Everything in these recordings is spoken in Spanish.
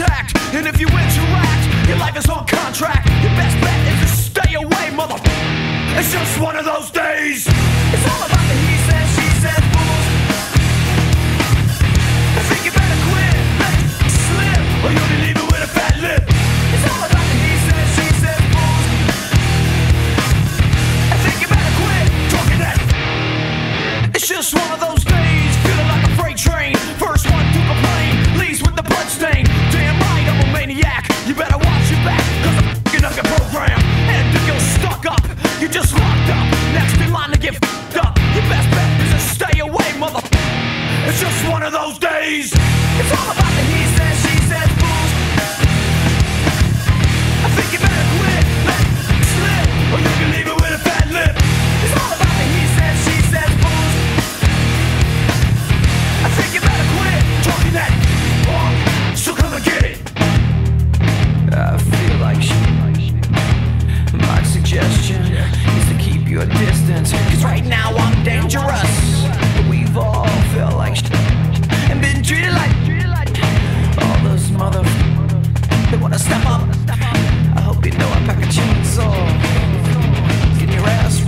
And if you interact, your life is on contract. Your best bet is to stay away, mother. It's just one of those days. It's all about the he said, she said fools. I think you better quit, let it slip, or you'll be leaving with a fat lip. It's all about the he said, she said fools. I think you better quit talking that. It's just one of those days, feeling like a freight train. First one to complain, leaves with the bloodstain. You better watch your back, cause I'm f***ing up your program. And if you're stuck up, you're just locked up. Next in line to get f***ed up. Your best bet is to stay away, mother. It's just one of those days. It's all about the he says, she says, fools. I think you better quit, let slip, or you can leave it with a fat lip. It's all about the he says, she says, fools. I think you better quit talking that talk. So come and get it. I feel like shit. My suggestion is to keep your distance. Cause right now I'm dangerous. We've all felt like shit and been treated like mother. Wanna step up. I hope you know I pack a chainsaw. Get your ass.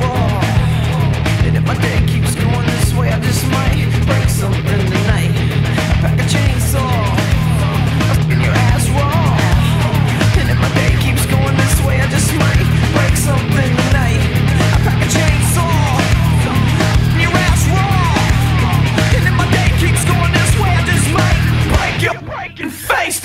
And if my day keeps going this way, I just might break something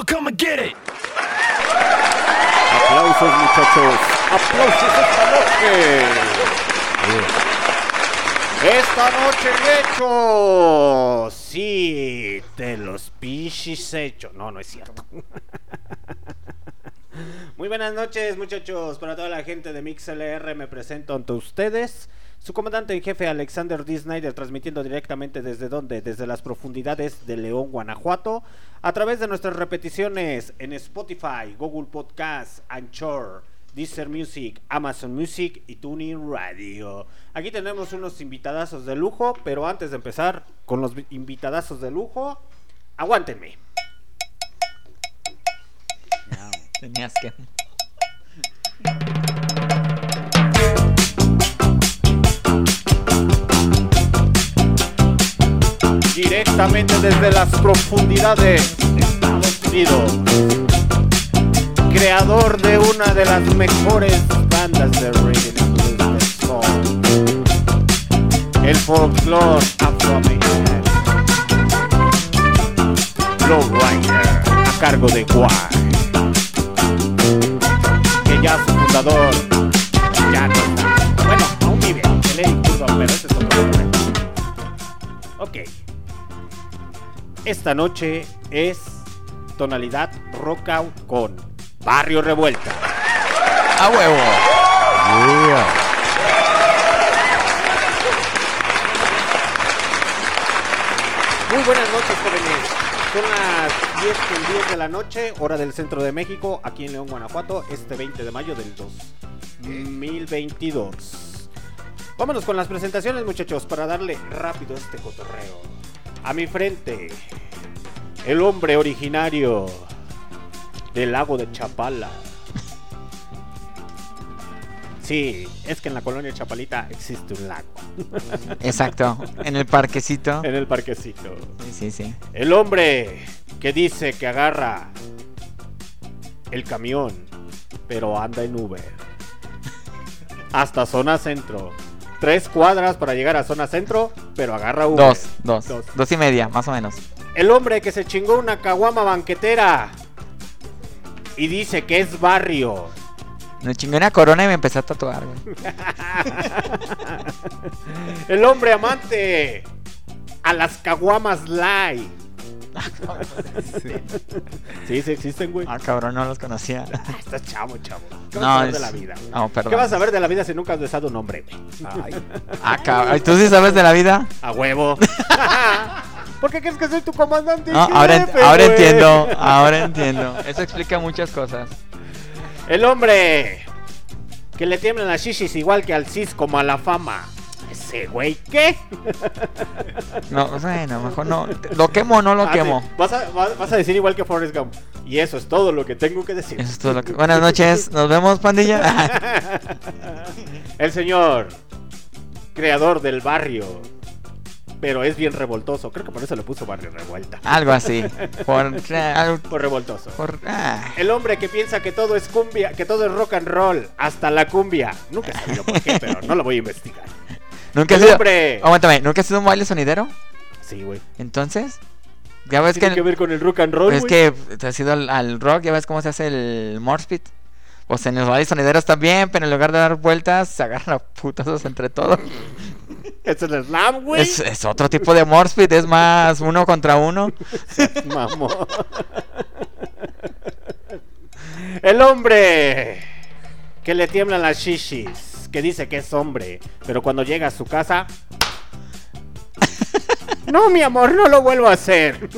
So come and get it. Aplausos muchachos, aplausos esta noche. Esta noche he hecho, sí, de los pichis hecho. No, no es cierto. Muy buenas noches muchachos, para toda la gente de MixLR me presento ante ustedes. Su comandante en jefe Alexander D. Snyder transmitiendo directamente desde donde, desde las profundidades de León, Guanajuato, a través de nuestras repeticiones en Spotify, Google Podcast, Anchor, Deezer Music, Amazon Music y Tuning Radio. Aquí tenemos unos invitadazos de lujo, pero antes de empezar con los invitadazos de lujo, aguántenme. Tenías que. Directamente desde las profundidades de Estados Unidos. Creador de una de las mejores bandas de reggae and blues del soul. El folclore afroamericano. Lowrider a cargo de Guay. Que ya su fundador Esta noche es tonalidad rock out con Barrio Revuelta. ¡A huevo! Muy buenas noches, jóvenes. Son las 10 con 10 de la noche, hora del centro de México, aquí en León, Guanajuato, este 20 de mayo del 2022. Vámonos con las presentaciones, muchachos, para darle rápido este cotorreo. A mi frente, el hombre originario del lago de Chapala. Sí, es que en la colonia Chapalita existe un lago. Exacto. En el parquecito. En el parquecito. Sí, sí, sí. El hombre que dice que agarra el camión, pero anda en Uber. Hasta zona centro. Tres cuadras para llegar a zona centro, pero agarra Uber. Dos, dos, Dos. dos. y media, más o menos. El hombre que se chingó una caguama banquetera y dice que es barrio. Me chingué una corona y me empecé a tatuar, güey. El hombre amante a las caguamas light. Sí, sí existen, güey. Ah, cabrón, no los conocía. Estás chavo, chavo. ¿Qué No, vas a saber es- de la vida? No, perdón. ¿Qué vas a ver de la vida si nunca has besado un hombre, güey? Ay, Ah, cabrón. ¿Tú sí sabes de la vida? a huevo. ¿Por qué crees que soy tu comandante? No, ahora, en- jefe, ahora güey? entiendo. Ahora entiendo. Eso explica muchas cosas. El hombre que le tiemblan las shishis igual que al cis como a la fama. Ese güey, ¿qué? No, bueno, mejor no. ¿Lo quemo o no lo Ah, quemo? sí. Vas, a, vas- a decir igual que Forrest Gump. Y eso es todo lo que tengo que decir. Eso es todo lo que... Buenas noches, nos vemos, pandilla. El señor, creador del barrio. Pero es bien revoltoso. Creo que por eso le puso barrio revuelta. Algo así. Por... algo- Por revoltoso. por- ah. El hombre que piensa que todo es cumbia, que todo es rock and roll, hasta la cumbia. Nunca sabido por qué, pero no lo voy a investigar. ¿Nunca has sido... Aguántame, ¿nunca has sido un baile sonidero? Sí, güey. Entonces... Ya ves Tiene que... que ver con el rock and roll, Es que te has ido al, al rock, ya ves cómo se hace el morspit. Pues en los bailes sonideros también, pero en lugar de dar vueltas, se agarran a putazos entre todos. Es el slam, güey. Es, es otro tipo de morspit, es más uno contra uno. Mamón. El hombre que le tiemblan las shishis, que dice que es hombre, pero cuando llega a su casa... No, mi amor, no lo vuelvo a hacer.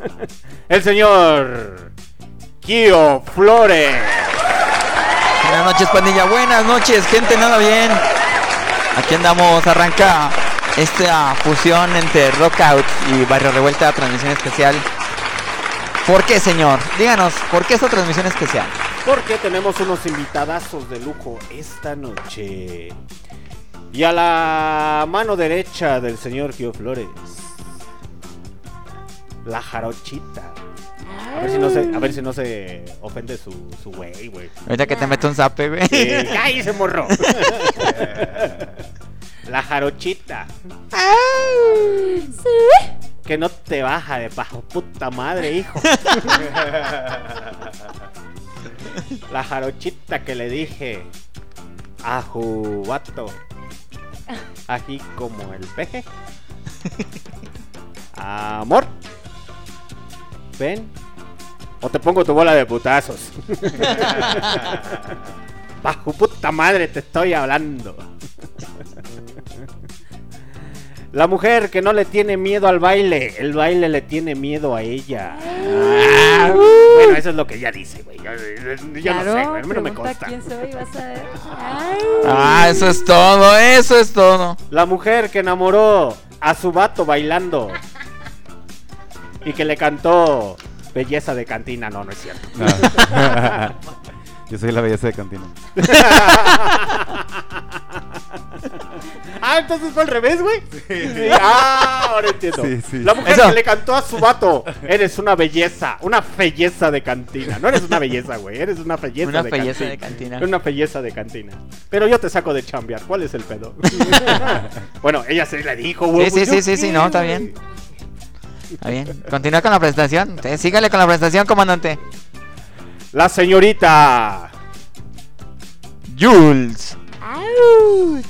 El señor Kio Flores. Buenas noches, pandilla. Buenas noches, gente, nada bien. Aquí andamos, arranca esta fusión entre Rockout y Barrio Revuelta, transmisión especial. ¿Por qué, señor? Díganos, ¿por qué esta transmisión especial? Porque tenemos unos invitadazos de lujo esta noche. Y a la mano derecha del señor Kio Flores. La jarochita. A ver si no se, a ver si no se ofende su, su güey, güey. Ahorita que te meto un zape, güey. Eh, ¡Cállese, morro! La jarochita. Que no te baja de bajo puta madre, hijo. La jarochita que le dije a Jubato. Aquí como el peje. Amor. Ven. O te pongo tu bola de putazos. Bajo puta madre te estoy hablando. La mujer que no le tiene miedo al baile, el baile le tiene miedo a ella. Ah, bueno, eso es lo que ella dice, güey. Yo, yo no sé, güey, a mí no me consta. quién soy, vas a ver. Ay. Ah, eso es todo, eso es todo. La mujer que enamoró a su vato bailando y que le cantó belleza de cantina. No, no es cierto. No. Yo soy la belleza de cantina. Ah, entonces fue al revés, güey. Sí, Ah, ahora entiendo. Sí, sí. La mujer Eso. que le cantó a su vato. Eres una belleza, una belleza de cantina. No eres una belleza, güey. Eres una belleza Una de belleza cantina. de cantina. Una belleza de cantina. Pero yo te saco de chambear. ¿Cuál es el pedo? bueno, ella se le dijo, güey. Sí, sí, sí, ¿yo sí, sí, no, está bien. Está bien. Continúa con la presentación. Sí, sígale con la presentación, comandante. La señorita. Jules. ¡Auch!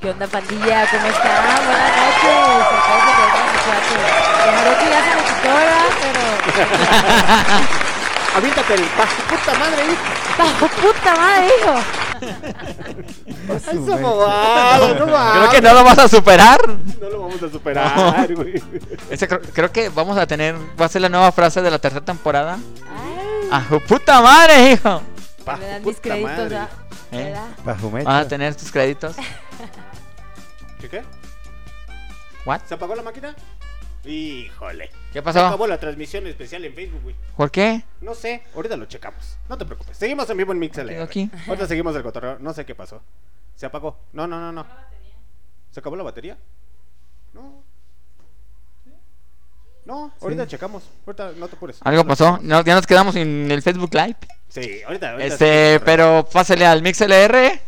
¿Qué onda, pandilla? ¿Cómo están? Buenas noches. Acá que ya se me quitó, ¿verdad? Pero. Aviéntate el bajo puta madre, hijo. ¡Bajo puta madre, hijo! Bobada, no Creo que no lo vas a superar. No lo vamos a superar, güey. Ese creo, creo que vamos a tener, va a ser la nueva frase de la tercera temporada. Ay, ¡A su puta madre, hijo! Pa' me dan mis créditos. ¿Eh? ¿Verdad? Mecha. Vas a tener tus créditos. ¿Qué qué? ¿What? ¿Se apagó la máquina? Híjole. ¿Qué Se pasó? acabó la transmisión especial en Facebook, güey. ¿Por qué? No sé, ahorita lo checamos. No te preocupes. Seguimos en vivo en MixLR. Quedó aquí. Ahorita seguimos el cotorreo. No sé qué pasó. Se apagó. No, no, no, no. ¿Se acabó la batería? No. No, ahorita checamos. Ahorita no te apures. ¿Algo pasó? No, ya nos quedamos en el Facebook Live. Sí, ahorita. ahorita Este, pero pásale al MixLR.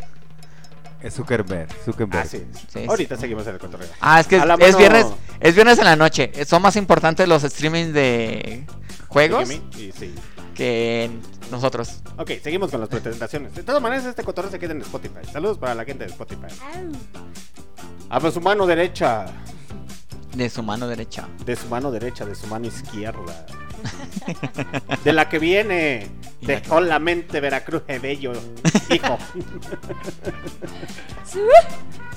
Es Zuckerberg. Zuckerberg. Ah, sí. Sí, ahorita sí. seguimos en el cotorreo. Ah, es que es viernes, es viernes en la noche. Son más importantes los streamings de juegos Jimmy, Y sí. que nosotros. Ok, seguimos con las presentaciones. De todas maneras, este cotorreo se queda en Spotify. Saludos para la gente de Spotify. Au. Abra su mano derecha. De su mano derecha. De su mano derecha, de su mano izquierda. De la que viene. De solamente Veracruz es bello. Hijo.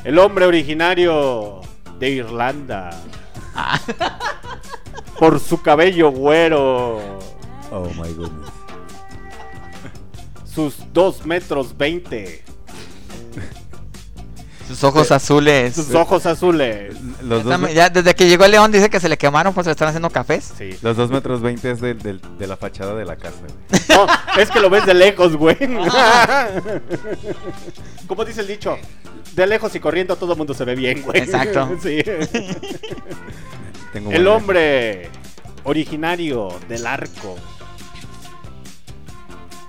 El hombre originario de Irlanda. Por su cabello güero. Oh my goodness. Sus 2 metros 20. Sus ojos azules. Sus ojos azules. Los dos, Está- me- ya desde que llegó el León dice que se le quemaron pues le están haciendo cafés. Sí. los dos metros 20 es de la fachada de la casa. No, es que lo ves de lejos, güey. Como dice el dicho, de lejos y corriendo todo el mundo se ve bien, güey. Exacto. Sí. Tengo El hombre originario del arco.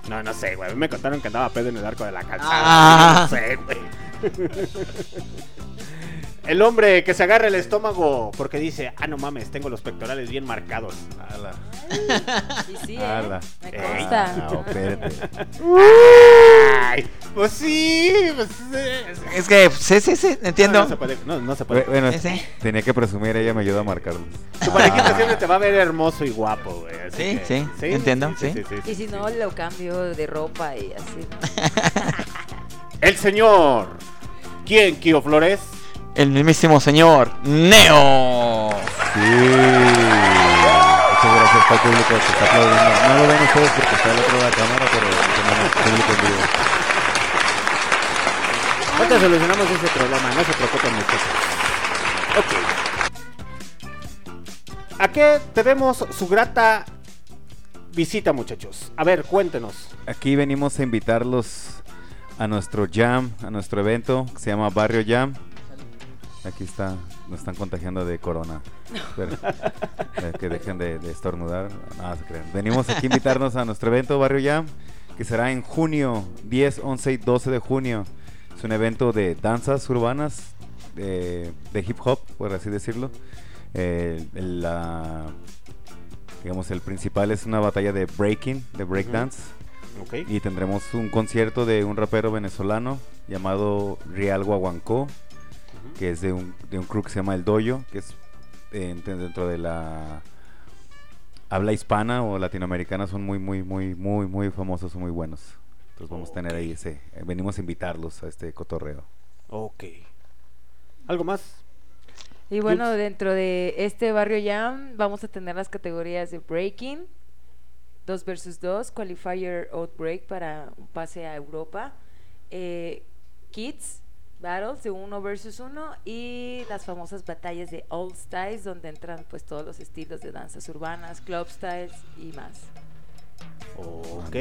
No, no sé, güey. A mí me contaron que andaba pedo en el arco de la calzada. Ah. No sé, güey. El hombre que se agarra el estómago porque dice, ah, no mames, tengo los pectorales bien marcados. Ala. Y sí, ¿eh? Ala. Me Ey, consta. No. Ay, pues sí, pues eh, Es que sí, sí, sí, entiendo. No, no se puede, no, no se puede. Bu- Bueno, Ese. tenía que presumir, ella me ayuda a marcarlos. Tu parejita siempre te va a ver hermoso y guapo, güey. Sí, que- sí, entiendo, sí. Y si no, lo cambio de ropa y así. El señor. ¿Quién, Kio Flores? El mismísimo señor Neo. Sí. Muchas gracias para el público que está aplaudiendo. No lo ven ustedes porque está al otro lado de la cámara, pero tenemos público en vivo. Ahorita solucionamos ese problema, no se preocupen muchachos. Ok. ¿A qué tenemos su grata visita, muchachos? A ver, cuéntenos. Aquí venimos a invitarlos a nuestro jam, a nuestro evento que se llama Barrio Jam. Aquí está, nos están contagiando de corona. Esperen, eh, que dejen de, de estornudar. Nada, se crean. Venimos aquí a invitarnos a nuestro evento Barrio Jam, que será en junio, 10, 11 y 12 de junio. Es un evento de danzas urbanas, de, de hip hop, por así decirlo. Eh, la- digamos, el principal es una batalla de breaking, de breakdance. Y tendremos un concierto de un rapero venezolano llamado Real Guaguancó, que es de un, de un crew que se llama El Doyo, que es eh, ent- dentro de la habla hispana o latinoamericana, son muy, muy, muy, muy, muy famosos, muy buenos. Entonces vamos a tener ahí ese, eh, venimos a invitarlos a este cotorreo. Ok. ¿Algo más? Y bueno, dentro de este barrio Jam vamos a tener las categorías de Breaking, 2 versus 2, Qualifier Outbreak para un pase a Europa, eh, Kids Battles de 1 versus 1 y las famosas batallas de Old Styles donde entran pues todos los estilos de danzas urbanas, club styles y más. Ok.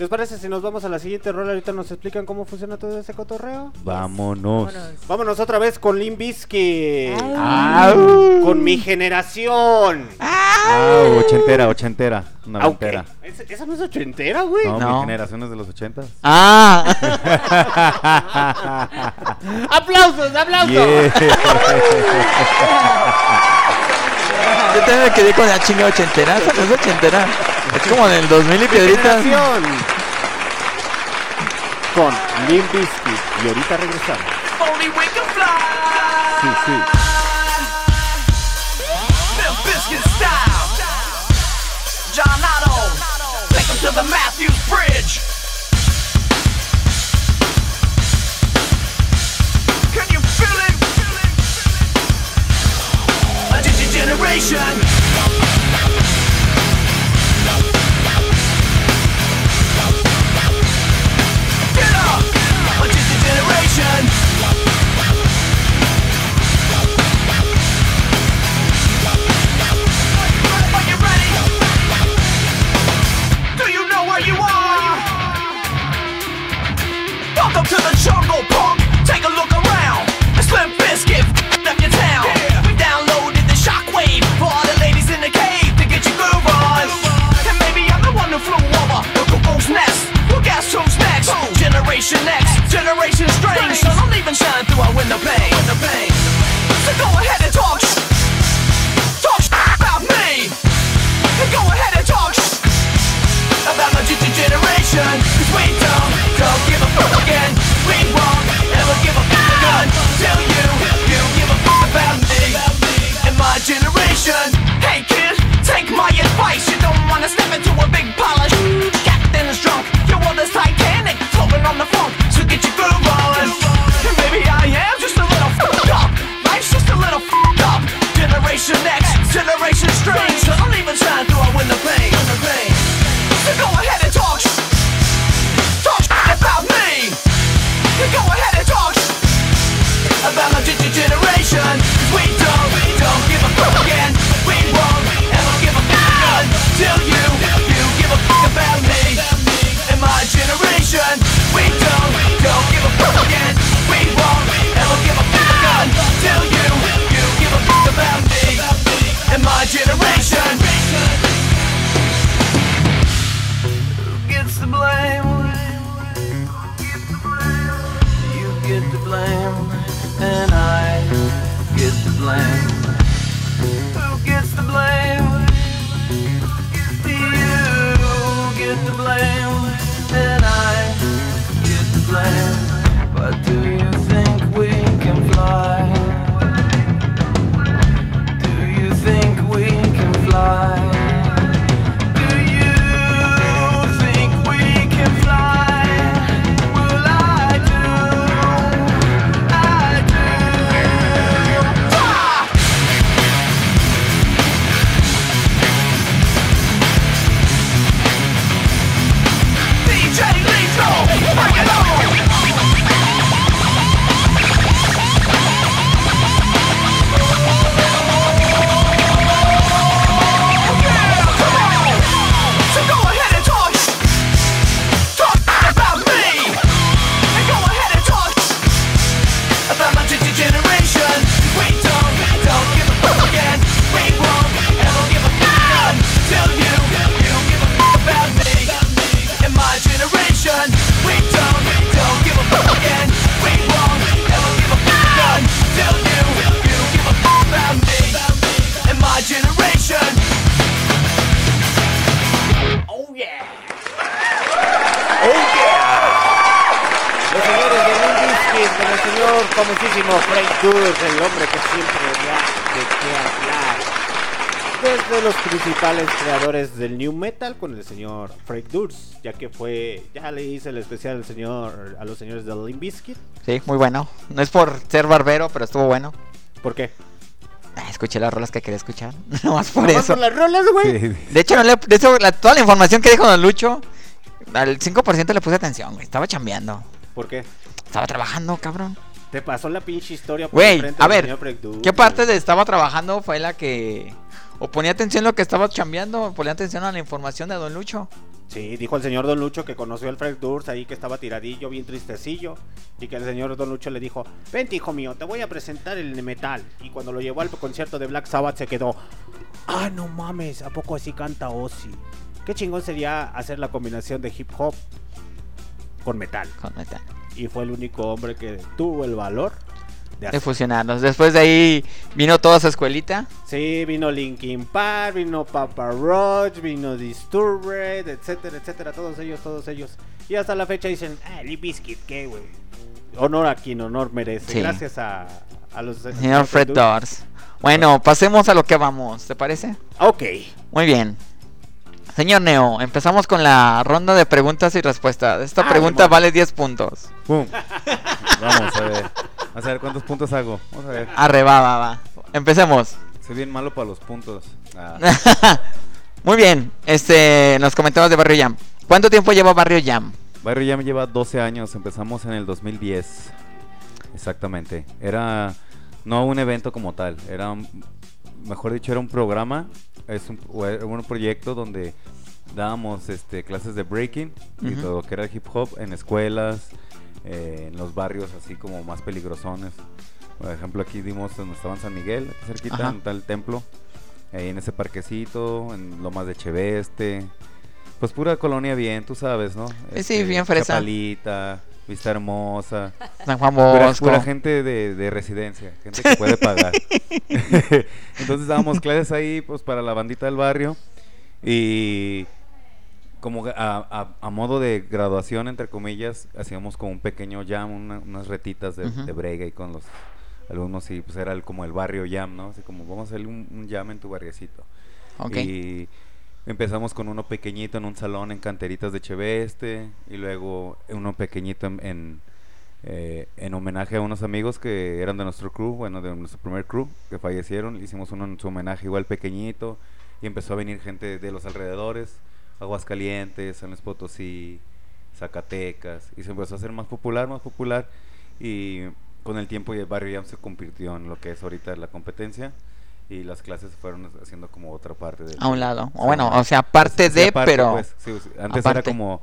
¿Les parece si nos vamos a la siguiente rola? Ahorita nos explican cómo funciona todo ese cotorreo. Vámonos. Vámonos. Vámonos otra vez con. Au. Con mi generación. Ah, ochentera, ochentera, noventera. ¿Esa esa no es ochentera, güey? No, No. mi generación es de los ochentas. Ah, ¡Aplausos, aplausos! Yeah. yo también me quedé con la chinga ochentera. Esa no es ochentera. Es como en el 2000 y piedritas. Con Limp Bizkit. Y ahorita regresamos. Sí, sí. John Otto, take him to the Matthews Bridge. Can you feel it? A digital generation. generation X, generation strange. So don't even shine through our window pane. So go ahead and talk. Talk about me. And go ahead and talk about my generation. Cause we don't, don't give a fuck again. We won't ever give a fuck again. Till you, you give a fuck about me. And my generation. Hey kid, take my advice. You don't wanna step into a big polish. Captain is drunk the funk, so get your groove on. And maybe I am just a little fucked up. Life's just a little fucked up. Generation X, generation strange. So don't even trying to I win the pain. So go ahead and talk. Talk about me. Go ahead and talk about my generation. We blame, and I get the blame. Who gets the blame? Do You get the blame, and I get the blame. Creadores del New Metal con el señor Frank Durst, ya que fue, ya le hice el especial al señor, a los señores de Limp Bizkit. Sí, muy bueno. No es por ser barbero, pero estuvo bueno. ¿Por qué? Ah, escuché las rolas que quería escuchar. No más por Nomás eso. por las rolas, güey. Sí. De hecho, no le, de eso, la- toda la información que dijo Don Lucho, al 5% le puse atención, güey. Estaba chambeando. ¿Por qué? Estaba trabajando, cabrón. Te pasó la pinche historia por Güey, a ver, ¿qué parte de estaba trabajando fue la que... O ponía atención a lo que estaba chambeando, o ponía atención a la información de Don Lucho? Sí, dijo el señor Don Lucho que conoció al Frank Durst ahí que estaba tiradillo, bien tristecillo. Y que el señor Don Lucho le dijo: Vente, hijo mío, te voy a presentar el metal. Y cuando lo llevó al concierto de Black Sabbath se quedó: Ah, no mames, ¿a poco así canta Ozzy? Qué chingón sería hacer la combinación de hip hop con metal. Con metal. Y fue el único hombre que tuvo el valor de De fusionarnos. Después de ahí vino toda esa escuelita. Sí, vino Linkin Park, vino Papa Roach, vino Disturbed, etcétera, etcétera, todos ellos, todos ellos. Y hasta la fecha dicen, ah, Limp Bizkit, ¿qué, güey? Honor a quien honor merece. Sí. Gracias a, a los... Señor Fred Doors. Bueno, pasemos a lo que vamos, ¿te parece? Ok. Muy bien. Señor Neo, empezamos con la ronda de preguntas y respuestas. Esta Ah, pregunta vale 10 puntos. ¡Pum! Vamos a ver. Vamos a ver cuántos puntos hago. Vamos a ver. Arre, va, va, va. Empecemos. Soy bien malo para los puntos. Ah. Muy bien, este, nos comentabas de Barrio Jam. ¿Cuánto tiempo lleva Barrio Jam? Barrio ya me lleva 12 años. Empezamos en el 2010. Exactamente. Era no un evento como tal. Era, un- mejor dicho, era un programa. Es un, un proyecto donde dábamos este, clases de breaking y todo lo que era hip hop en escuelas, eh, en los barrios así como más peligrosones. Por ejemplo, aquí dimos donde estaba en San Miguel, cerquita, Ajá. en tal templo. Ahí en ese parquecito, en Lomas de Cheveste. Pues pura colonia bien, tú sabes, ¿no? Sí, sí, bien fresa. Chapalita, Vista Hermosa. San Juan Pura, Bosco. pura gente de, de residencia, gente que puede pagar. Entonces dábamos clases ahí pues para la bandita del barrio y como a, a- a modo de graduación, entre comillas, hacíamos como un pequeño jam, una- unas retitas de, brega y con los alumnos y pues era el- como el barrio jam, ¿no? Así como vamos a hacer un, un jam en tu barriecito. Y empezamos con uno pequeñito en un salón en canteritas de Cheveste y luego uno pequeñito en, en, eh, en homenaje a unos amigos que eran de nuestro crew, bueno, de nuestro primer crew que fallecieron. Hicimos uno en su homenaje igual pequeñito y empezó a venir gente de los alrededores, Aguascalientes, San Luis Potosí, Zacatecas y se empezó a hacer más popular, más popular y con el tiempo el barrio ya se convirtió en lo que es ahorita la competencia y las clases fueron haciendo como otra parte de A un lado. O bueno, ¿no? o sea, parte Sí, de, aparte, pero... pues, sí, sí, antes aparte. era como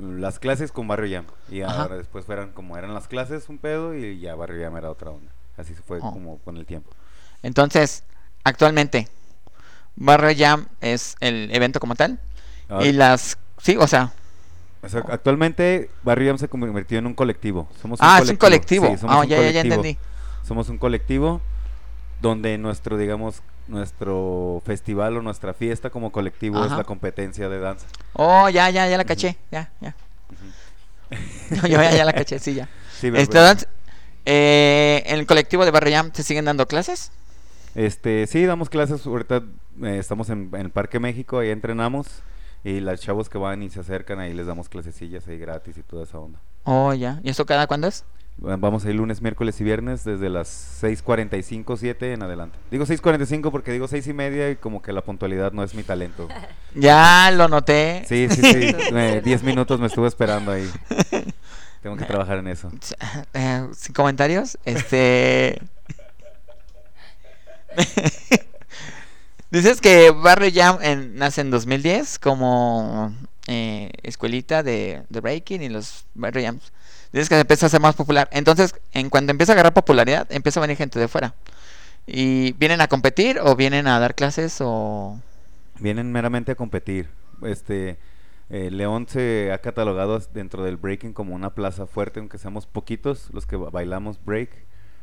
las clases con Barrio Jam y Ajá. ahora después fueran como eran las clases un pedo y ya Barrio Jam era otra onda. Así se fue Oh. como con el tiempo. Entonces, actualmente, Barrio Jam es el evento como tal. Ahora- Y las... Sí, o sea... o sea, actualmente Barrio Jam se convirtió en un colectivo. Somos Ah, es un colectivo. Sí, somos Ah, un ya, ya, ya colectivo. entendí. Somos un colectivo donde nuestro, digamos, nuestro festival o nuestra fiesta como colectivo es la competencia de danza. Oh, ya, ya, ya la caché. Ya, ya. Yo ya, ya la caché, sí, ya. Sí, Este, eh, ¿En el colectivo de Barrio Jam te siguen dando clases? Este, sí, damos clases. Ahorita eh, estamos en, en el Parque México, ahí entrenamos. Y los chavos que van y se acercan, ahí les damos clasecillas ahí gratis y toda esa onda. Oh, ya. ¿Y eso cada cuándo es? Va- Vamos ahí lunes, miércoles y viernes desde las 6.45, 7 en adelante. Digo 6.45 porque digo 6 y media y como que la puntualidad no es mi talento. Ya lo noté. Sí, sí, sí. me- 10 minutos me estuve esperando ahí. Tengo que trabajar en eso. Eh, sin comentarios. Este. Dices que Barrio Jam nace en 2010 como eh, escuelita de, de breaking y los Barrio Jams. Dices que empieza a ser más popular. Entonces, en cuanto empieza a agarrar popularidad, empieza a venir gente de fuera. ¿Y vienen a competir o vienen a dar clases o...? Vienen meramente a competir. Este, eh, León se ha catalogado dentro del breaking como una plaza fuerte, aunque seamos poquitos los que ba- bailamos break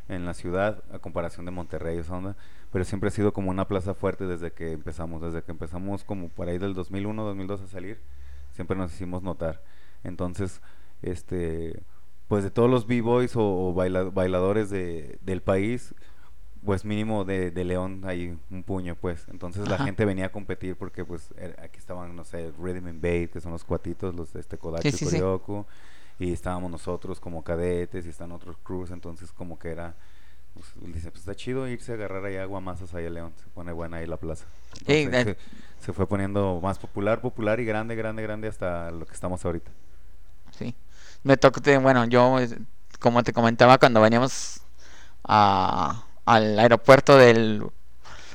en la ciudad, a comparación de Monterrey, esa onda. Pero siempre ha sido como una plaza fuerte desde que empezamos, desde que empezamos como por ahí del 2001, 2002 a salir, siempre nos hicimos notar. Entonces, este, pues de todos los b-boys o, o baila- bailadores de, del país, pues mínimo de, de León hay un puño, pues. Entonces la gente venía a competir porque pues aquí estaban, no sé, Rhythm and Bait, que son los cuatitos, los de este Kodachi Sí, sí, sí. Y estábamos nosotros como cadetes y están otros crews, entonces como que era... Pues, dice, pues está chido irse a agarrar ahí aguamazos ahí a León, se pone buena ahí la plaza. Entonces, eh. se, se fue poniendo más popular, popular y grande, grande, grande hasta lo que estamos ahorita. Sí. Me tocó, bueno, yo, como te comentaba, cuando veníamos a- al aeropuerto del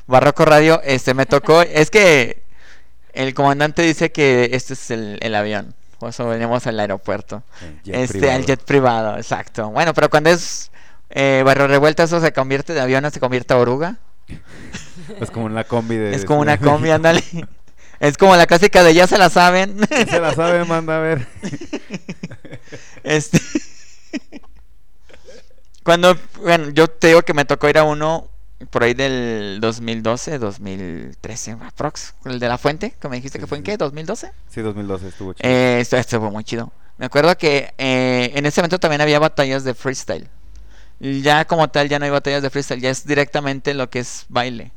Barroco Radio, este, me tocó, es que el comandante dice que este es el, el avión, por eso veníamos al aeropuerto. Jet este, privado. al jet privado, exacto. Bueno, pero cuando es eh, Barrio Revuelta, eso se convierte de avión, o se convierte a oruga. Es como una combi de... Es como una combi, ándale. Es como la clásica de ya se la saben. Se la sabe, manda a ver. Este. Cuando, bueno, yo te digo que me tocó ir a uno por ahí del 2012, 2013, aprox. El de la fuente, que me dijiste Sí, que fue en qué, 2012. Sí, 2012 estuvo chido. Eh, esto, esto fue muy chido. Me acuerdo que eh, en ese evento también había batallas de freestyle. Ya como tal ya no hay batallas de freestyle, ya es directamente lo que es baile.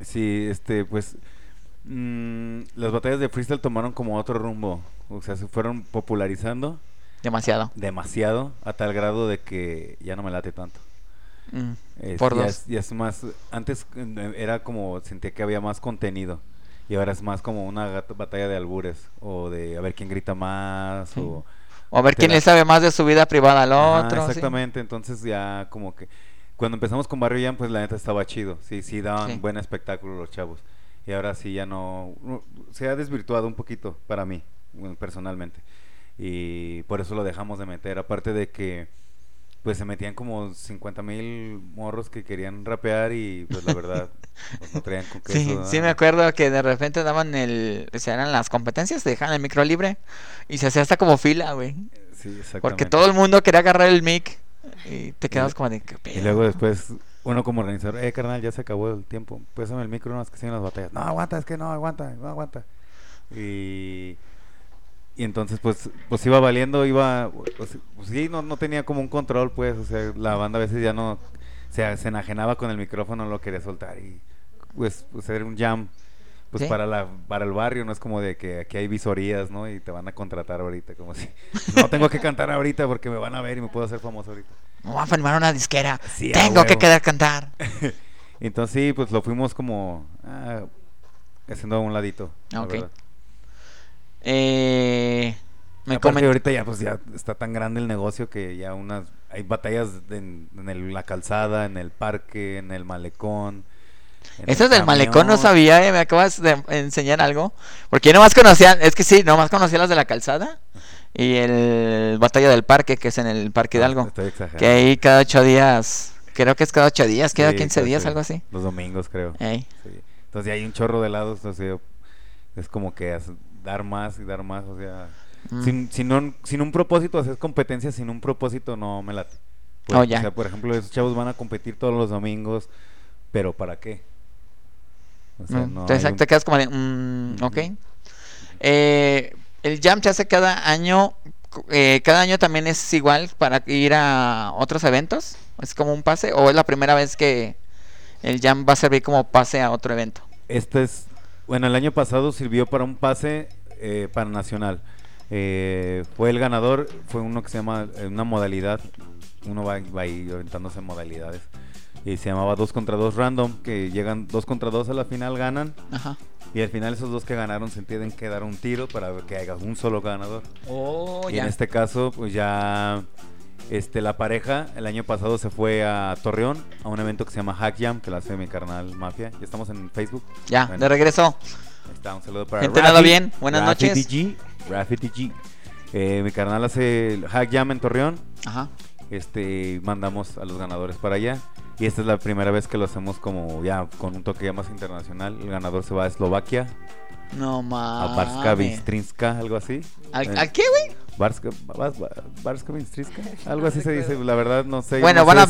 Sí, este, pues... mm, las batallas de freestyle tomaron como otro rumbo. O sea, se fueron popularizando Demasiado. demasiado a tal grado de que ya no me late tanto. Mm, Es- por ya, dos. ya es más... Antes eh, era como... Sentía que había más contenido. Y ahora es más como una batalla de albures. O de a ver quién grita más. Sí. O... O a ver quién la- le sabe más de su vida privada al otro. sí. exactamente, entonces ya como que cuando empezamos con Barrio Jam, pues la neta estaba chido, sí, sí daban Sí. buen espectáculo los chavos. Y ahora sí ya no, se ha desvirtuado un poquito para mí, personalmente. Y por eso lo dejamos de meter, aparte de que pues se metían como 50 mil morros que querían rapear y pues la verdad pues, no traían con queso. Sí, sí me acuerdo que de repente daban el, o sea, eran las competencias, te dejaban el micro libre y se hacía hasta como fila, güey. Sí, exactamente. Porque todo el mundo quería agarrar el mic y te quedabas como de ¿qué Y pedo?". luego después, uno como organizador, eh, carnal, ya se acabó el tiempo. Pésame el micro, no es que siguen las batallas. No, aguanta, es que no, aguanta, no aguanta. Y, y entonces, pues, pues iba valiendo, iba, pues, pues sí, no, no tenía como un control, pues, o sea, la banda a veces ya no, se, se enajenaba con el micrófono, no lo quería soltar y, pues, pues era un jam. Pues Sí. para la para el barrio no es como de que aquí hay visorías, ¿no? Y te van a contratar ahorita, como si no tengo que cantar ahorita porque me van a ver y me puedo hacer famoso ahorita. Me voy a firmar una disquera. Sí, Tengo que quedar cantar. Entonces sí, pues lo fuimos como ah, haciendo a un ladito. la Ok. Eh, me Aparte, comen- ahorita ya pues ya está tan grande el negocio que ya unas hay batallas en, en el- la calzada, en el parque, en el malecón. Eso el del malecón no sabía, eh, me acabas de enseñar algo. Porque yo nomás conocía, es que sí, nomás conocía las de la calzada y el Batalla del Parque, que es en el Parque Ah, Hidalgo. Exagerando. Que ahí cada ocho días, creo que es cada ocho días, Sí, 15 creo días, algo así. Los domingos creo. Sí. Entonces ya hay un chorro de lados, o sea, es como que dar más y dar más, o sea, Mm. sin, sin, un, sin un propósito, hacer competencia sin un propósito no me late. Pues, Oh, ya. O sea, por ejemplo, esos chavos van a competir todos los domingos, pero ¿para qué? O sea, Mm, no Entonces un- te quedas como de, mm, ok. Eh, el jam se hace cada año, eh, cada año también es igual para ir a otros eventos, es como un pase, o es la primera vez que el jam va a servir como pase a otro evento. Este es, bueno, el año pasado sirvió para un pase eh, para nacional. Eh, fue el ganador, fue uno que se llama, eh, una modalidad, uno va, va ahí aventándose modalidades. Y se llamaba 2 contra 2 random, que llegan 2 contra 2 a la final, ganan. Ajá. Y al final esos dos que ganaron se tienen que dar un tiro para que haya un solo ganador. Oh, y en este caso, pues ya este, la pareja el año pasado se fue a Torreón a un evento que se llama Hack Jam, que lo hace mi carnal Mafia. Ya estamos en Facebook. Ya, Bueno. de regreso. Está, un saludo para Gente, Rafi, bien, buenas Rafi noches. DG, Rafi DG. Eh, mi carnal hace el Hack Jam en Torreón. Ajá. Este, mandamos a los ganadores para allá. Y esta es la primera vez que lo hacemos como ya con un toque ya más internacional. El ganador se va a Eslovaquia, No a mames. Barska Bistrinska, algo así. ¿Al, Eh, ¿al qué, güey? Barska, Barska Bistrinska, algo así se dice. La verdad no sé. Bueno, no van a.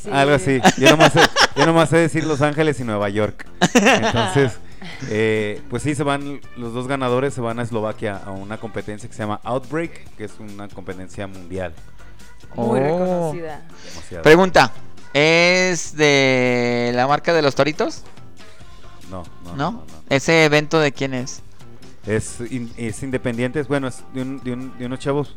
Sí. Algo así. Yo nomás, sé, yo nomás sé decir Los Ángeles y Nueva York. Entonces, eh, pues sí, se van, los dos ganadores se van a Eslovaquia a una competencia que se llama Outbreak, que es una competencia mundial. Muy Oh. reconocida. demasiado. Pregunta, ¿es de la marca de los Toritos? No, no, ¿No? ¿Ese evento de quién es? Es, in- es independiente, bueno, es de, un- de un- de unos chavos.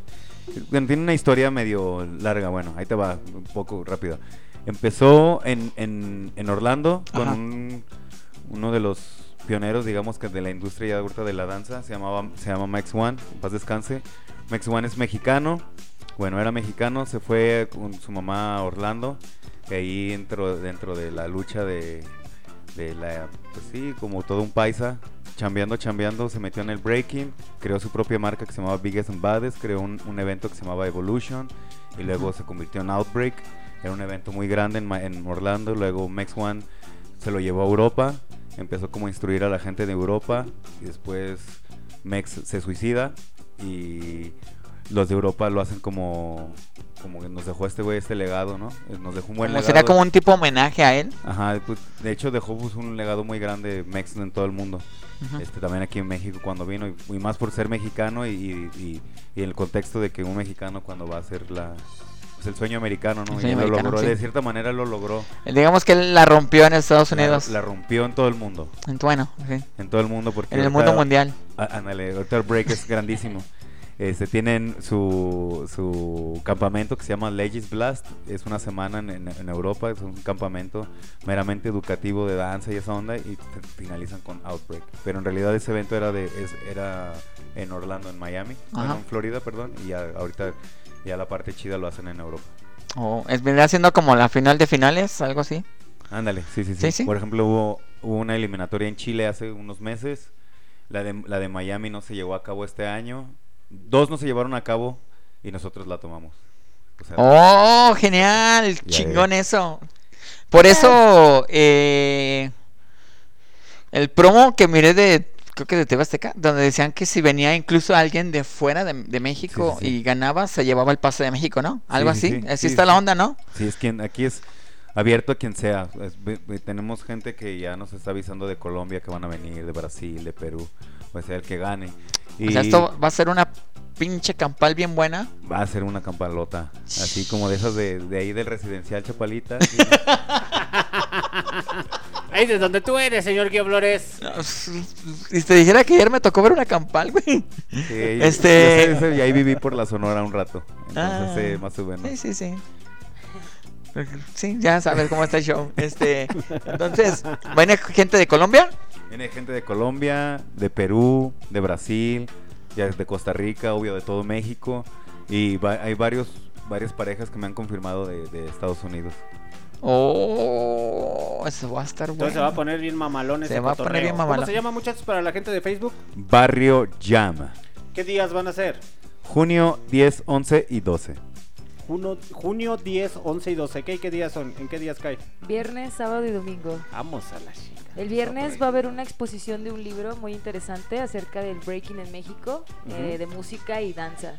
Bueno, tiene una historia medio larga, bueno, ahí te va, un poco rápido. Empezó en, en, en Orlando con un, uno de los pioneros, digamos, que de la industria ya ahorita de la danza, se, llamaba, se llama Max One, en paz descanse. Max One es mexicano, bueno, era mexicano, se fue con su mamá a Orlando, y ahí entró dentro de la lucha de, de la, pues sí, como todo un paisa, chambeando, chambeando, se metió en el breaking, creó su propia marca que se llamaba Biggest and Baddest, creó un, un evento que se llamaba Evolution y luego se convirtió en Outbreak, era un evento muy grande en, en Orlando, luego Max One se lo llevó a Europa, empezó como a instruir a la gente de Europa y después Mex se suicida y los de Europa lo hacen como como que nos dejó este güey este legado, ¿no? Nos dejó un buen Como legado. ¿Será como un tipo homenaje a él? Ajá, pues, de hecho dejó pues, un legado muy grande Mex en todo el mundo. Este, también aquí en México cuando vino, y, y más por ser mexicano y, y, y el contexto de que un mexicano cuando va a hacer la, pues, el sueño americano, ¿no? Y sueño lo logró, sí. de cierta manera lo logró. Digamos que él la rompió en Estados Unidos. La, rompió en todo el mundo, En- Bueno, sí. en todo el mundo porque En el ahorita- mundo mundial. Ándale, ahorita el break es grandísimo. Este, tienen su, su campamento que se llama Legis Blast. Es una semana en, en- en Europa. Es un campamento meramente educativo de danza y esa onda. Y finalizan con Outbreak. Pero en realidad ese evento era, de, es- era en Orlando, en Miami. Bueno, en Florida, perdón. Y ya, ahorita ya la parte chida lo hacen en Europa. O es, vendría siendo como la final de finales, algo así. Ándale, sí, sí, sí, Sí, sí. Por ejemplo, hubo, hubo una eliminatoria en Chile hace unos meses. La de, la de Miami no se llevó a cabo este año. Dos no se llevaron a cabo y nosotros la tomamos. O sea, Oh, genial, chingón eso. Por eso, eh, el promo que miré de, creo que de TV Azteca, donde decían que si venía incluso alguien de fuera de, de México Sí, sí, sí. y ganaba, se llevaba el pase de México, ¿no? Algo Sí, sí, así. sí. Así Sí, está la onda, ¿no? Sí, es quien aquí es abierto a quien sea. Es- tenemos gente que ya nos está avisando de Colombia que van a venir, de Brasil, de Perú, o sea, el que gane. Y O sea, esto va a ser una pinche campal bien buena. va a ser una campalota, así como de esas de, de ahí del residencial Chapalita. sí. Ahí de donde tú eres, señor Guío Flores. Si te dijera que ayer me tocó ver una campal, güey. Sí, Este- yo sé, y ahí viví por la Sonora un rato. Entonces, Ah. eh, más o menos. Sí, sí, sí. Sí, ya sabes cómo está el show. Este, entonces, ¿viene gente de Colombia? Viene gente de Colombia, de Perú, de Brasil, ya de Costa Rica, obvio, de todo México. Y va- hay varios, varias parejas que me han confirmado de, de Estados Unidos. Oh, eso va a estar bueno. Entonces se va a poner bien mamalón ese Se va a poner bien ¿Cómo mamalón. se llama, muchachos, para la gente de Facebook? Barrio Llama. ¿Qué días van a ser? Junio 10, 11 y 12. Junio, junio 10, 11 y 12. ¿Qué, qué días son? ¿En qué días cae? Viernes, sábado y domingo. Vamos a la chica. El viernes va a haber una exposición de un libro muy interesante acerca del breaking en México, eh, de música y danza.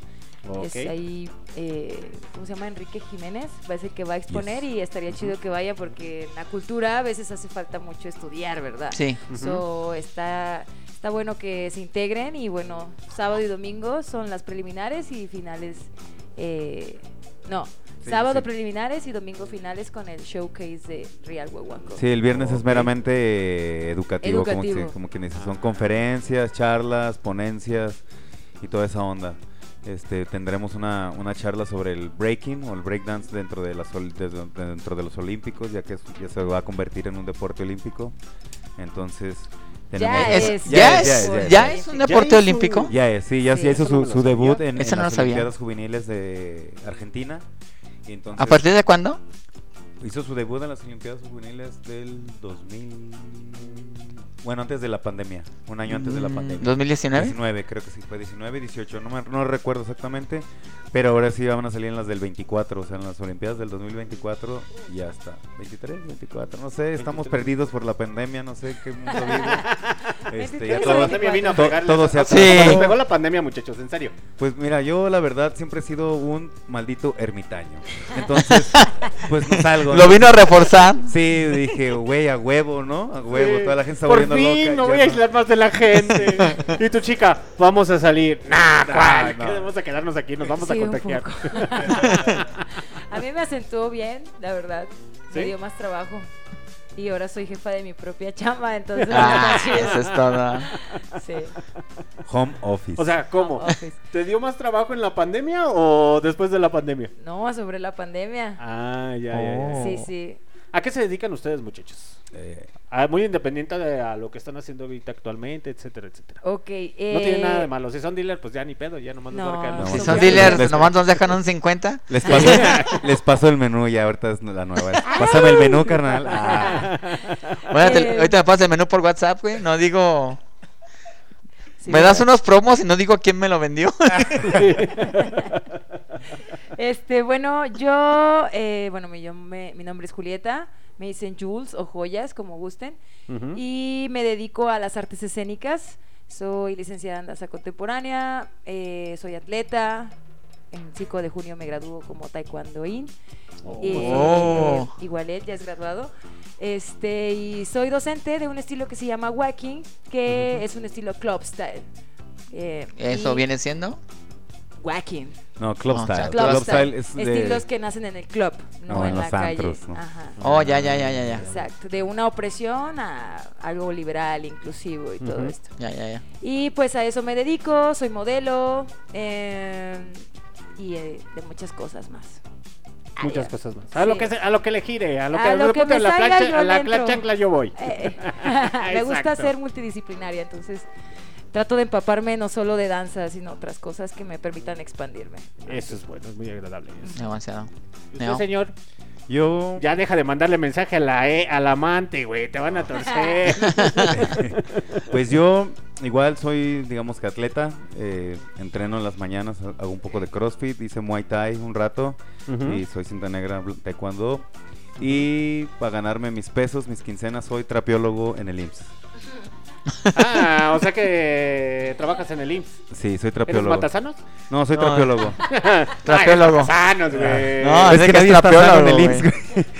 Es Ok. ahí, eh, ¿cómo se llama? Enrique Jiménez, va a ser el que va a exponer Yes. y estaría chido que vaya porque en la cultura a veces hace falta mucho estudiar, ¿verdad? Sí. So, está, está bueno que se integren y bueno, sábado y domingo son las preliminares y finales, eh, no, Sí, sábado sí. preliminares y domingo finales con el showcase de Real Huehuaco. Sí, el viernes es meramente eh, educativo, Como, que, como quien dice. Son Ah. conferencias, charlas, ponencias y toda esa onda. Este, tendremos una, una charla sobre el breaking o el breakdance dentro de, las, dentro de los olímpicos, ya que es- ya se va a convertir en un deporte olímpico. Entonces, Ya Es- ya, es, ya es. un deporte olímpico. Ya es, sí, ya, Sí, ya hizo su, debut en, no las. Olimpiadas Juveniles de Argentina. Y entonces, ¿A partir de cuándo? Hizo su debut en las Olimpiadas Juveniles del 2000. Bueno, antes de la pandemia. Un año antes de la Mm, pandemia. 2019. 19, creo que sí, fue 19, 18, no, me, no recuerdo exactamente. Pero ahora sí van a salir en las del 24, o sea, en las Olimpiadas del 2024. Ya está. 23, 24, no sé, estamos 23. perdidos por la pandemia, no sé qué mundo vivo. Este, ya 23 todo- La pandemia vino a to- todo se ha- Sí. Pegó la pandemia, muchachos, en serio. Pues mira, yo la verdad siempre he sido un maldito ermitaño. Entonces, pues no salgo. Lo vino a reforzar. Sí, dije, güey, a huevo, ¿no? A huevo, Sí. toda la gente está Por volviendo fin, loca. no voy a aislar más de la gente. y tu chica, vamos a salir. Nah, ¿cuál? no. Vamos a quedarnos aquí, nos vamos Sí, a contagiar. a mí me acentuó bien, la verdad. ¿Sí? Me dio más trabajo. Y ahora soy jefa de mi propia chamba, entonces. Ah, está chido. eso es todo. Sí. Home office. O sea, ¿cómo? ¿Te dio más trabajo en la pandemia o después de la pandemia? No, sobre la pandemia. Ah, ya, ya, ya. Sí, sí. ¿A qué se dedican ustedes, muchachos? Eh, Ah, muy independiente de a lo que están haciendo ahorita actualmente, etcétera, etcétera. Ok. No tiene eh, nada de malo. Si son dealer, pues ya ni pedo, ya nomás No, la- No, Si son dealers, Les- nomás nos dejan un 50. les, paso, les paso el menú y ahorita es la nueva. Pásame el menú, carnal. Ah, Bueno, te- Eh. ahorita me pasas el menú por WhatsApp, güey. No digo. sí, me das unos promos y no digo quién me lo vendió. Este, bueno, yo, eh, bueno, mi, yo me- mi nombre es Julieta, me dicen Jules o Joyas, como gusten, y me dedico a las artes escénicas. Soy licenciada en danza contemporánea, eh, soy atleta. En 5 de junio me graduó como taekwondoín. Eh, Oh. igual él ya es graduado. Este, y soy docente de un estilo que se llama Wacking, que es un estilo club style. Eh, Eso y- viene siendo. Wacking. no, Club No, Style. Club Club, style. Style es de... Estilos que nacen en el club, no, No, en, en la los calle. Ajá. Oh, ya, ya, ya, ya, ya. Exacto, de una opresión a algo liberal, inclusivo y todo esto. Ya, ya, ya. Y pues a eso me dedico, soy modelo eh, y eh, de muchas cosas más. Muchas Ay, cosas más. A, lo que a lo que le gire, a lo A que, lo que me la plancha- yo a la chancla yo voy. Eh, me gusta ser multidisciplinaria, entonces trato de empaparme no solo de danza, sino otras cosas que me permitan expandirme. Eso es bueno, es muy agradable. Demasiado. ¿Y usted, No. señor? Yo... Ya deja de mandarle mensaje a la e, al amante, güey. Te van a torcer. Pues yo igual soy, digamos que atleta, eh, entreno en las mañanas, hago un poco de CrossFit, hice Muay Thai un rato y soy cinta negra Taekwondo. Y para ganarme mis pesos, mis quincenas, soy trapiólogo en el IMSS. Ah, o sea que trabajas en el IMSS. Sí, soy ¿Eres trapiólogo. matasanos? No, soy. Trapiólogo. Matasanos, güey. No, es es que que es sano en el. IMSS, güey.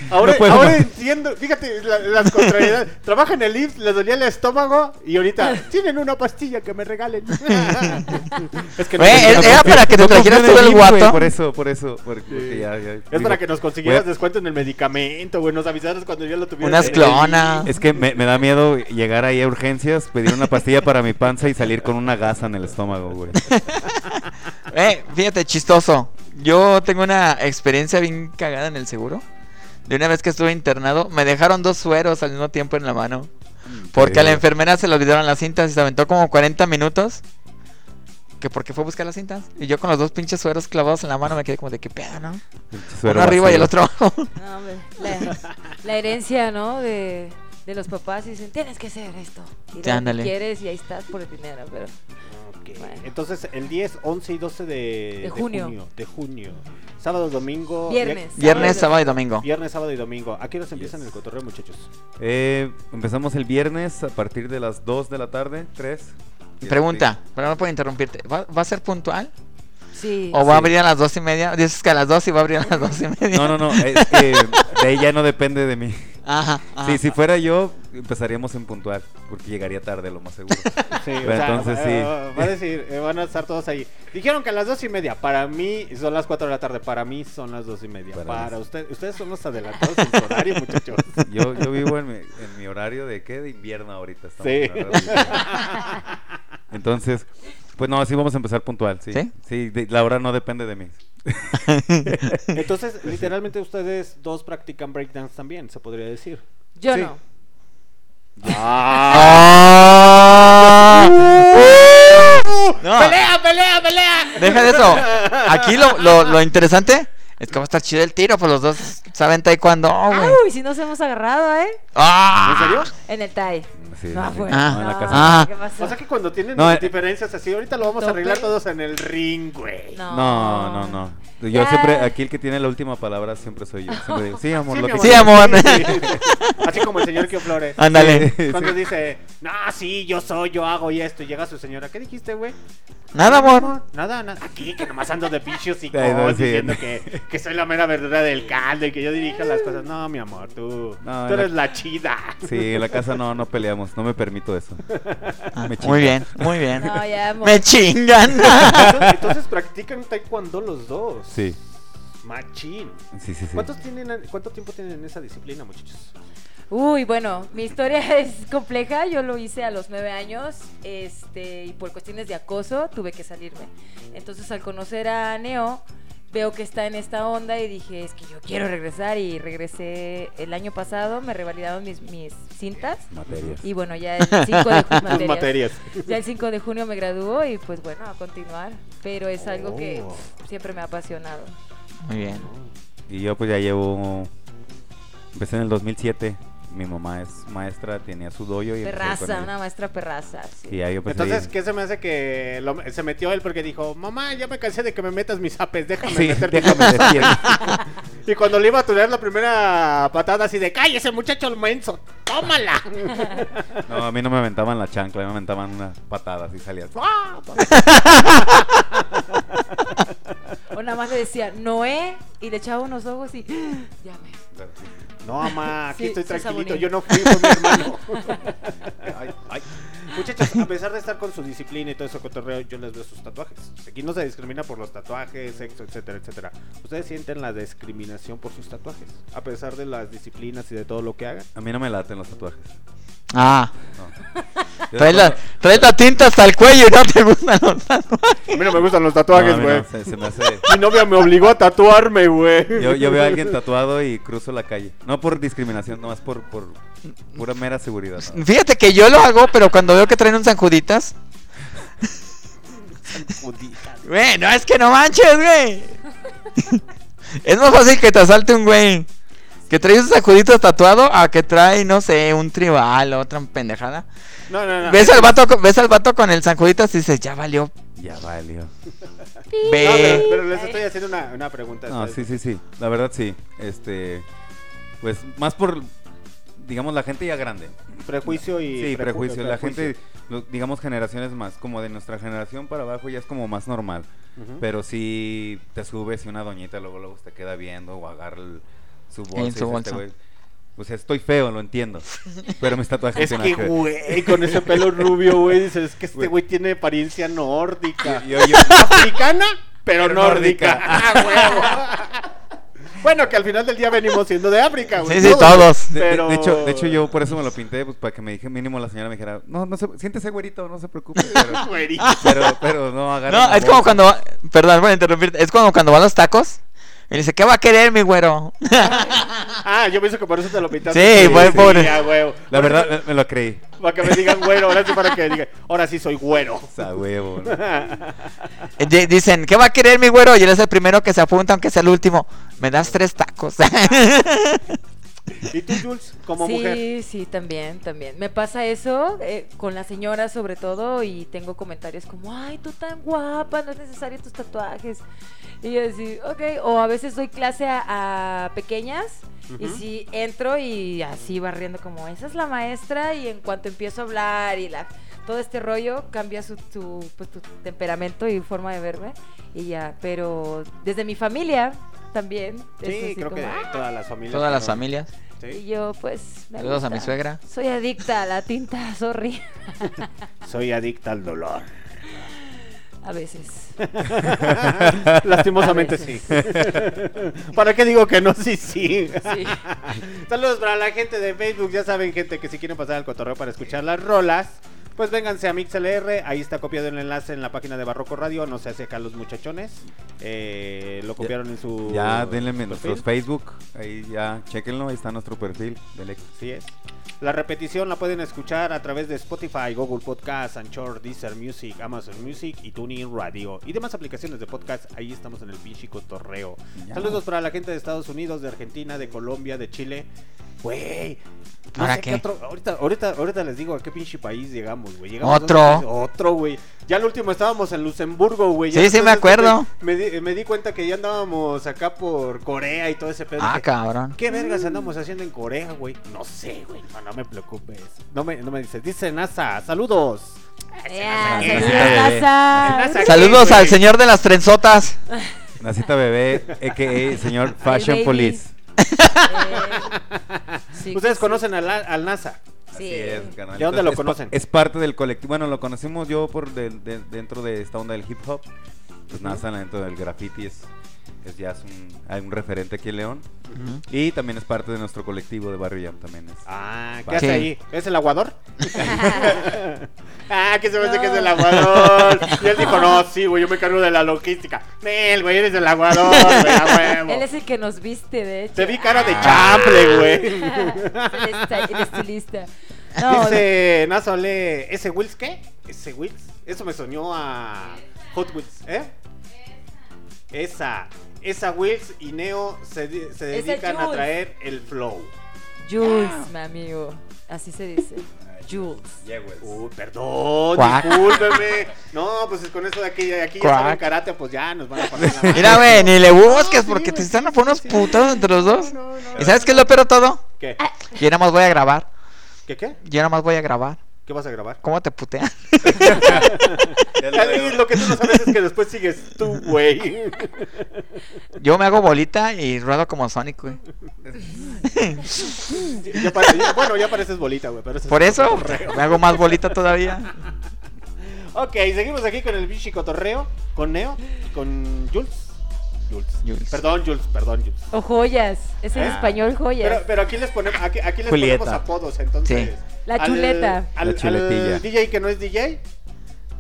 Ahora, No ahora más. entiendo, fíjate la- las contrariedades. Trabaja en el IMSS, le dolía el estómago y ahorita tienen una pastilla que me regalen. es que no- Güey, no- es- era para que te trajeras todo el guato. Por eso, por eso. Porque, porque ya, ya- Es digo, para que nos consiguieras a- descuento en el medicamento, güey. Nos avisaras cuando ya lo tuvieras. Unas clonas. Es que me, me da miedo llegar ahí a urgencias, pedir una pastilla para mi panza y salir con una gasa en el estómago, güey. Eh, fíjate, chistoso. Yo tengo una experiencia bien cagada en el seguro. De una vez que estuve internado, me dejaron dos sueros al mismo tiempo en la mano. Porque a la enfermera se le olvidaron las cintas y se aventó como 40 minutos. Que porque fue a buscar las cintas. Y yo con los dos pinches sueros clavados en la mano me quedé como de qué pedo, ¿no? Uno arriba y el otro abajo. No, hombre, la, la herencia, ¿no? De, de los papás y dicen, tienes que hacer esto. Y Sí, lo ándale. quieres y ahí estás por el dinero, pero... Bueno. Entonces, el 10, 11 y 12 de, De junio. De junio. Sábado, domingo. Viernes. Viernes, Sábado. sábado y domingo. Viernes, sábado y domingo. ¿A qué horas empiezan Yes. el cotorreo, muchachos? Eh, empezamos el viernes a partir de las 2 de la tarde, 3. Pregunta, pero no puedo interrumpirte. ¿Va, va a ser puntual? Sí. ¿O va a Sí. abrir a las dos y media? Dices que a las dos y va a abrir a las dos y media. No, no, no, es que de ahí ya no depende de mí. Ajá. ajá. Sí, si fuera yo, empezaríamos en puntual, porque llegaría tarde, lo más seguro. Sí, Pero entonces sí. eh, va a decir, eh, van a estar todos ahí. Dijeron que a las dos y media. Para mí son las 4 de la tarde. Para mí son las dos y media. Para Para, usted, ustedes son los adelantados en su horario, muchachos. Yo, yo vivo en mi, en mi horario de qué? De invierno ahorita. estamos Sí. en. Entonces, pues no, así vamos a empezar puntual, sí. ¿Sí? de- la hora no depende de mí. Entonces, literalmente ustedes dos practican breakdance también, se podría decir. Yo Sí. no. ¡Ah! No, ¡Pelea, pelea, pelea! deja de eso. Aquí lo, lo, lo interesante es que va a estar chido el tiro, pues los dos saben taekwondo, güey. Uy, si nos hemos agarrado, ¿eh? ¡Ah! ¿En serio? En el TAE. Sí, Ah, sí, bueno. no, en la casa. Ah. ¿qué pasó? O sea que cuando tienen No, eh. diferencias así, ahorita lo vamos a arreglar todos en el ring, güey. No. No, no, no. Yo siempre, aquí el que tiene la última palabra siempre soy yo. Siempre digo, sí, amor, Sí, lo que Sí, amor. Sí, sí. Así como el señor Kio Flores. Ándale. Sí, Cuando sí. dice, no, sí, yo soy, yo hago y esto. Y llega su señora, ¿qué dijiste, güey? Nada, amor. Nada, nada. Aquí que nomás ando de pichos y no, sí. diciendo que, que soy la mera verdura del caldo y que yo dirijo las cosas. No, mi amor, tú, No, tú la- eres la chida. Sí, en la casa no, no peleamos, no me permito eso. Ah, Me muy bien, muy bien. No, ya, amor. Me chingan. Entonces, entonces practican taekwondo los dos. Sí, Machín. sí, sí. sí. ¿Cuántos tienen, ¿Cuánto tiempo tienen en esa disciplina, muchachos? Uy, bueno, mi historia es compleja. Yo lo hice a los nueve años, este, y por cuestiones de acoso tuve que salirme. Entonces, al conocer a Neo, veo que está en esta onda y dije, es que yo quiero regresar y regresé el año pasado, me revalidaron mis, mis cintas. Materias. Y bueno, ya el 5 de junio materias. Ya el 5 de junio me graduó y pues bueno, a continuar. Pero es algo que Oh. siempre me ha apasionado. Muy bien. Y yo pues ya llevo... Empecé en el 2007. Mi mamá es maestra, tenía su doyo y... Perraza, una maestra perraza. sí. Y ahí yo empecé Entonces, ¿qué se me hace que lo- se metió él porque dijo, mamá, ya me cansé de que me metas mis apes, déjame Sí, meterte déjame decir. Y cuando le iba a tunear la primera patada así de, cállese muchacho el menso, tómala. No, a mí no me aventaban la chancla, me aventaban unas patadas y salías. ¡Ah! O nada más le decía, Noé, y le echaba unos ojos y ya me. No, mamá, aquí Sí, estoy tranquilito, yo no fui por mi hermano. Ay, ay. Muchachos, a pesar de estar con su disciplina y todo eso cotorreo, yo les veo sus tatuajes. Aquí no se discrimina por los tatuajes, sexo, etcétera, etcétera. ¿Ustedes sienten la discriminación por sus tatuajes? A pesar de las disciplinas y de todo lo que hagan. A mí no me laten los tatuajes. Ah, traes la, tinta hasta el cuello y no te gustan los tatuajes. A mí no me gustan los tatuajes, güey. no, se, se me hace... Mi novia me obligó a tatuarme, güey. Yo, yo veo a alguien tatuado y cruzo la calle. No por discriminación, nomás por, por pura mera seguridad. ¿no? Fíjate que yo lo hago, pero cuando veo que traen un sanjuditas. Güey, no es que no manches, güey. es más fácil que te asalte un güey que trae un sanjuditas tatuado a que trae, no sé, un tribal o otra pendejada. No, no, no. Ves al vato, con- ves al vato con el sanjuditas y dices, ya valió. Ya valió. No, pero, Ve. pero les estoy haciendo una, una pregunta. No, sí, ¿sabes? sí, sí. La verdad sí. Este, pues más por, digamos, la gente ya grande. Prejuicio y... Sí, preju- prejuicio. La prejuicio. gente, lo- digamos, generaciones más, como de nuestra generación para abajo ya es como más normal. Pero si te subes y una doñita luego luego te queda viendo o agarra el- su bolsa. y su bolsa. "Este güey, O sea, estoy feo, lo entiendo. Pero mis tatuajes Es que, güey, con ese pelo rubio, güey, dices, es que este Güey. tiene apariencia nórdica. Yo- yo- Africana, pero, Pero nórdica. nórdica. Ah, huevo. bueno, que al final del día venimos siendo de África, güey. Sí, sí, todos. De, de- Pero... de hecho, de hecho, yo por eso me lo pinté, pues para que me dije, mínimo la señora me dijera, no, no se, siéntese güerito, no se preocupe. Pero, Güerito. pero, pero no agarre No, es como bolsa. cuando. Perdón por interrumpirte. Es como cuando van los tacos. Y dice, ¿qué va a querer, mi güero? Ah, yo pienso que por eso te lo pintaste. Sí, fue pobre. huevo. La verdad, me, me lo creí. Para que me digan güero, ahora sí para que digan, ahora sí soy güero. O sea, huevo. Dicen, ¿qué va a querer, mi güero? Y él es el primero que se apunta, aunque sea el último. Me das tres tacos. ¿Y tú, Jules, como sí, mujer? sí, también, también. Me pasa eso eh, con la señora sobre todo y tengo comentarios como, ay, tú tan guapa, no es necesario tus tatuajes. Y yo así, ok, o a veces doy clase a, a pequeñas y Ujú. si entro y así barriendo como, esa es la maestra y en cuanto empiezo a hablar y la, todo este rollo cambia su, su, pues, tu temperamento y forma de verme y ya, pero desde mi familia también. Sí, creo como, que "Ah". todas las familias. Todas las familias. Y yo, pues. me Saludos a mi suegra. Soy adicta a la tinta, sorry. Soy adicta al dolor. A veces. Lastimosamente A sí. ¿Para qué digo que no? Sí, sí. Sí. Saludos para la gente de Facebook. Ya saben, gente, que si quieren pasar al cotorreo para escuchar las rolas, pues vénganse a MixLR. Ahí está copiado el enlace en la página de Barroco Radio. No se hace acá los muchachones. Eh, lo copiaron en su. Ya denle perfil. nuestros Facebook, ahí ya, chequenlo, ahí está nuestro perfil del ex. Así es. La repetición la pueden escuchar a través de Spotify, Google Podcast, Anchor, Deezer Music, Amazon Music y TuneIn Radio. Y demás aplicaciones de podcast, ahí estamos en el pinche cotorreo. Ya. Saludos para la gente de Estados Unidos, de Argentina, de Colombia, de Chile. Güey. No ¿Ahora sé qué? otro. Ahorita, ahorita, ahorita les digo a qué pinche país llegamos, güey. Llegamos a Otro. país- Otro, güey. Ya el último estábamos en Luxemburgo, güey. Sí, sí, me acuerdo. Me di, me di cuenta que ya andábamos acá por Corea y todo ese pedo. Ah, Dije, cabrón. ¿Qué vergas andamos haciendo en Corea, güey? No sé, güey. No, no me preocupes. No me, no me dice. Dice NASA, saludos. Ea, Esa saludos, NASA. NASA. NASA. Saludos al señor de las trenzotas. Nacita bebé, a.k.a. señor Fashion. Police. Eh, sí, Ustedes sí, conocen al, al NASA. Sí. Así es, carnal. ¿De dónde lo es pa- conocen? Es parte del colectivo. Bueno, lo conocimos yo por de- de- dentro de esta onda del hip hop. Pues NASA dentro del graffiti es, es ya es un, hay un referente aquí en León. Y también es parte de nuestro colectivo de Barrio Jam también. Es. Ah, ¿qué Sí. hace ahí? ¿Es el aguador? ah, que se me hace No. que es el aguador. Y él dijo, no, sí, güey, yo me encargo de la logística. Nel, güey, eres el aguador, güey. Él es el que nos viste, de hecho. Te vi cara de Ah. chample, güey. El, estilista. No, Dice Nazo lee, ¿ese Wills qué? ¿Ese Wills? Eso me soñó a Hot Wheels, ¿eh? Esa, esa Wills y Neo se, se dedican a traer el flow. Jules, mi amigo. Así se dice. Jules. Uy, perdón, Cuac. discúlpeme. No, pues con eso de aquí, de aquí ya saben karate, pues ya nos van a pasar la mano. Mira, güey, ni le busques sí, porque te están a poner unos putados entre los dos. No, no, no. ¿Y sabes qué es lo peor de todo? ¿Qué? Yo nada más voy a grabar. ¿Qué qué? Yo nada más voy a grabar. ¿Qué vas a grabar? ¿Cómo te putean? Lo que tú no sabes es que después sigues tú, güey. Yo me hago bolita y ruedo como Sonic, güey. Ya pare- ya- bueno, ya pareces bolita, güey. Pero Por eso cotorreo. me hago más bolita todavía. Ok, seguimos aquí con el bichi cotorreo. Con Neo. Con Jules. Jules. Jules. Perdón, Jules, perdón, Jules. O joyas. Es en Ah. español joyas. Pero, pero aquí les ponemos, aquí, aquí les Julieta. ponemos apodos, entonces. Sí. La Al- chuleta. Al, La chuletilla. al DJ que no es DJ.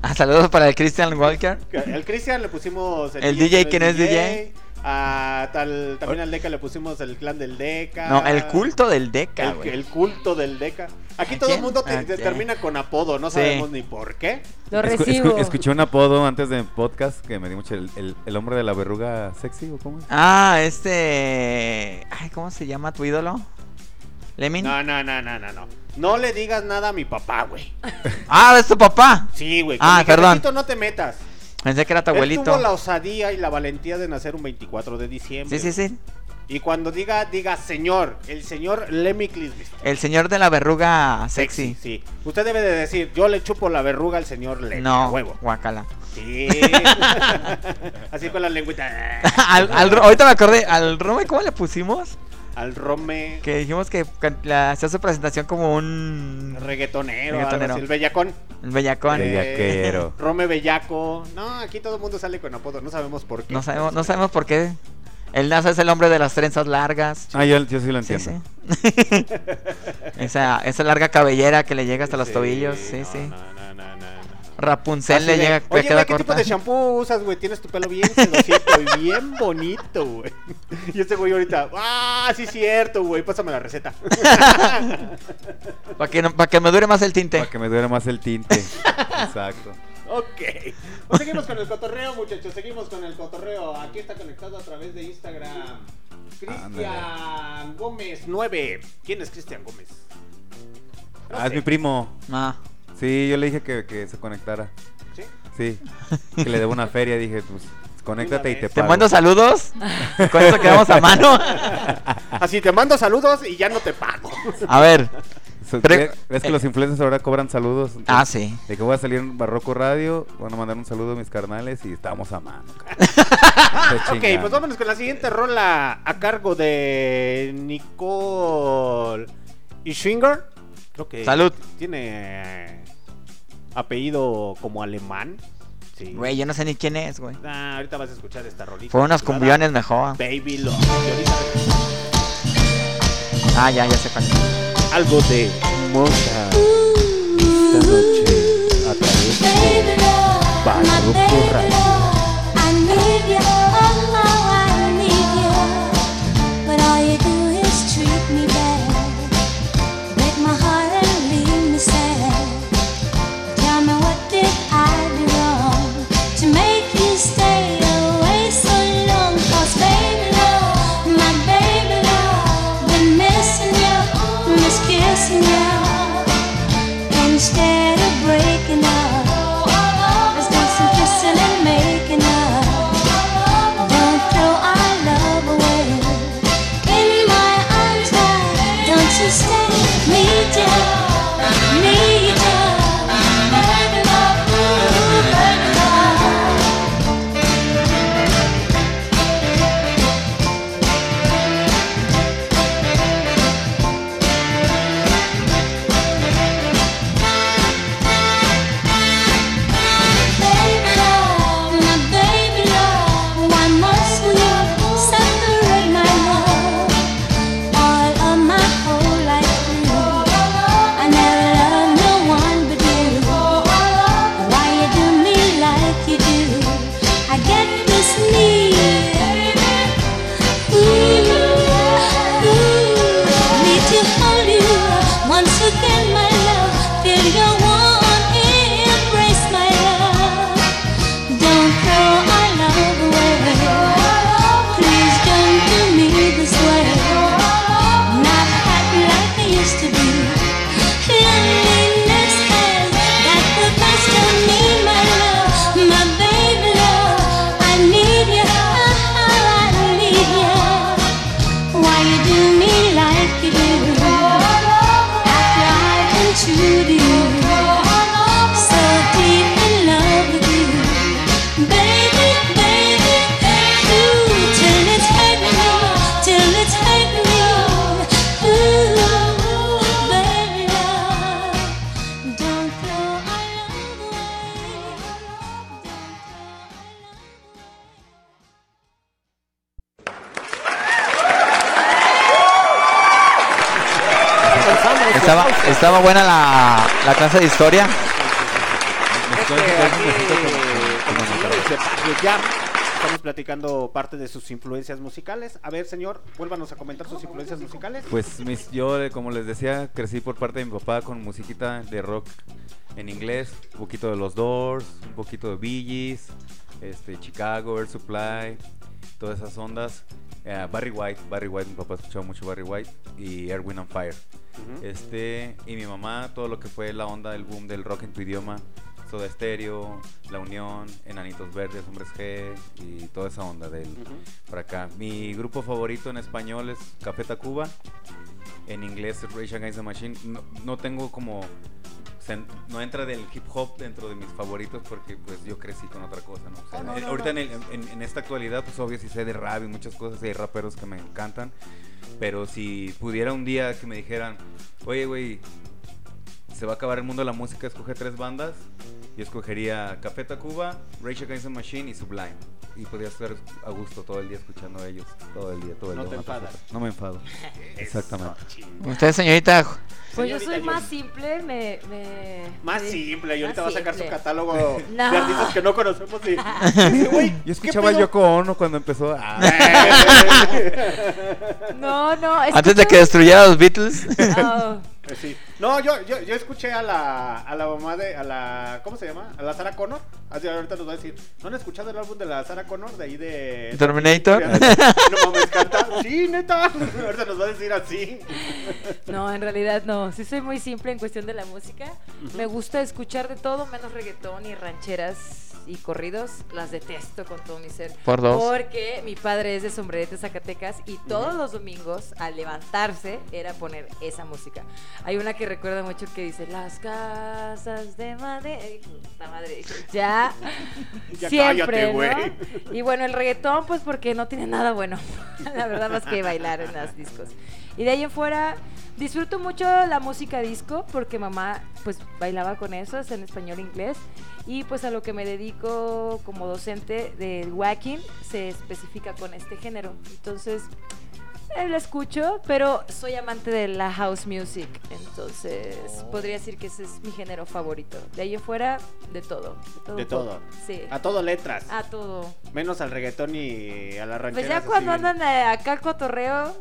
Ah, saludos para el Christian Walker. Al Cristian le pusimos El DJ que no es DJ. A tal, también al Deca le pusimos el clan del Deca. No, el culto del Deca, El, culto del Deca. Aquí ¿A todo el mundo termina con apodo, no Sí. sabemos ni por qué. Lo Escu- escu- recibo. escuché un apodo antes del podcast que me dio mucho el, el, el hombre de la verruga sexy o cómo es? Ah, este. Ay, ¿cómo se llama tu ídolo? ¿Lemin? No, no, no, no, no, no. No le digas nada a mi papá, güey. Ah, es tu papá. Sí, güey. Ah, mi perdón. no te metas. Pensé que era tu Él abuelito. tuvo la osadía y la valentía de nacer un 24 de diciembre. Sí, sí, sí. Y cuando diga, diga señor, el señor Lemmy Clisby. El señor de la verruga sexy. Sí. Usted debe de decir, yo le chupo la verruga al señor Lemmy. No, huevo. guacala. Sí. Así con la lengüita. al, ahorita me acordé, al Rome, ¿cómo le pusimos? Al Rome Que dijimos que la- hacía su presentación como un reggaetonero, Reggaetonero. así, el bellacón. el bellacón. Eh, Bellaquero. Rome Bellaco. No, aquí todo el mundo sale con apodo, no sabemos por qué. No sabemos, no sabemos por qué. El NASA es el hombre de las trenzas largas. Ah, yo, yo sí lo Sí, entiendo. sí. esa, esa larga cabellera que le llega hasta los Sí, tobillos. Sí, no, sí. No, no. Rapunzel le llega, le Oye, queda güey, ¿qué corta. tipo de shampoo usas, güey? Tienes tu pelo bien sedosito y bien bonito, güey. Y este güey ahorita, ah, sí, cierto, güey, pásame la receta. Para que, no- pa' que me dure más el tinte. Para que me duele más el tinte. Exacto. ok. Pues seguimos con el cotorreo, muchachos. Seguimos con el cotorreo. Aquí está conectado a través de Instagram. Cristian Gómez 9. ¿Quién es Cristian Gómez? No Ah, es mi primo. Ah, Sí, yo le dije que, que se conectara. ¿Sí? Sí. Que le debo una feria. Dije, pues, conéctate y te vez. te pago. mando saludos. Con eso quedamos a mano. Así te mando saludos y ya no te pago. A ver. Pero- ¿ves- ¿Ves que los influencers ahora cobran saludos? Ah, sí. De que voy a salir en Barroco Radio, van a mandar un saludo a mis carnales y estamos a mano. Ok, pues vámonos con la siguiente rola a cargo de Nicole. Creo que Salud. tiene eh, apellido como alemán. Sí. Güey, yo no sé ni quién es, güey. Ah, ahorita vas a escuchar esta rolita. Fue unos cumbiones mejor. Baby Love. Ahorita Ah, ya, ya sé cuál. algo de moda esta noche a través de Barroco Radio. Clase de historia. Estamos platicando parte de sus influencias musicales. A ver, señor, vuélvanos a comentar sus influencias musicales. Pues mis, yo, eh, como les decía, crecí por parte de mi papá con musiquita de rock en inglés, un poquito de los Doors, un poquito de Bee Gees, este, Chicago, Air Supply, todas esas ondas. Eh, Barry White, Barry White, mi papá escuchaba mucho Barry White y Air, Wind and Fire. Este, y mi mamá, todo lo que fue la onda del boom del rock en tu idioma, Soda Stereo, La Unión, Enanitos Verdes, Hombres G y toda esa onda del Ujú. por acá. Mi grupo favorito en español es Café Tacuba. En inglés es Rage Against the Machine. No, no tengo como no entra del hip hop dentro de mis favoritos porque pues yo crecí con otra cosa, ¿no? O sea, Oh, no, eh, no, ahorita no. En, el- en- en esta actualidad pues obvio sí sé de rap y muchas cosas hay raperos que me encantan, pero si pudiera un día que me dijeran, oye güey, se va a acabar el mundo de la música, escoge tres bandas, yo escogería Café Tacuba, Rage Against the Machine y Sublime. Y podría estar a gusto todo el día escuchando a ellos, todo el día, todo el No día. te una tras enfadas. No me enfado. Exactamente. Usted, señorita, Pues yo soy más simple, me... me Más simple, y ahorita va a sacar su catálogo No. de artistas que no conocemos y Yo ¿qué escuchaba pedo? Yoko Ono cuando empezó. Ah, No, no, antes de que destruyera a los Beatles. Oh, sí. No, yo, yo, yo escuché a la, a la mamá de, a la, ¿cómo se llama? A la Sarah Connor. Así ahorita nos va a decir, ¿no han escuchado el álbum de la Sarah Connor de ahí de... Terminator. No mames, canta. Sí, neta. Ahorita nos va a decir así. no, en realidad no. Sí soy muy simple en cuestión de la música. Me gusta escuchar de todo, menos reggaetón y rancheras y corridos. Las detesto con todo mi ser. Por dos. Porque mi padre es de Sombrerete, Zacatecas, y todos los domingos, al levantarse, era poner esa música. Hay una que recuerda mucho que dice, las casas de madre. La madre ya, Ya siempre, cállate. ¿no? Y bueno, el reggaetón, pues porque no tiene nada bueno. la verdad, más que bailar en los discos. Y de ahí en fuera, disfruto mucho la música disco porque mamá, pues bailaba con eso, es en español e inglés. Y pues a lo que me dedico como docente del wacking se especifica con este género. Entonces, eh, la escucho, pero soy amante de la house music. Entonces, Oh. podría decir que ese es mi género favorito. De ahí en fuera, de todo. De todo. De todo. Sí. A todo letras. A todo. Menos al reggaetón y a la ranchera. Pues ya cuando andan eh, acá al cotorreo,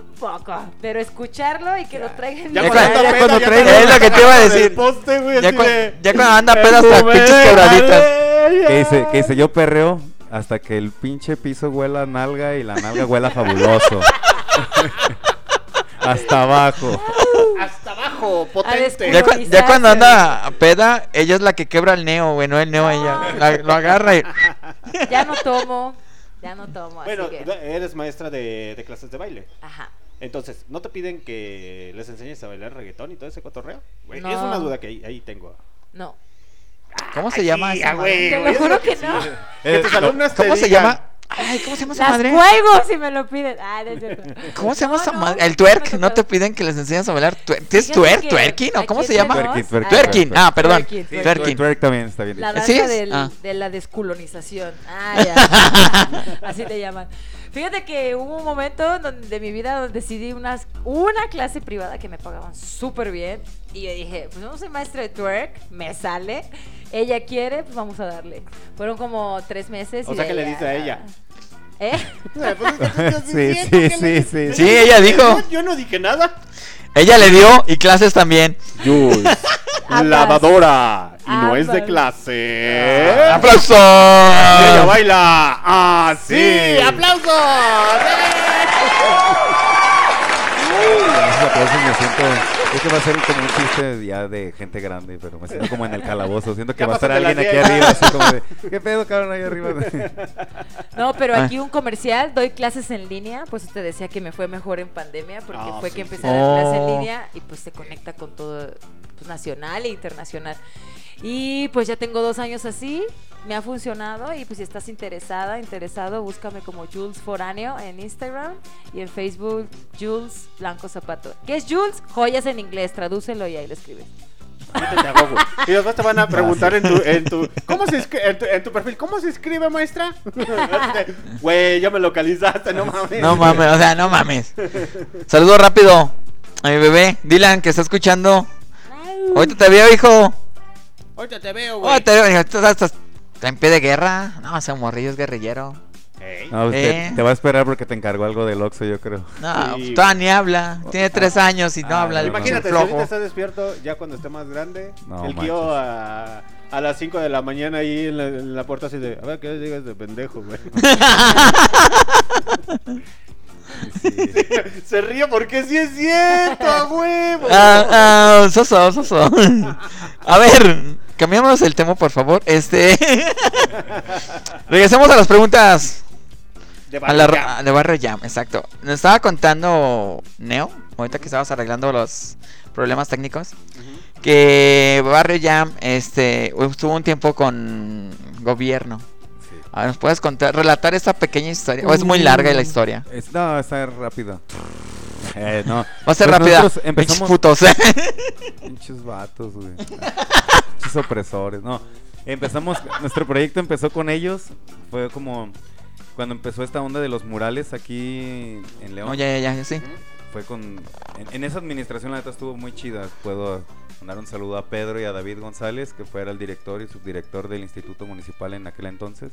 un poco. Pero escucharlo y que lo traigan. Ya Ya cuando, ya cuando traigan- es lo que te iba a decir. poste, güey, Ya, de, cuando anda peda hasta "Perfume pinches quebraditas. ella". ¿Qué dice? ¿Qué dice? Yo perreo hasta que el pinche piso huela a nalga y la nalga huela fabuloso. hasta abajo. Hasta abajo, potente. Ya, cu- ya cuando anda peda, ella es la que quebra el neo, güey, no el neo ella. La- lo agarra y... Ya no tomo. Ya no tomo. Bueno, así que. eres maestra de, de clases de baile. Ajá. Entonces, ¿no te piden que les enseñes a bailar reggaetón y todo ese cotorreo? Güey, No. Es una duda que ahí, ahí tengo. No. ¿Cómo se llama Sí, esa ah, güey, Te lo juro que sí. no. Que tus alumnos te ¿Cómo se llama? Ay, ¿cómo se llama esa Las madre? juego si me lo piden. Ah, no es cierto. ¿Cómo se llama No, esa no, madre? El twerk, ¿no te piden que les enseñes a bailar? twer- ¿Es Fíjate twerk? ¿Twerking? ¿O cómo se llama? Twerking, twerking, ah, Twerking. Ah, perdón. Twerking, Sí, Twerking. twerk también está bien. La dicho. ¿Sí danza es? del- Ah. de la descolonización. Ah, ya. Así le llaman. Fíjate que hubo un momento donde, de mi vida donde decidí unas, una clase privada que me pagaban súper bien. Y yo dije, pues no soy maestra de twerk, me sale. Ella quiere, pues vamos a darle. Fueron como tres meses. O y sea que le dice a ella. ¿Eh? Sí, sí, sí, sí. Sí, ella dijo. Yo no dije nada. Ella le dio y clases también. Lavadora. Y no es de clase. ¡Aplauso! Y ella baila. ¡Ah, sí! ¡Aplausos! Aplausos me siento. Es que va a ser como un chiste ya de gente grande, pero me siento como en el calabozo. Siento que va a estar alguien aquí arriba, así como de. ¿Qué pedo, cabrón, ahí arriba? No, pero Ah. aquí un comercial, doy clases en línea, pues usted decía que me fue mejor en pandemia porque Ah, fue sí, que sí. empecé a dar clase en Oh. línea y pues se conecta con todo pues, nacional e internacional. Y pues ya tengo dos años así, me ha funcionado y pues si estás interesada, interesado, búscame como Jules Foráneo en Instagram y en Facebook Jules Blanco Zapato. ¿Qué es Jules? Joyas en inglés, tradúcelo y ahí lo escribes. Y después te van a preguntar en tu, en tu, ¿cómo se en tu, en tu perfil, ¿cómo se escribe, maestra? Güey, ya me localizaste, no mames. No mames, o sea, no mames. Saludo rápido A mi bebé, Dylan, que está escuchando. Ahorita te veo, hijo. Ahorita te veo, Oh, te veo, hijo. ¿Tú estás, estás- está en pie de guerra? No, ese morrillo es guerrillero. Ey. No, pues, te- Eh. te, va a esperar porque te encargó algo del Oxxo, yo creo. No, Sí. todavía ni habla. Tiene tres años y no Ah, habla. Imagínate, si ahorita está despierto, ya cuando esté más grande, No el tío a, a las 5 de la mañana ahí en la, en la puerta así de, a ver, ¿qué digas de pendejo, güey? Se ríe porque sí es cierto, a huevo. Ah, ah, soso, soso. A ver, cambiamos el tema, por favor. Este. Regresemos a las preguntas. De A la, a- de Barrio Jam, exacto. Nos estaba contando Neo, ahorita que estabas arreglando los problemas técnicos, que Barrio Jam este, estuvo un tiempo con gobierno. Sí. A ver, ¿nos puedes contar, relatar esta pequeña historia? ¿O es muy larga la historia? Es- no, está rápido. Eh, no. Va a ser Pues rápida. empezamos- putos. Pinches vatos, güey. Pinches opresores. No. Empezamos, nuestro proyecto empezó con ellos. Fue como cuando empezó esta onda de los murales aquí en León. No, ya, ya, ya, sí. Fue con. En, en esa administración, la neta estuvo muy chida. Puedo mandar un saludo a Pedro y a David González, que fuera el director y subdirector del Instituto Municipal en aquel entonces.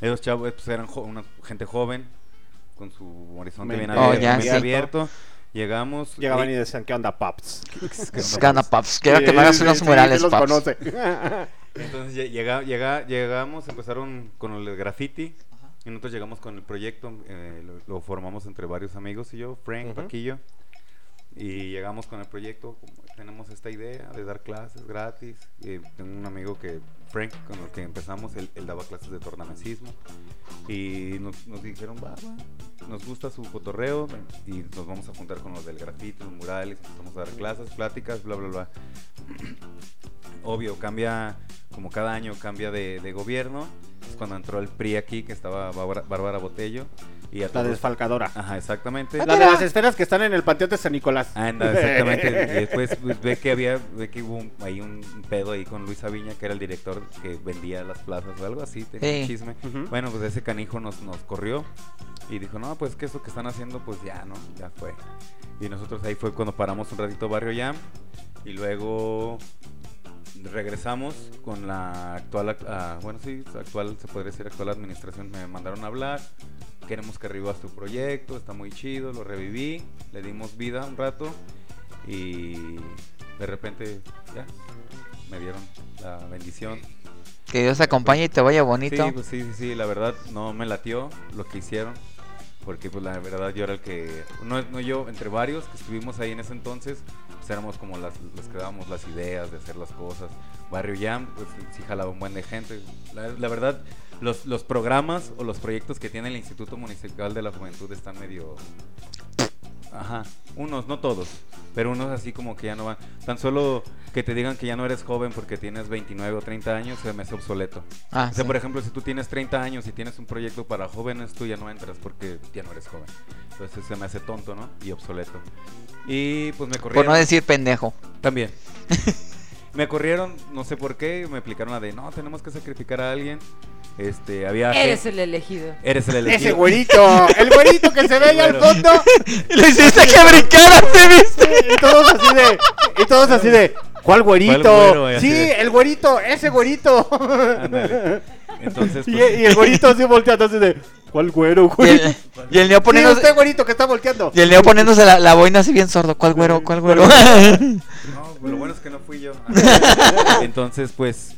Esos chavos pues, eran jo- una gente joven, con su horizonte bien Oh, abierto. ya, bien sí. abierto. Llegamos. Llegaban y y- decían, ¿qué onda, paps? Gana Paps. Quiero que me hagas unos murales, los Paps. conoce. Entonces lle- llega, llega, llegamos, empezaron con el graffiti. Y nosotros llegamos con el proyecto, eh, lo, lo formamos entre varios amigos y yo, Frank. Paquillo. Y llegamos con el proyecto, tenemos esta idea de dar clases gratis. Y tengo un amigo que, Frank, con el que empezamos, él, él daba clases de tornamesismo. Y nos, nos dijeron, va, nos gusta su cotorreo y nos vamos a juntar con los del grafiti, los murales, vamos a dar clases, pláticas, bla, bla, bla. Obvio, cambia, como cada año cambia de, de gobierno. Es cuando entró el PRI aquí, que estaba Bárbara Botello. Y a La todos- desfalcadora. Ajá, exactamente. La de las esferas que están en el panteón de San Nicolás. Anda, exactamente. y después pues, ve que había, ve que hubo un- ahí un pedo ahí con Luis Aviña, que era el director que vendía las plazas o algo así, tenía un Sí. chisme. Ujú. Bueno, pues ese canijo nos, nos corrió y dijo, no, pues que eso que están haciendo, pues ya, ¿no? Ya fue. Y nosotros ahí fue cuando paramos un ratito Barrio Jam y luego regresamos con la actual, ac- ah, bueno, sí, actual, se podría decir actual administración, me mandaron a hablar, queremos que revivas tu proyecto, está muy chido, lo reviví, le dimos vida un rato y de repente ya me dieron la bendición. Que Dios te acompañe y te vaya bonito. Sí, pues sí, sí, la verdad no me latió lo que hicieron. Porque pues la verdad yo era el que, no, no yo, entre varios que estuvimos ahí en ese entonces, pues éramos como las, los que dábamos las ideas de hacer las cosas. Barrio Jam, pues sí jalaba un buen de gente. La, la verdad, los, los programas o los proyectos que tiene el Instituto Municipal de la Juventud están medio... Ajá, unos, no todos, pero unos así como que ya no van. Tan solo que te digan que ya no eres joven porque tienes 29 o 30 años se me hace obsoleto. Ah, O sea, sí. por ejemplo, si tú tienes 30 años y tienes un proyecto para jóvenes, tú ya no entras porque ya no eres joven. Entonces se me hace tonto, ¿no? Y obsoleto. Y pues me corrieron. Por no decir pendejo. También. me corrieron, no sé por qué, me aplicaron la de, no, tenemos que sacrificar a alguien. Este, había... Eres el elegido. Eres el elegido. Ese güerito, el güerito que se ve ahí al fondo. Le hiciste que brincara, ¿te viste? Y todos así de, y todos así de, ¿cuál güerito? Sí, de- el güerito, ese güerito. Ándale. Entonces, Y, pues, y el güerito así volteando así de, ¿cuál güero, Y güey? el, y el Neo Sí, poniéndose, usted güerito que está volteando. y el Neo poniéndose la, la boina así bien sordo. ¿Cuál güero? ¿Cuál güero? No, lo bueno es que no fui yo. Entonces, pues,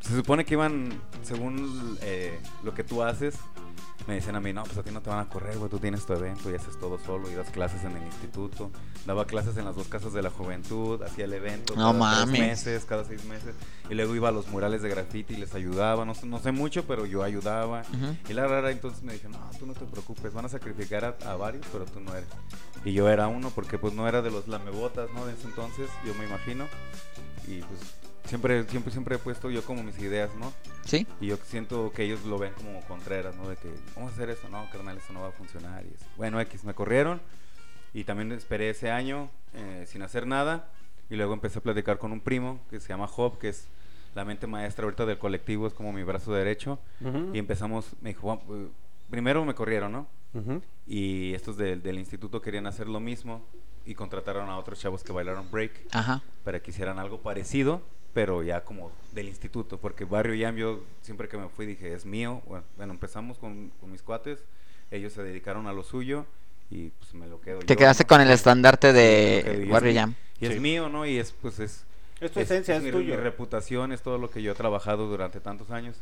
se supone que iban, según eh, lo que tú haces, me dicen a mí, no, pues a ti no te van a correr, güey, tú tienes tu evento y haces todo solo y das clases en el instituto. Daba clases en las dos casas de la juventud, hacía el evento No cada mames. tres meses, cada seis meses. Y luego iba a los murales de graffiti y les ayudaba, no, sé- no sé mucho, pero yo ayudaba. Y la rara entonces me dijeron, no, tú no te preocupes, van a sacrificar a, a varios, pero tú no eres. Y yo era uno porque pues no era de los lamebotas, ¿no? De ese entonces, yo me imagino. Y pues siempre, siempre, siempre he puesto yo como mis ideas, ¿no? ¿Sí? Y yo siento que ellos lo ven como contreras, ¿no? De que vamos a hacer eso, no, carnal, eso no va a funcionar. Y es- bueno, X, me corrieron y también esperé ese año eh, sin hacer nada. Y luego empecé a platicar con un primo que se llama Job, que es la mente maestra ahorita del colectivo, es como mi brazo derecho. Ujú. Y empezamos, me dijo, "Juan, eh, primero me corrieron, ¿no? Ujú. Y estos del- del instituto querían hacer lo mismo, y contrataron a otros chavos que bailaron break Ajá. para que hicieran algo parecido, pero ya como del instituto, porque Barrio Jam yo siempre que me fui dije, es mío. Bueno, bueno, empezamos con, con mis cuates, ellos se dedicaron a lo suyo y pues me lo quedo Te yo, quedaste ¿no? con el estandarte de yo, y es Warrior mi- Jam. Y es Sí. mío, ¿no? Y es pues es... Es tu esencia, es mi, tuyo. mi reputación, es todo lo que yo he trabajado durante tantos años.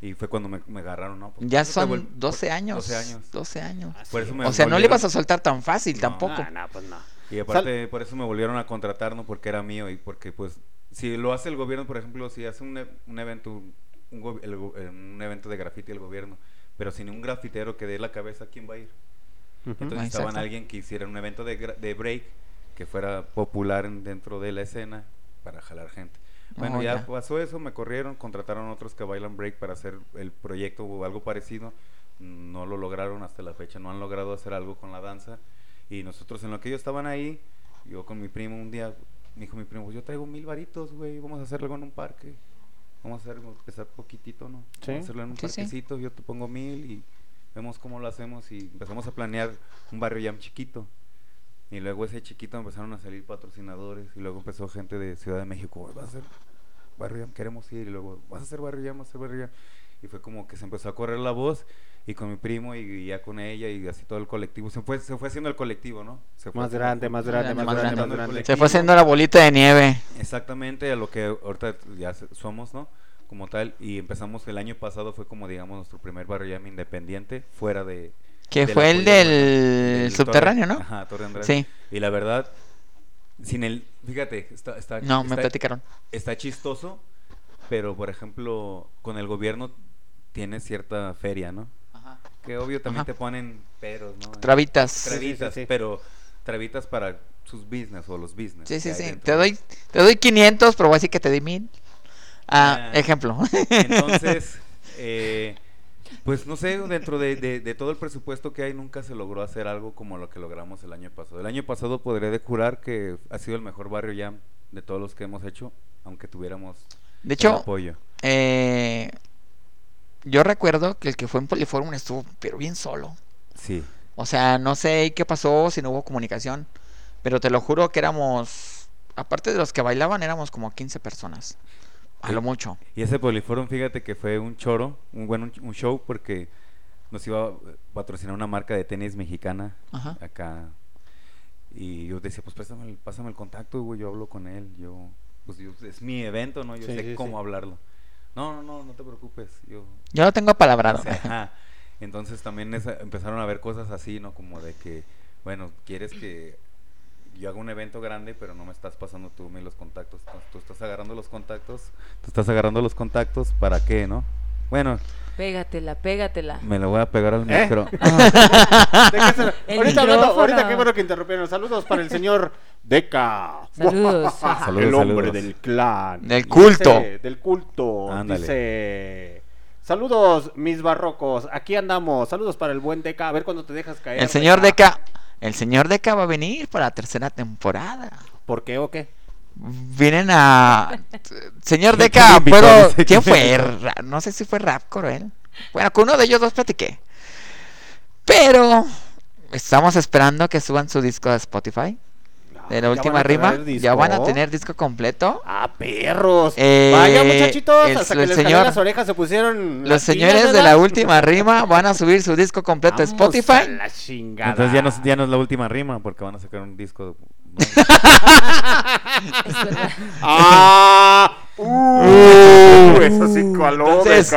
Y fue cuando me, me agarraron, ¿no? Porque Ya son 12 años. 12 años. 12 años. Así Por eso es. me O sea, no le ibas a soltar tan fácil No. tampoco. Ah, no, pues no. Y aparte, por eso me volvieron a contratar, ¿no? Porque era mío y porque, pues, si lo hace el gobierno, por ejemplo, si hace un, e- un evento, un, el eh, un evento de graffiti el gobierno, pero sin un grafitero que dé la cabeza, ¿quién va a ir? Entonces a alguien que hiciera un evento de, de break que fuera popular en- dentro de la escena para jalar gente. Bueno, Oh, ya, ya. pasó eso, me corrieron, contrataron otros que bailan break para hacer el proyecto o algo parecido. No lo lograron hasta la fecha, no han logrado hacer algo con la danza. Y nosotros en lo que ellos estaban ahí, yo con mi primo un día, me dijo mi primo, "Pues yo traigo mil varitos, güey, vamos a hacer algo en un parque. Vamos a hacer, empezar poquitito, ¿no? Sí. Vamos a hacerlo en un Sí, sí. parquecito, yo te pongo mil y vemos cómo lo hacemos y empezamos a planear un barrio jam chiquito. Y luego ese chiquito empezaron a salir patrocinadores y luego empezó gente de Ciudad de México, "Oye, vas a hacer barrio jam, queremos ir y luego vas a hacer barrio jam, vas a hacer barrio jam. Y fue como que se empezó a correr la voz y con mi primo y, ya con ella y así todo el colectivo. Se fue, se fue haciendo el colectivo, ¿no? Se fue Más haciendo- grande, más grande, más Más grande, grande. más grande. Se fue haciendo la bolita de nieve. Exactamente a lo que ahorita ya somos, ¿no? Como tal. Y empezamos, el año pasado fue como, digamos, nuestro primer barrio jam independiente, fuera de... Que fue el del del subterráneo, Torre- ¿no? Ajá, Torre Andrade. Sí. Y la verdad, sin el... Fíjate, está... está No, me platicaron. está chistoso, pero por ejemplo, con el gobierno tiene cierta feria, ¿no? Que obvio también Ajá. te ponen peros, ¿no? Trabitas. Trabitas, Sí, sí, sí. pero trabitas para sus business o los business. Sí, sí, sí. dentro, Te doy, te doy 500, pero voy a decir que te di 1000. Ah, Ah. ejemplo. Entonces, eh, pues no sé, dentro de, de- de todo el presupuesto que hay, nunca se logró hacer algo como lo que logramos el año pasado. El año pasado podré de jurar que ha sido el mejor barrio jam de todos los que hemos hecho, aunque tuviéramos De el hecho, apoyo. eh, yo recuerdo que el que fue en Poliforum estuvo, pero bien solo. Sí. O sea, no sé qué pasó, si no hubo comunicación. Pero te lo juro que éramos, aparte de los que bailaban, éramos como 15 personas. A Sí. lo mucho. Y ese Poliforum, fíjate que fue un choro, un buen un, un show porque nos iba a patrocinar una marca de tenis mexicana Ajá. acá. Y yo decía, pues pásame el, pásame el contacto, güey, yo hablo con él, yo, pues yo- es mi evento, ¿no? Yo Sí, sé sí, cómo sí. hablarlo. No, no, no, no te preocupes, yo... Yo lo tengo palabrado. ajá. Entonces también esa- empezaron a ver cosas así, ¿no? Como de que, bueno, quieres que yo haga un evento grande, pero no me estás pasando tú los contactos. Tú estás agarrando los contactos, tú estás agarrando los contactos, ¿para qué, no? Bueno, Pégatela, pégatela. me lo voy a pegar al ¿Eh? micro. ¿De qué se- El ahorita, hablando, micrófono. ahorita qué bueno que interrumpieron. Saludos para el señor Deca. Saludos. Saludos, el hombre saludos. del clan. Del culto. dice- del culto. Ándale. Dice. Saludos, mis barrocos. Aquí andamos. Saludos para el buen Deca. A ver cuándo te dejas caer. El señor Deca, el señor Deca va a venir para la tercera temporada. ¿Por qué o qué? Vienen a... Señor ¿Quién te Deca. Dice, ¿Quién ¿quién fue? No sé si fue Rapcore él. Bueno, con uno de ellos dos platiqué. Pero estamos esperando que suban su disco de Spotify. De la ¿ya última rima. Ya van a tener disco completo. Ah, perros. Eh, Vaya, muchachitos. el- hasta que les señor- las orejas se pusieron. Los señores de la última rima van a subir su disco completo a Vamos a Spotify. la chingada. Entonces ya no, es- ya no es la última rima porque van a sacar un disco. verdad. ¡Ah! ¡Uh! Eso sí coló, Entonces-.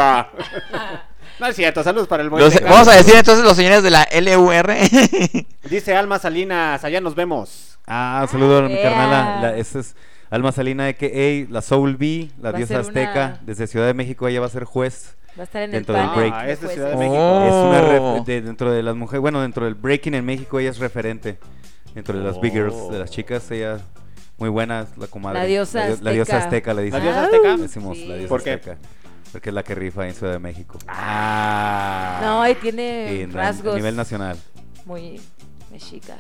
No es cierto, saludos para el buen Los- vamos a decir entonces los señores de la LUR. Dice Alma Salinas, allá nos vemos. Ah, saludo a mi Yeah. carnala. La, esa es Alma Salina de que la Soul B, la Va diosa azteca, una- desde Ciudad de México. Ella va a ser juez. Va a estar en Dentro el del break. Ah, es de Ciudad de México. Es una Oh. ref- de- dentro de las mujeres, bueno, dentro del breaking en México ella es referente. Dentro de las big girls, de las chicas, ella muy buena, la comadre. La diosa dio- la diosa azteca. azteca le ¿La dicen. diosa azteca? Ah, Decimos sí. la diosa ¿Por qué? azteca. Porque es la que rifa en Ciudad de México. Ah. No, y tiene en- rasgos a nivel nacional. muy mexicas.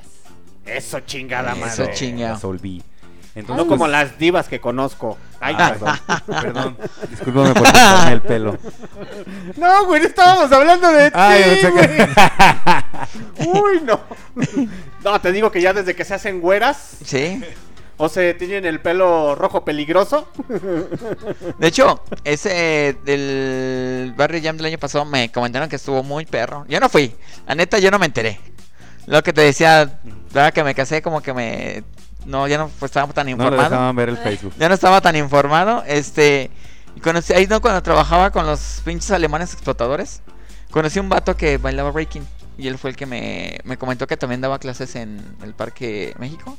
Eso chingada madre. Eso chinga. La Soul B. Entonces, No pues, como las divas que conozco. Ay, Ah, perdón. Perdón, discúlpame por cortarme el pelo. No, güey, no estábamos hablando de Ay, güey. Uy, no. No, te digo que ya desde que se hacen güeras Sí. o se tienen el pelo rojo peligroso. De hecho, ese del Barrio Jam del año pasado me comentaron que estuvo muy perro. Yo no fui. La neta, yo no me enteré. Lo que te decía, ahora que me casé, como que me. No, ya no pues, estaba tan No informado. dejaban ver el Facebook. ya no estaba tan informado. Este. Y conocí, ahí no cuando trabajaba con los pinches alemanes explotadores. Conocí un vato que bailaba breaking. Y él fue el que me, me comentó que también daba clases en el Parque México.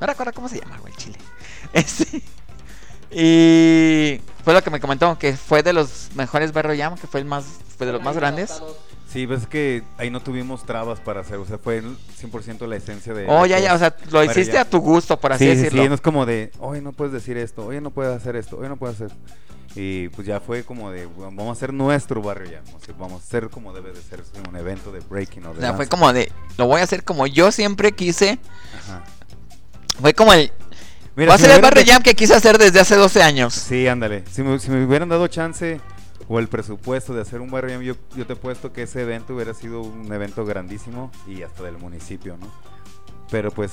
No recuerdo cómo se llama, güey, Chile. Este. Y fue lo que me comentó, que fue de los mejores Barrio Jam, que fue el más, fue de los más grandes. Sí, ves que ahí no tuvimos trabas para hacer, o sea, fue el 100% la esencia de... Oh, ya, ya, o sea, lo hiciste a tu gusto, por así sí, decirlo. sí, no es como de, hoy no puedes decir esto, hoy no puedes hacer esto, hoy no puedes hacer. Y pues ya fue como de, vamos a hacer nuestro barrio ya, o sea, vamos a hacer como debe de ser, un evento de breaking o de O sea, fue como de, lo voy a hacer como yo siempre quise. Ajá. Fue como el, Mira, va a si ser el Barrio de- Jam que quise hacer desde hace 12 años. Sí, ándale. Si me, si me hubieran dado chance o el presupuesto de hacer un barrio yo, yo te he puesto que ese evento hubiera sido un evento grandísimo y hasta del municipio, ¿no? Pero pues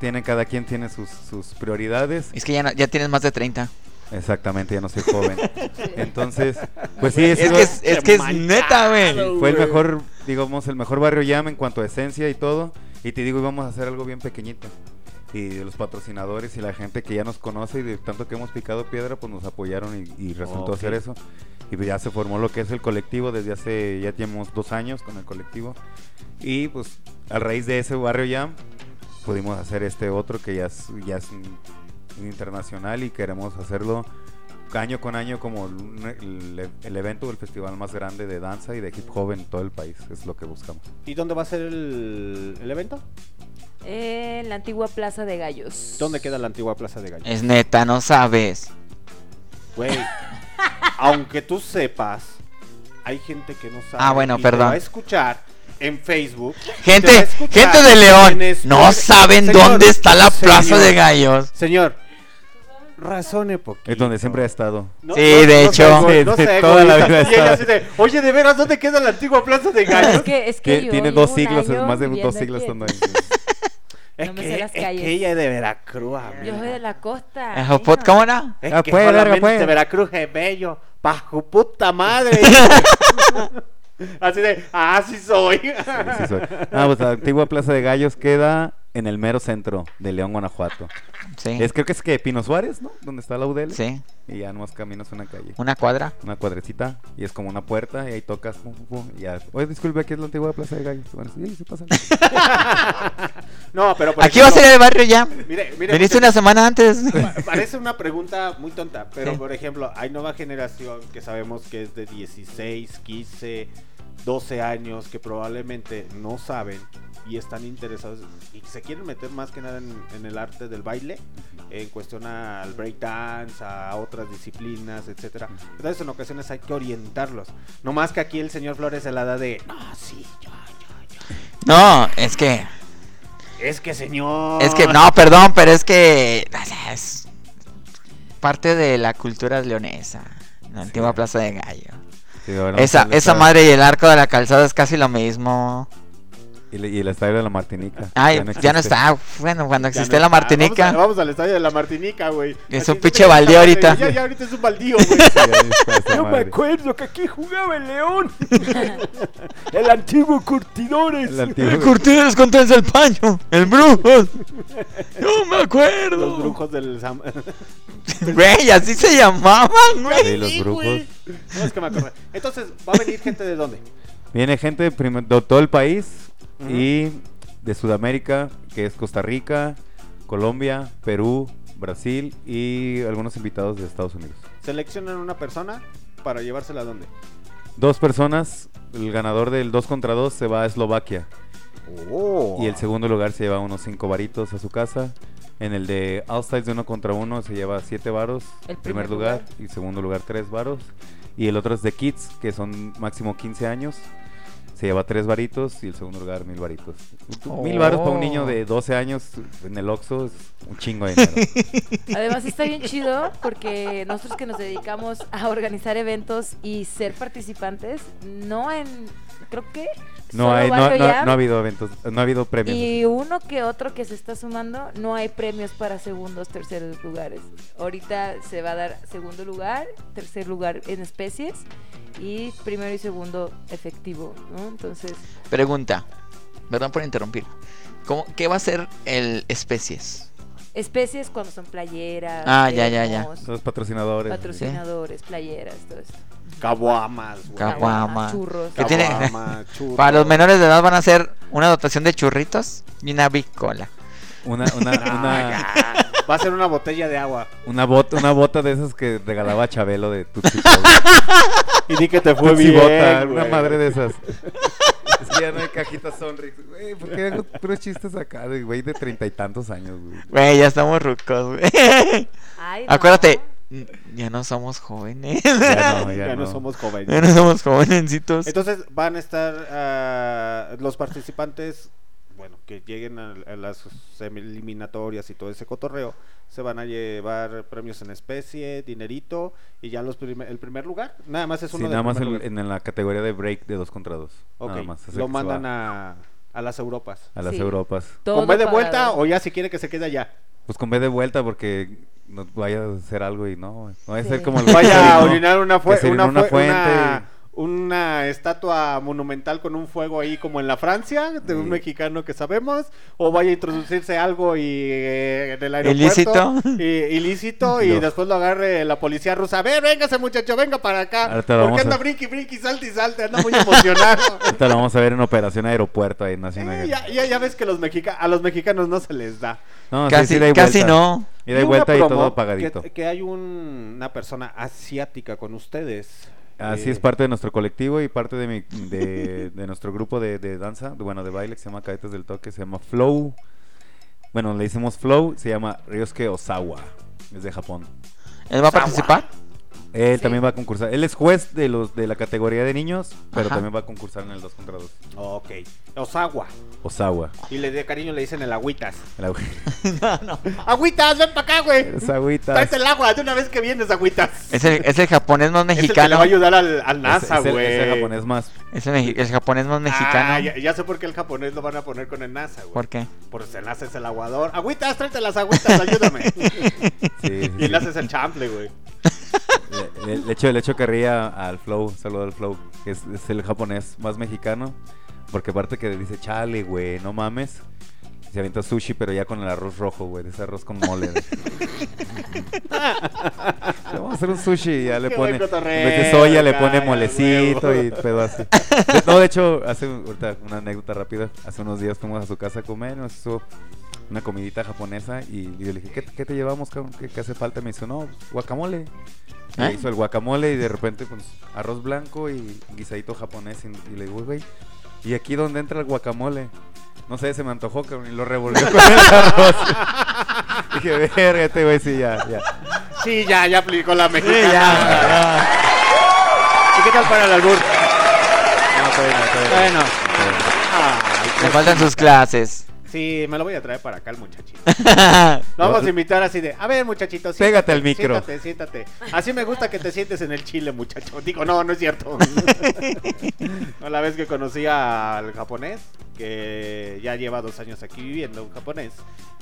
tiene, cada quien tiene sus, sus prioridades. Es que ya, no- ya tienes más de 30. Exactamente, ya no soy joven. Entonces, pues sí, Es que es, es que es neta, güey. fue el mejor, digamos, el mejor barrio jam en cuanto a esencia y todo. Y te digo, íbamos a hacer algo bien pequeñito. Y de los patrocinadores y la gente que ya nos conoce y de tanto que hemos picado piedra, pues nos apoyaron y, y resultó Ok. hacer eso. Y pues ya se formó lo que es el colectivo desde hace, ya tenemos dos años con el colectivo. Y pues a raíz de ese barrio jam, pudimos hacer este otro que ya es, ya es internacional y queremos hacerlo año con año como el, el evento o el festival más grande de danza y de hip hop en todo el país. Es lo que buscamos. ¿Y dónde va a ser el, el evento? En la antigua Plaza de Gallos. ¿Dónde queda la antigua Plaza de Gallos? Es neta, no sabes. Güey, aunque tú sepas, hay gente que no sabe. Ah, bueno, y te perdón. va a escuchar en Facebook. Gente, escuchar gente de León, no saben Señor, dónde está la plaza señor, de gallos. Señor, razone poquito. Es donde siempre ha estado. No- Sí, no- de no hecho. no toda la vida oye, de veras, ¿dónde queda la antigua Plaza de Gallos? Es que, es que Que yo tiene dos siglos, más de dos siglos estando ahí. Es, No me que, sé las es calles. que ella es de Veracruz, amigo. Yo soy de la costa. Pues, niño. ¿Cómo era? Es Ah, que pues, verga, solamente pues. Veracruz es bello. Pa' su puta madre. Así de, ah, sí soy. Sí, sí soy. Ah, pues la antigua Plaza de Gallos queda en el mero centro de León, Guanajuato. Sí. Es creo que es que Pino Suárez, ¿no? Donde está la UDL. Sí. Y ya nomás caminas una calle. Una cuadra. Una cuadrecita y es como una puerta y ahí tocas. pum, pum, pum, y ya. Oye, disculpe, aquí es la antigua Plaza de Gallos. Bueno, sí, sí pasa. No, pero por Aquí va a ser el barrio Jam. Mire, mire, Viniste una semana antes. pa- Parece una pregunta muy tonta, pero Sí. por ejemplo, hay nueva generación que sabemos que es de 16, 15, 12 años que probablemente no saben y están interesados y se quieren meter más que nada en, en el arte del baile, en cuestión al breakdance, a otras disciplinas, etcétera. Entonces en ocasiones hay que orientarlos. No más que aquí el señor Flores se la da de, no, sí, yo, yo, yo. No, es que. Es que señor. Es que, no, perdón, pero es que. es parte de la cultura leonesa. La antigua plaza de gallo. Sí, Esa, esa madre y el arco de la calzada es casi lo mismo. Y, le- y el estadio de la Martinica. Ay, ya no, está. Bueno, cuando Ya existía no la está. Martinica. Vamos, a- vamos al estadio de la Martinica, güey. Es un pinche baldío ahorita. Ya, ya ahorita es un baldío, güey. Yo me acuerdo que aquí jugaba el León. el antiguo Curtidores. El antiguo- Curtidos contra el paño. El brujo. No me acuerdo. Los brujos del. Güey, así se llamaban, güey. Sí, los brujos. No, es que me acuerdo. Entonces, ¿va a venir gente de dónde? Viene gente de todo el país Y de Sudamérica, que es Costa Rica, Colombia, Perú, Brasil y algunos invitados de Estados Unidos. Seleccionan una persona para llevársela a dónde. Dos personas, el ganador del 2 contra 2 se va a Eslovaquia Oh. y el segundo lugar se lleva unos 5 varitos a su casa. En el de All Styles de uno contra uno se lleva 7 varos, El primer, primer lugar, lugar. y segundo lugar 3 varos. Y el otro es de Kids, que son máximo 15 años. Se lleva tres varitos y el segundo lugar mil varitos. Oh. Mil varos para un niño de 12 años en el Oxxo es un chingo de dinero. Además está bien chido porque nosotros que nos dedicamos a organizar eventos y ser participantes, no en, creo que No, hay, no, no- no ha habido eventos, no ha habido premios. y uno que otro que se está sumando, no hay premios para segundos, terceros lugares. Ahorita se va a dar segundo lugar, tercer lugar en especies y primero y segundo efectivo, ¿no? Entonces, Pregunta, perdón por interrumpir. ¿Cómo, ¿Qué va a ser el especies? especies cuando son playeras, Ah, ya, ya, ya. Los patrocinadores. patrocinadores, playeras, todo esto. Caguamas, güey. Caguama. churros. ¿Qué tiene? Caguama, churros. Para los menores de edad van a ser una dotación de churritos y una bicola. Una, una, Ah, una, ya. Va a ser una botella de agua. una, bota, una bota de esas que regalaba Chabelo de Tutsi. Y di que te fue Tutsi bien, Bota, una madre de esas. Es que ya no hay cajitas Sonrix. Güey, ¿por qué hago puros chistes acá de güey de treinta y tantos años, güey? Güey, ya estamos rucos, güey. Ay. Acuérdate, ya no somos jóvenes. Ya no, Ya, ya, no. no. somos jóvenes. Ya no somos jovencitos. Entonces van a estar ah, los participantes, bueno, que lleguen a, a las eliminatorias y todo ese cotorreo, se van a llevar premios en especie, dinerito y ya los prime- el primer lugar. Nada más es Sí, uno del nada más en, la categoría de break de dos contra dos. Ok, Nada más. lo mandan a, a las Europas. a las Sí. Europas. Todo ¿Con B de vuelta o ya si quiere que se quede allá? Pues con B de vuelta porque no vaya a hacer algo y no. No va a Sí. ser como el Vaya a orinar una, fue- una, una fue- fuente. una- una estatua monumental con un fuego ahí como en la Francia, de un Sí. mexicano que sabemos, o vaya a introducirse algo y eh, en el aeropuerto ¿Ilícito? y- ilícito y No. después lo agarre la policía rusa. A ver, véngase muchacho, venga para acá. Porque vamos a- anda brinqui, brinqui, salte y salte, anda muy emocionado. Ahorita lo vamos a ver en Operación Aeropuerto ahí en Nacional. Eh, ya, ya, ya ves que los mexica a los mexicanos no se les da. No, Casi, sí, y casi no. Y de vuelta y todo pagadito. Que, que hay un- una persona asiática con ustedes. Así Eh, es parte de nuestro colectivo y parte de, mi, de, de nuestro grupo de, de danza, de- bueno, de baile que se llama Cadetes del Toque, se llama Flow. Bueno, le hicimos Flow, se llama Ryosuke Osawa, es de Japón. ¿Él va a participar? Él Sí. también va a concursar. Él es juez de los de la categoría de niños, pero Ajá. también va a concursar en el 2 contra 2. Ok. Osawa. Osawa. Y le de cariño le dicen el agüitas. El agü- Agüitas, ven para acá, güey. Es agüitas. Tráete el agua de una vez que vienes, agüitas. Es el, es el japonés más Es el que le mexicano. va a ayudar al, al Es- NASA, es el- güey. es el japonés más. Es el, el japonés más mexicano. Ah, ya, ya sé por qué el japonés lo van a poner con el NASA, güey. ¿Por qué? Porque el NASA es el aguador. Agüitas, tráete las agüitas, ayúdame. Sí, sí, y el. NASA es el chample, güey. Le, le- le echo, le echo carrilla al Flow, saludo al Flow, que es, es el japonés más mexicano. Porque aparte que dice, chale, güey, no mames. Se avienta sushi, pero ya con el arroz rojo, güey, ese arroz con mole. Vamos a hacer un sushi y ya le Qué pone, en vez de soya le pone molecito y pedo así. De- No, de hecho, hace ahorita una anécdota rápida. Hace unos días fuimos a su casa a comer, nos hizo una comidita japonesa y, y yo le dije, ¿qué, qué te llevamos, cabrón? ¿Qué, qué hace falta? Me dice, no, guacamole. Y ¿Eh? hizo el guacamole y de repente pues arroz blanco y guisadito japonés y, y le digo, güey, ¿y aquí dónde entra el guacamole? No sé, se me antojó, cabrón, y lo revolvió con el arroz. Dije, verga, este güey sí, ya, ya. Sí, ya, ya aplicó la mexicana. Sí, ya, ya. ¿Y qué tal para el albur? No, todavía no, todavía no. Bueno. Le pues, faltan sus clases. Sí, me lo voy a traer para acá el muchachito. Lo vamos a invitar así de, a ver muchachito, Pégate al micro. Siéntate, siéntate. Así me gusta que te sientes en el chile, muchacho. Digo, no, no es cierto. no, la vez que conocí al japonés, que ya lleva dos años aquí viviendo, un japonés.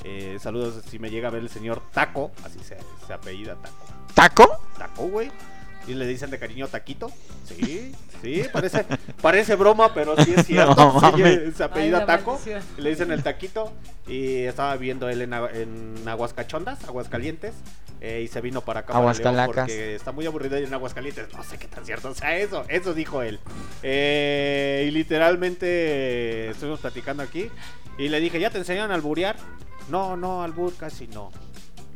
Eh, saludos si me llega a ver el señor Taco, así se, se apellida Taco. ¿Taco? Taco, güey. Y le dicen de cariño Taquito. Sí, sí, parece, parece broma, pero sí es cierto. No, Sí, se apellida Ay, Taco. maldición. y le dicen el Taquito. Y estaba viendo él en, en Aguascachondas, Aguascalientes. eh, y se vino para acá. para. Porque está muy aburrido ahí en Aguascalientes. No sé qué tan cierto sea eso. Eso dijo él. Eh, y literalmente estuvimos platicando aquí. Y le dije, ¿ya te enseñaron a alburear? No, no, albur casi no.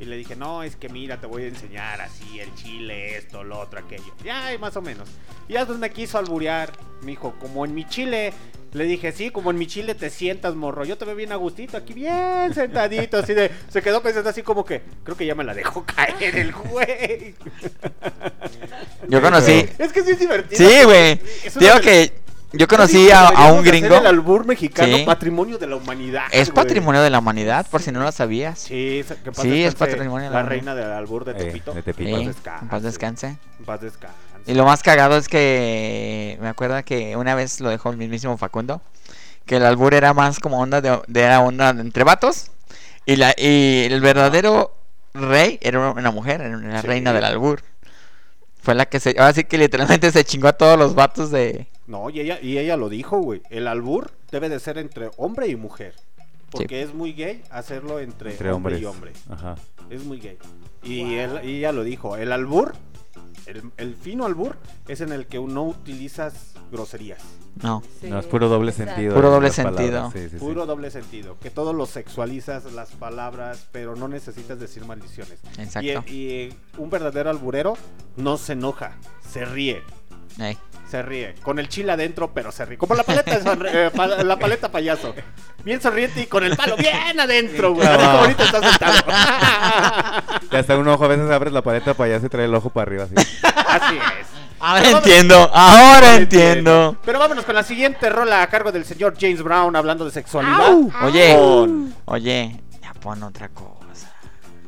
Y le dije, no, es que mira, te voy a enseñar así el chile, esto, lo otro, aquello. Ya, y más o menos. Y ya pues me quiso alburear. Me dijo, como en mi chile. Le dije, sí, como en mi chile te sientas, morro. Yo te veo bien a gustito, aquí bien sentadito, así de... Se quedó pensando así como que, creo que ya me la dejó caer el güey. Yo conocí. Es que sí es divertido. Sí, güey. Es una Digo que Yo conocí a, un gringo. El albur mexicano, Sí. patrimonio de la humanidad. Es güey. patrimonio de la humanidad, por si no lo sabías. Sí, es- que en paz Sí, es descanse patrimonio de La la reina del albur de Eh, Tepito. de Tepito. Sí, paz descanse. en paz descanse. En paz descanse. Y lo más cagado es que me acuerdo que una vez lo dejó el mismísimo Facundo, que el albur era más como onda de, de- era onda entre vatos y la y el verdadero rey era una mujer, era la Sí. reina del albur. Fue la que se, ahora sí que literalmente se chingó a todos los vatos de No, y ella, y ella lo dijo, güey. El albur debe de ser entre hombre y mujer. Porque es muy gay hacerlo entre, Entre hombre hombres. y hombre. Ajá. Es muy gay. Y, él, y ella lo dijo. El albur, el, el fino albur, es en el que no utilizas groserías. no. No, es puro doble Exacto. sentido. Puro doble sentido. sí, sí, sí. Puro doble sentido. Que todo lo sexualizas, las palabras, pero no necesitas decir maldiciones. Exacto. Y, y un verdadero alburero no se enoja, se ríe. Ey. Se ríe, con el chile adentro, pero se ríe. Como la paleta, eh, pa- la paleta payaso. Bien sonriente y con el palo bien adentro, güey. Como ahorita está sentado. Y hasta un ojo, a veces abres la paleta allá se trae el ojo para arriba. Así. Así es. Ahora Pero vamos- entiendo, ahora entiendo. Pero vámonos con la siguiente rola a cargo del señor James Brown hablando de sexualidad. Oye, Con, oye, ya pon otra cosa.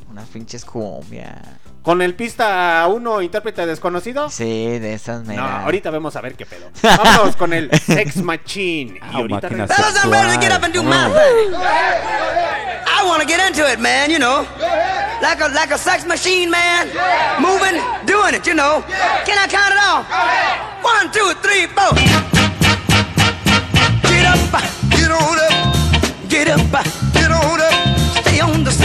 Unas pinches cumbias. Con el pista 1 intérprete desconocido. Sí, de esas No, meras. ahorita vemos a ver qué pedo. Vámonos con el Sex Machine. Y Ah, ahorita regresamos. Fellas, I'm ready to get up and do my thing. I want to get into it, man, you know. Like a, like a sex machine, man. Moving, doing it, you know. Can I count it off? One, two, three, four. Get up, get on up. Get up, get on up. Stay on the on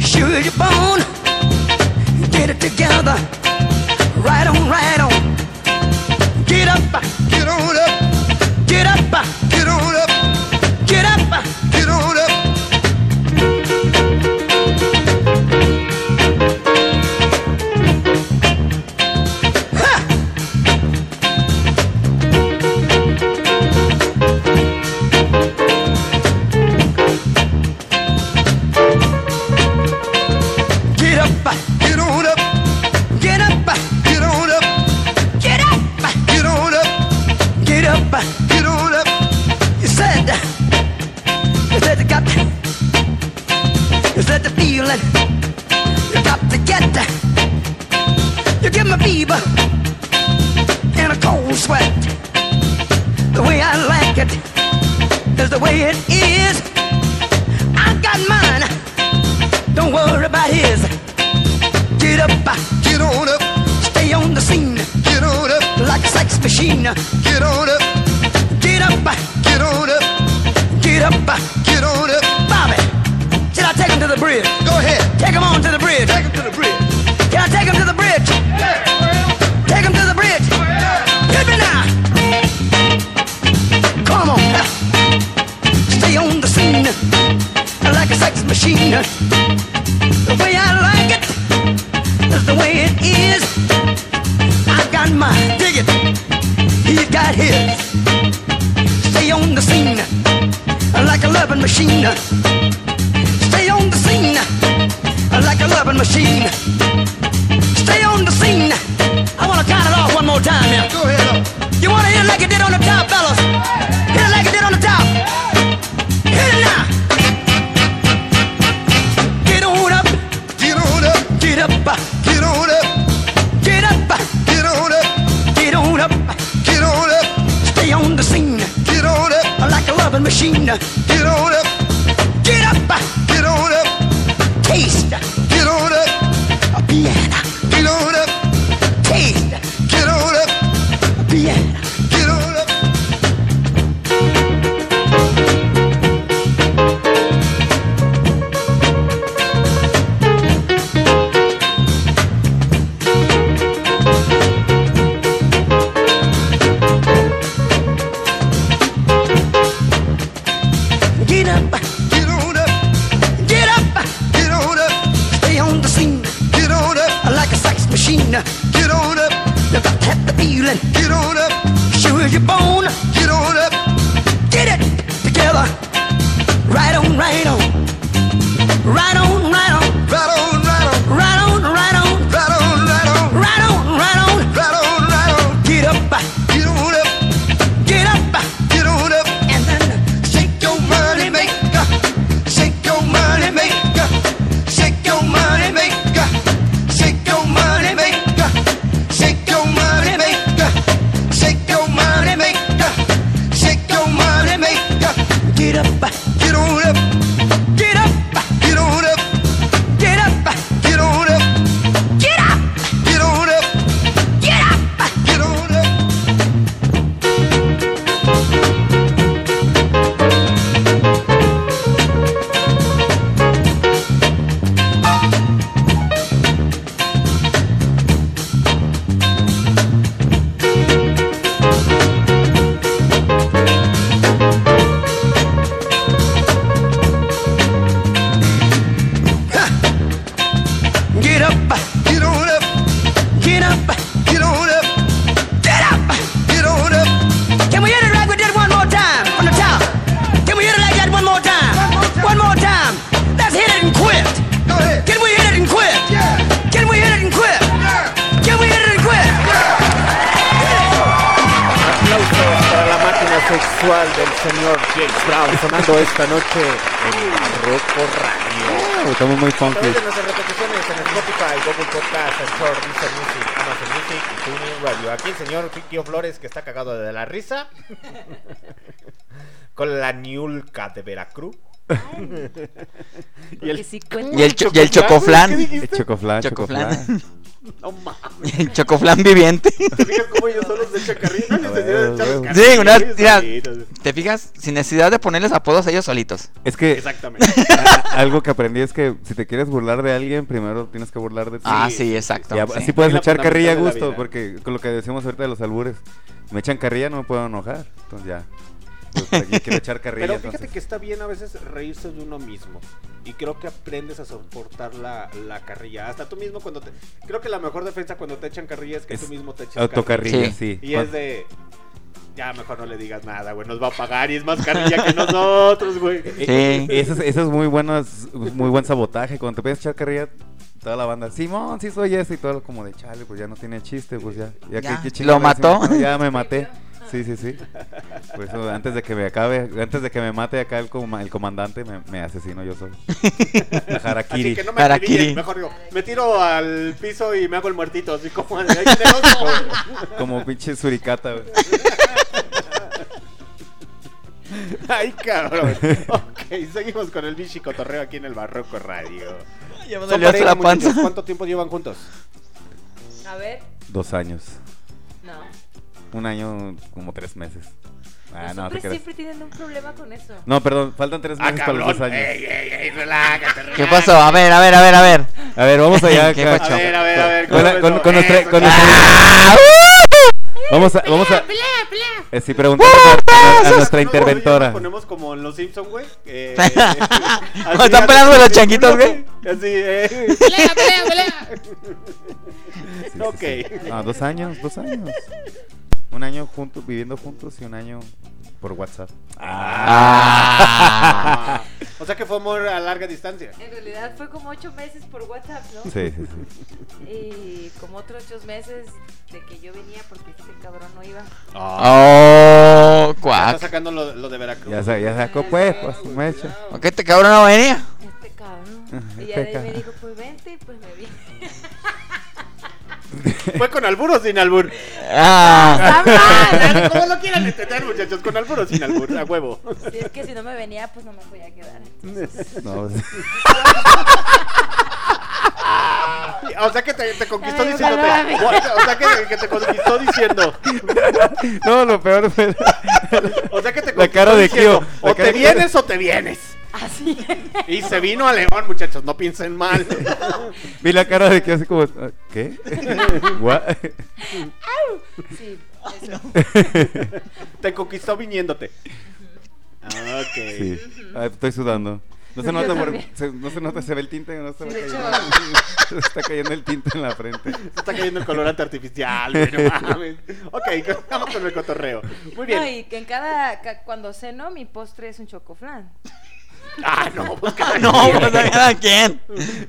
Sure your bone. Get it together. Right on, right on. Get up, get on up. Get up, get on up. Flores que está cagado de la risa con la Niulca de Veracruz. Y sí cuenta. Y el, cho- y el chocoflán. ¿Qué El dijiste? chocoflan, Chocoflan. chocoflan. No mames. El chocoflán viviente. ¿Te fijas cómo solo? No A Sí, una- mira. ¿Te fijas? Sin necesidad de ponerles apodos ellos solitos. Es que Exactamente. a- algo que aprendí es que si te quieres burlar de alguien, primero tienes que burlar de ti. ah, sí, exacto. Sí. Así puedes echar carrilla a gusto, porque con lo que decimos ahorita de los albures, me echan carrilla, no me puedo enojar. Entonces ya. Pues, aquí quiero echar carrilla. Pero fíjate entonces. que está bien a veces reírse de uno mismo. Y creo que aprendes a soportar la, la carrilla. Hasta tú mismo cuando te... Creo que la mejor defensa cuando te echan carrilla es que Es tú mismo te echas Autocarrilla, Sí. sí. Y es de... Ya mejor no le digas nada, güey. Nos va a pagar y es más carrilla que nosotros, güey. Sí. Eso es, eso es muy bueno, es muy buen sabotaje. Cuando te puedes echar carrilla, toda la banda, Simón, sí soy ese y todo como de chale, pues ya no tiene chiste, pues ya. ya, Ya. que- que ¿Lo mató? decimos, Ya me maté. Sí, sí, sí. Por eso antes de que me acabe, antes de que me mate acá el, coma- el comandante, me, me asesino yo solo. La Así harakiri. que no me Harakiri. mejor digo, me tiro al piso y me hago el muertito, así como de ahí tenemos como- Como pinche suricata, güey. Ay, cabrón. Ok, seguimos con el bichi cotorreo aquí en el Barroco Radio. Ya me dolió la panza. ¿Cuánto tiempo llevan juntos? A ver, Dos años. no. Un año, como tres meses. Ah, no, siempre tienen un problema con eso. No, perdón, faltan tres Ah, meses para los dos años. Ey, ey, ey, relájate, ¿Qué pasó? A ver, a ver, a ver, a ver. A ver, vamos allá. ¿Qué? A ver, a ver, a ver. Con, eso. nuestra- Vamos a, vamos a, eh, sí, a, a nuestra No, interventora. ya nos ponemos como en los Simpsons, güey. Eh, están peleando los changuitos, güey. Así, eh. Pelea, pelea, pelea. Sí, sí, Ok. sí. Ah, dos años, dos años. Un año juntos, viviendo juntos y un año por WhatsApp. Ah. O sea que fue amor a larga distancia. En realidad fue como ocho meses por WhatsApp, ¿no? Sí, sí, sí. Y como otros ocho meses de que yo venía porque este cabrón no iba. Oh, Está cuac. sacando lo, lo de Veracruz. Ya, sa- ya sacó pues, pues su mecha. ¿Por qué te cabrón no venía? Este cabrón. Y Este ya de ahí me dijo, pues vente y pues me vine. ¿Fue con albur o sin albur? Ah. Como lo quieran entender, muchachos, con albur o sin albur, a huevo. Si es que si no me venía, pues no me podía quedar. No, O sea que te, te conquistó Ay, diciéndote. O sea que, que te conquistó diciendo. no, lo peor fue O sea que te La conquistó cara de diciendo, Kio, la O cara te de- vienes o te vienes. Así. Y se vino a León, muchachos, no piensen mal. vi la cara de que así como, ah, ¿qué? What? Sí, eso. Te conquistó viniéndote. Ah, Ok. Sí, Ah, estoy sudando. No se nota, por- se- no se nota, se ve el tinte, no se, Sí, ve. Se está cayendo el tinte en la frente. Se está cayendo el colorante artificial, no mames. Ok, vamos con el cotorreo. Muy bien. No, y que en cada, ca- cuando ceno, mi postre es un chocoflan. Ah, no, pues cada No, quien. pues a cada quien.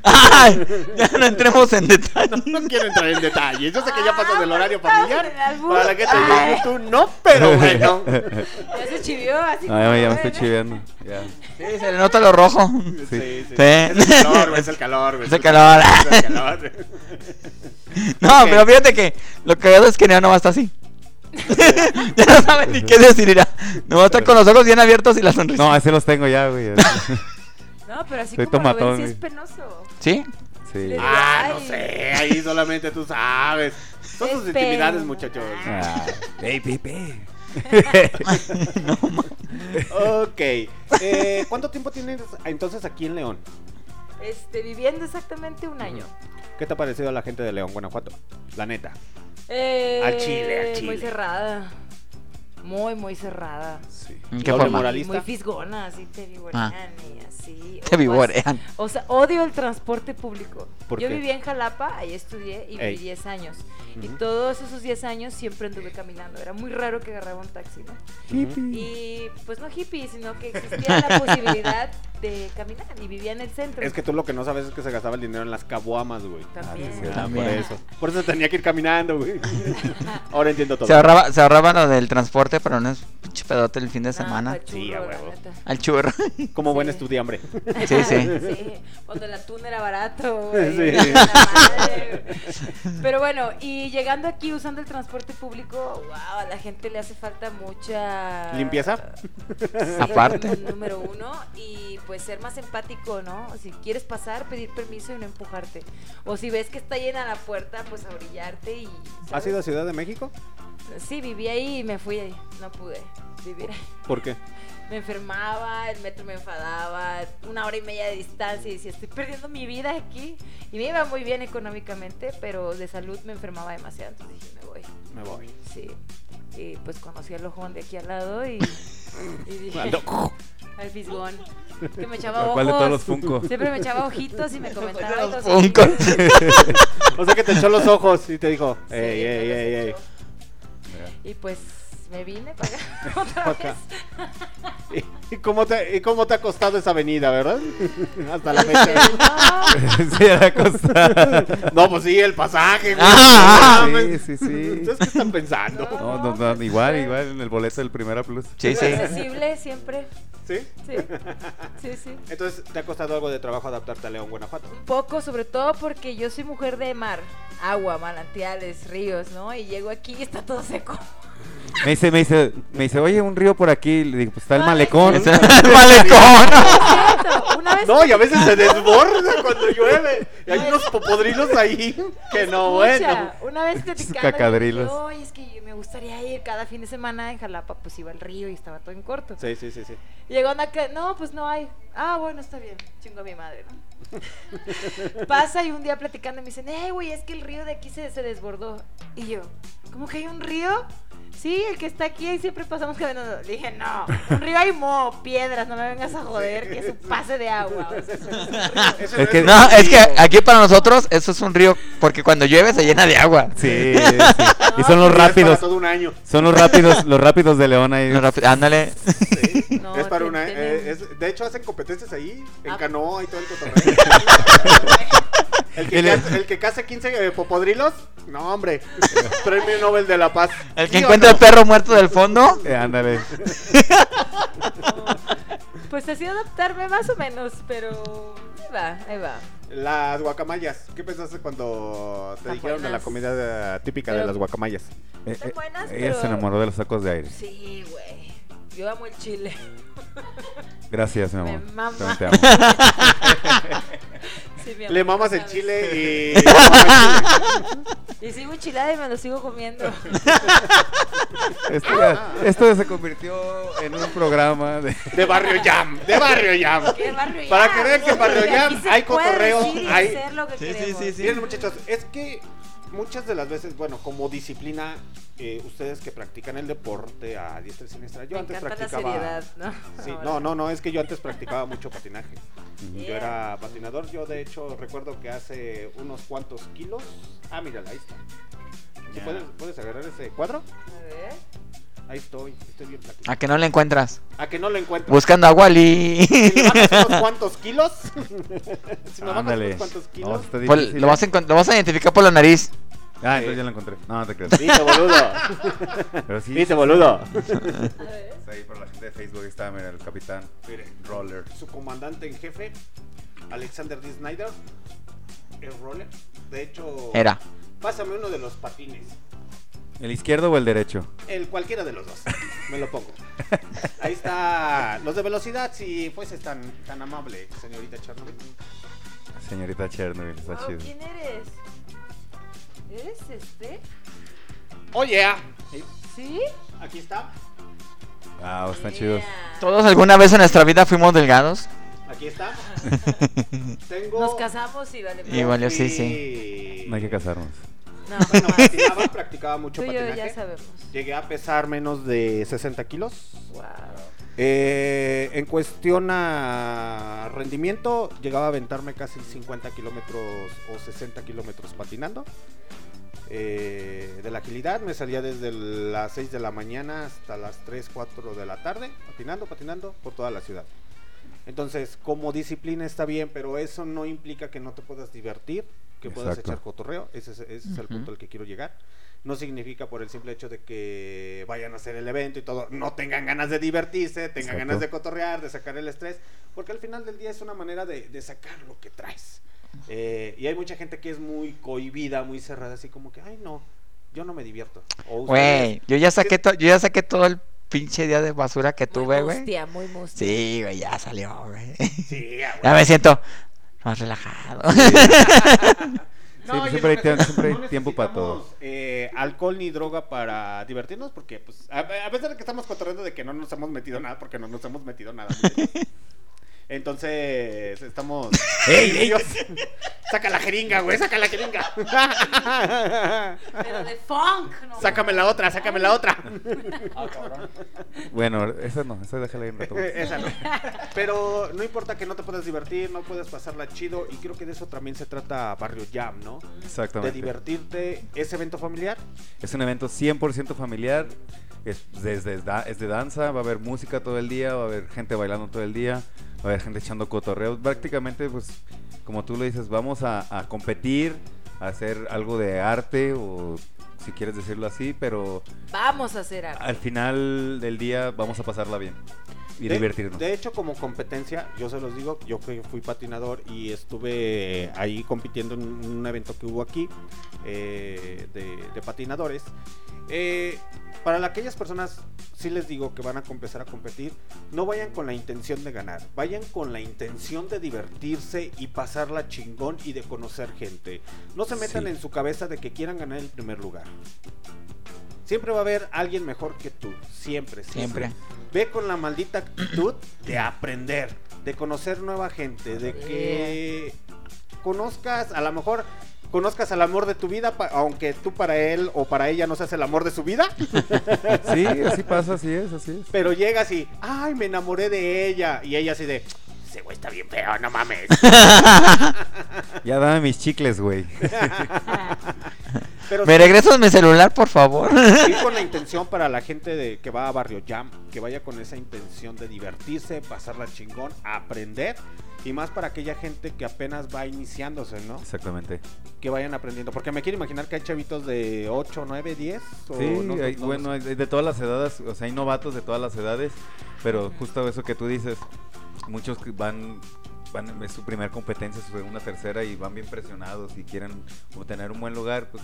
Ay, ya no entremos en detalle. No quiero entrar en detalles. Yo sé que ya pasó del Ah, horario pues, familiar. Para la Ay. de YouTube, no, pero bueno. Ya se chivió, así No, ya, me- ya me estoy. Ya. Sí, se le nota lo rojo. Sí, sí. Sí. Es el calor, güey, es el calor, güey. Es el calor. Es el calor. No, pero fíjate que lo que veo es que Neo no va a estar así. ya no saben ni qué decir, irá. No va a estar con los ojos bien abiertos y la sonrisa. No, así los tengo ya, güey. No, pero así Soy como lo tomatón, ven, sí es penoso. ¿Sí? Sí. Ah, no sé, ahí solamente tú sabes. Son sus intimidades, muchachos. Ah, ey, Pepe. no, Ok. Eh, ¿Cuánto tiempo tienes entonces aquí en León? Este, viviendo exactamente un año. ¿Qué te ha parecido a la gente de León, Guanajuato? La neta. Eh, Al chile, al Muy chile. cerrada. Muy, muy cerrada. Sí. ¿En qué forma? moralista. Muy fisgona, así te vivorean Ah. y así. Te vivorean. O sea, odio el transporte público. ¿Por Yo qué? vivía en Jalapa, ahí estudié y viví 10 años. Y todos esos 10 años siempre anduve caminando. Era muy raro que agarraba un taxi, ¿no? Y pues no hippie, sino que existía la posibilidad de caminar y vivía en el centro. Es que tú lo que no sabes es que se gastaba el dinero en las caguamas, güey. También. Ah, También. por eso. Por eso tenía que ir caminando, güey. Ahora entiendo todo. Se ahorraba, se ahorraba lo del transporte, pero no es pinche pedote el fin de Ah, semana. Sí, a huevo. Al churro. Como buen Sí. estudiambre. Sí, sí. Sí, cuando el atún era barato, güey. Sí. Pero bueno, y llegando aquí usando el transporte público, wow, a la gente le hace falta mucha ¿Limpieza? Sí, Aparte. nú- Número uno, y pues ser más empático, ¿no? Si quieres pasar, pedir permiso y no empujarte. O si ves que está llena la puerta, pues a brillarte y. ¿Has ¿sabes? ido a Ciudad de México? Sí, viví ahí y me fui ahí. No pude vivir ahí. ¿Por qué? Me enfermaba, el metro me enfadaba, una hora y media de distancia y decía, estoy perdiendo mi vida aquí. Y me iba muy bien económicamente, pero de salud me enfermaba demasiado, entonces dije, me voy. Me voy. Sí. Y pues conocí al ojón de aquí al lado y, y dije, Al fisgón. Que me echaba ojos. ¿Cuál de todos los Funko? Siempre me echaba ojitos y me comentaba. los Funko. O sea que te echó los ojos y te dijo, Sí, ey, ey, ey, ey. Y pues me vine para acá otra Pa' acá. vez. ¿Y cómo, te, ¿Y cómo te ha costado esa avenida, verdad? Hasta la fecha. No, sí, pues sí, el pasaje. Ah, No sí, mames. sí, sí. ¿Ustedes qué están pensando? No, no, no, igual, igual en el boleto del Primera Plus. Sí, sí. accesible siempre. ¿Sí? Sí, sí, sí. Entonces, ¿te ha costado algo de trabajo adaptarte a León, Guanajuato? Un poco, sobre todo porque yo soy mujer de mar, agua, manantiales, ríos, ¿no? Y llego aquí y está todo seco. Me dice, me dice, me dice, oye, un río por aquí. Le digo, pues está el malecón. El malecón. Una vez No, y a veces se desborda cuando llueve. Y hay unos popodrilos ahí que no, Escucha, bueno. Una vez platicando, cacadrilos. "Oye, es que me gustaría ir cada fin de semana en Jalapa, pues iba al río y estaba todo en corto. Sí, sí, sí, sí. Llegó una que, no, pues no hay. Ah, bueno, está bien. Chingo a mi madre, ¿no? Pasa y un día platicando me dicen, eh, güey, es que el río de aquí se, se desbordó. Y yo, ¿cómo que hay un río? Sí, el que está aquí ahí siempre pasamos caminando. Le dije, no, un río hay mo, piedras, no me vengas a joder, que es un pase de agua. O sea, eso no es. Eso que- No, es que aquí para nosotros eso es un río porque cuando llueve se llena de agua. Sí, sí. Y son los Es para rápidos. todo un año. Son los rápidos, los rápidos de León ahí. Ándale. Sí, No, es para una. tienen- eh, es- de hecho, hacen competencias ahí, en Ah. canoa y todo el cotorreo. el, que case, el que case 15 eh, popodrilos, no, hombre. Premio Nobel de la Paz. El que ¿Sí o encuentra no? el perro muerto del fondo. Eh, ándale. Pues así adaptarme más o menos, pero ahí va, ahí va. Las guacamayas. ¿Qué pensaste cuando te Están dijeron de la buenas. comida típica de las guacamayas? Eh, Están eh, buenas, ella se enamoró de los tacos de aire. Sí, güey. Yo amo el chile. Gracias, mi Me amor. mama. También te amo. Sí, mi Le amor, mamas el chile y. le mamas el chile. Y sigo enchilada y me lo sigo comiendo. Esto, ya- esto se convirtió en un programa de. De Barrio Jam. De Barrio Jam. ¿Qué barrio Para que vean que en Barrio Jam hay cotorreo, hay- hacer lo que Sí, sí, sí, sí. Miren, muchachos, es que muchas de las veces, bueno, como disciplina, eh, ustedes que practican el deporte a diestra y siniestra, yo Me antes la practicaba. seriedad, ¿no? Sí, no, no, no, es que yo antes practicaba mucho patinaje. Yo era patinador, yo de hecho recuerdo que hace unos cuantos kilos. Ah, mírala, ahí está. ¿Sí Ya. puedes, puedes agarrar ese cuadro? A ver. Ahí estoy, estoy bien flaquito. A que no le encuentras. A que no lo encuentro. Buscando a Wally. Si me bajas unos cuantos kilos. si me bajas Ándale. unos cuantos kilos. está Por- difícil, lo, vas a ¿eh? lo vas a identificar por la nariz. Ah, entonces ya lo encontré. No, no te creas. Viste, boludo. Pero sí. Viste, boludo. Está ahí por la gente de Facebook está, mira, el capitán. Mire. Roller. Su comandante en jefe, Alexander D. Snyder, el roller. De hecho, Era. pásame uno de los patines. ¿El izquierdo o el derecho? El cualquiera de los dos. Me lo pongo. Ahí está. Los de velocidad, si fuese tan, tan amable, señorita Chernobyl. Señorita Chernobyl, está chido. ¿Quién eres? ¿Eres este? Oye, ¿Sí? aquí está. Ah, están chidos. Yeah. Todos alguna vez en nuestra vida fuimos delgados. Aquí está. Tengo. Nos casamos y vale. Y valió, sí, sí. No hay que casarnos. No, Bueno, no. patinaba, practicaba mucho Tú y yo patinaje. ya sabemos. Llegué a pesar menos de 60 kilos. Wow. Eh, en cuestión a rendimiento, llegaba a aventarme casi 50 kilómetros o 60 kilómetros patinando. Eh, de la agilidad me salía desde las 6 de la mañana hasta las 3, 4 de la tarde, patinando, patinando por toda la ciudad. Entonces, como disciplina está bien, pero eso no implica que no te puedas divertir, que puedas echar cotorreo. Ese es, ese es el punto al que quiero llegar. No significa por el simple hecho de que vayan a hacer el evento y todo, no tengan ganas de divertirse, tengan Exacto. ganas de cotorrear, de sacar el estrés, porque al final del día es una manera de, de sacar lo que traes. Eh, y hay mucha gente que es muy cohibida, muy cerrada, así como que, ay no, yo no me divierto. Güey, yo ya saqué to- yo ya saqué todo el pinche día de basura que tuve, muy güey. mustia, muy mustia. Sí, güey, ya salió, güey. Sí, a Ya me siento más relajado. No, Sí, yo siempre hay creo que tiemp- siempre hay no tiempo para todo. eh, alcohol ni droga para divertirnos, porque pues a, a pesar de que estamos cotorreando de que no nos hemos metido nada, porque no nos hemos metido nada. Entonces estamos. ¡Ey, Dios! Saca la jeringa, güey, saca la jeringa. Pero de funk, ¿no? sácame la otra, sácame la otra. Bueno, esa no, esa déjala ahí un rato. Esa no. Pero no importa que no te puedas divertir, no puedes pasarla chido, y creo que de eso también se trata Barrio Jam, ¿no? De Exactamente. divertirte. ¿Es evento familiar? Es un evento 100% familiar. Es, desde, da- es de danza, va a haber música todo el día, va a haber gente bailando todo el día, va a haber gente echando cotorreos. Prácticamente, pues, como tú lo dices, vamos a, a competir, a hacer algo de arte o si quieres decirlo así, pero Vamos a hacer algo. al final del día vamos a pasarla bien y de, divertirnos. De hecho, como competencia, yo se los digo, yo que fui patinador y estuve ahí compitiendo en un evento que hubo aquí eh, de, de patinadores. Eh, para aquellas personas, sí les digo que van a empezar a competir, no vayan con la intención de ganar, vayan con la intención de divertirse y pasarla chingón y de conocer gente. No se metan Sí. en su cabeza de que quieran ganar el primer lugar. Siempre va a haber alguien mejor que tú, siempre, siempre. Siempre. Ve con la maldita actitud de aprender, de conocer nueva gente, de que conozcas, a lo mejor conozcas al amor de tu vida, aunque tú para él o para ella no seas el amor de su vida, Sí, así pasa, así es, así es. pero llegas y, ay, me enamoré de ella, y ella así de, ese güey está bien feo, no mames. Ya dame mis chicles, güey. Pero ¿Me sí, regresas mi celular, por favor? ir con la intención para la gente de, que va a Barrio Jam, que vaya con esa intención de divertirse, pasarla chingón, aprender, y más para aquella gente que apenas va iniciándose, ¿no? Exactamente. que vayan aprendiendo. Porque me quiero imaginar que hay chavitos de 8, 9, 10. O Sí, no- no- hay- no bueno, sé. hay de todas las edades, o sea, hay novatos de todas las edades, pero justo eso que tú dices, muchos van, van es su primera competencia, su segunda, tercera y van bien presionados y quieren obtener un buen lugar, pues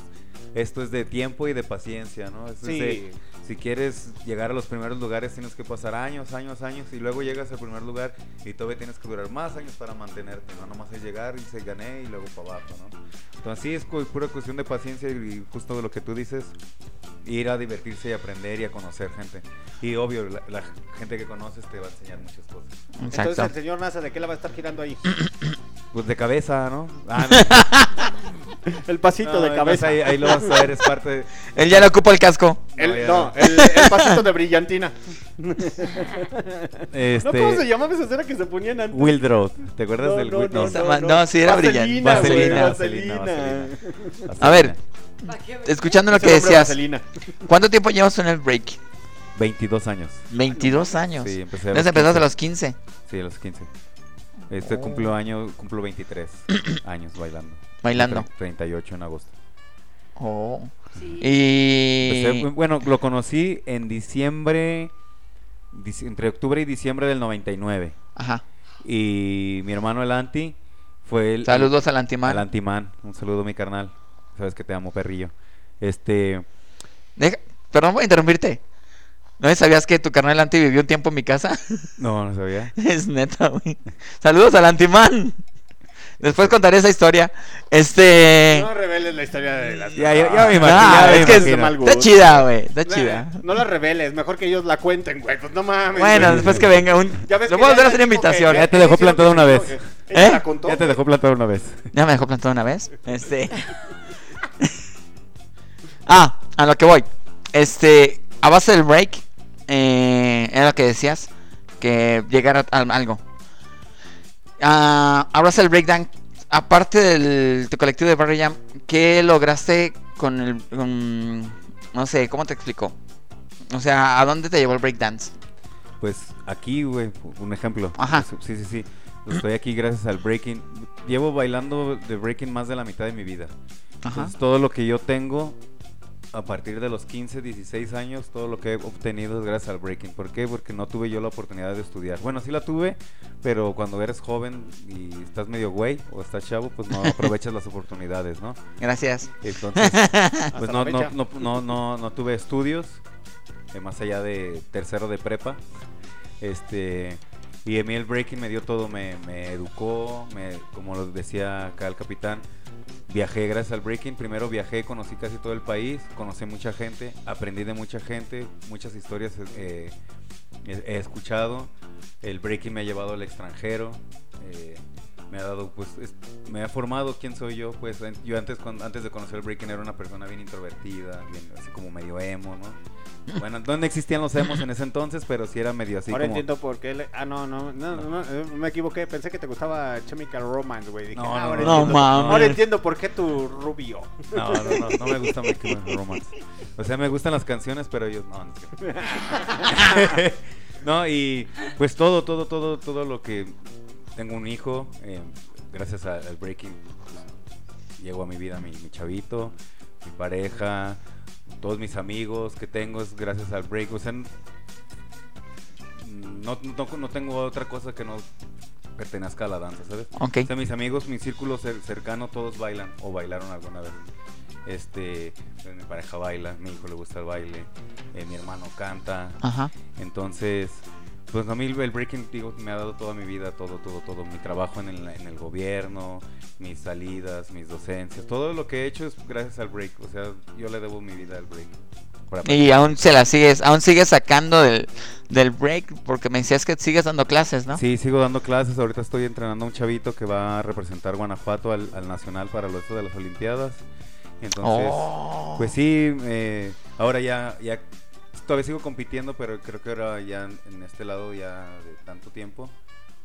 esto es de tiempo y de paciencia, ¿no? Esto es Sí. de- si quieres llegar a los primeros lugares tienes que pasar años, años, años y luego llegas al primer lugar y todavía tienes que durar más años para mantenerte, no nomás es llegar y se gané y luego para abajo, ¿no? Entonces sí es cu- pura cuestión de paciencia y justo de lo que tú dices, ir a divertirse y aprender y a conocer gente. Y obvio, la, la gente que conoces te va a enseñar muchas cosas. Entonces el señor Nasa, ¿de qué la va a estar girando ahí? Pues de cabeza, ¿no? Ah, no. El pasito No, de cabeza. Ahí, ahí lo vas a ver, es parte de... Él ya le ocupa el casco. El- No, no, no. el, el pasito de brillantina. Este, ¿No cómo se llamaba esa cera que se ponían antes? Wildrow. ¿Te acuerdas No, del no, Wild- no, no, sí era brillante. Vaselina, Vaselina. vaselina. A ver, escuchando lo que decías, vaselina. ¿cuánto tiempo llevas en el break? 22 años. 22 años. Sí, empecé a Entonces los empezaste a 15. los 15. Sí, a los 15. Este Oh. cumplo año, cumplo 23 años bailando. Bailando. Tre- 38 en agosto. Oh. Sí. Y... bueno, lo conocí en diciembre, dic- entre octubre y diciembre del 99. Ajá. Y mi hermano el Anti fue el... Saludos al antimán. Al Antimán. Un saludo, mi carnal. Sabes que te amo, perrillo. Este... Deja- Perdón por interrumpirte. ¿No sabías que tu carnal anti vivió un tiempo en mi casa? No, no sabía. es neta, güey. Saludos al antimán. Después contaré esa historia. Este... No reveles la historia de las Ya, ya, ya me imagino. Ah, ya me es que es imagino. mal Está chida, güey. Está chida. No la reveles, mejor que ellos la cuenten, güey. Pues no mames. Bueno, después que venga un... Que voy a volver hacer que- invitación. Ya te dejó plantado una vez. ¿Eh? la contó, Ya te dejó plantado una vez. Ya me dejó plantado una vez. Este. ah, a lo que voy. Este. A base del break. Eh, era lo que decías. Que llegara a algo. Ah, a base del breakdown. Aparte del tu colectivo de Barry Jam. ¿Qué lograste con el. con- no sé, ¿cómo te explico? O sea, ¿a dónde te llevó el breakdance? Pues aquí, güey, un ejemplo. Ajá. Sí, sí, sí. Estoy aquí gracias al breaking. Llevo bailando de breaking más de la mitad de mi vida. Ajá. Entonces, todo lo que yo tengo a partir de los 15, 16 años, todo lo que he obtenido es gracias al breaking. ¿Por qué? Porque no tuve yo la oportunidad de estudiar. Bueno, sí la tuve, pero cuando eres joven y estás medio güey o estás chavo, pues no aprovechas las oportunidades, ¿no? Gracias. Entonces, pues no, no, no, no, no, no tuve estudios, eh, más allá de tercero de prepa. Este, y a mí el breaking me dio todo, me, me educó, me, como lo decía acá el capitán, viajé gracias al breaking. Primero viajé, conocí casi todo el país, conocí mucha gente, aprendí de mucha gente, muchas historias eh, he, escuchado. El breaking me ha llevado al extranjero. eh, me ha dado, pues, es- me ha formado quién soy yo, pues, yo antes, antes de conocer el breaking era una persona bien introvertida, así como medio emo, ¿no? Bueno, no existían los emos en ese entonces, pero sí era medio así Ahora como... entiendo por qué. le- Ah, no, no, no, no, eh, me equivoqué. Pensé que te gustaba Chemical Romance, güey. Dije, No, ah, no, ahora no. entiendo- No, mames. Ahora entiendo por qué tu rubio. No, no, no, no me gusta Chemical Romance. O sea, me gustan las canciones, pero ellos no. No, es que- No, y pues todo, todo, todo, todo lo que tengo un hijo, eh, gracias a- al breaking, pues, llegó a mi vida mi, mi chavito, mi pareja, todos mis amigos que tengo es gracias al break. O sea, no, no, no tengo otra cosa que no pertenezca a la danza, ¿sabes? Ok. O sea, mis amigos, mi círculo cer- cercano, todos bailan o bailaron alguna vez. Este, pues, mi pareja baila, mi hijo le gusta el baile, eh, mi hermano canta. Ajá. Entonces, pues a mí el breaking digo, me ha dado toda mi vida, todo, todo, todo. Mi trabajo en el, en el gobierno, mis salidas, mis docencias, todo lo que he hecho es gracias al break. O sea, yo le debo mi vida al break. Y aún se la sigues, aún sigues sacando del, del break, porque me decías que sigues dando clases, ¿no? Sí, sigo dando clases. Ahorita estoy entrenando a un chavito que va a representar Guanajuato al, al nacional para lo de las Olimpiadas. Entonces, Oh. pues sí, eh, ahora ya, ya todavía sigo compitiendo, pero creo que ahora ya en, este lado ya de tanto tiempo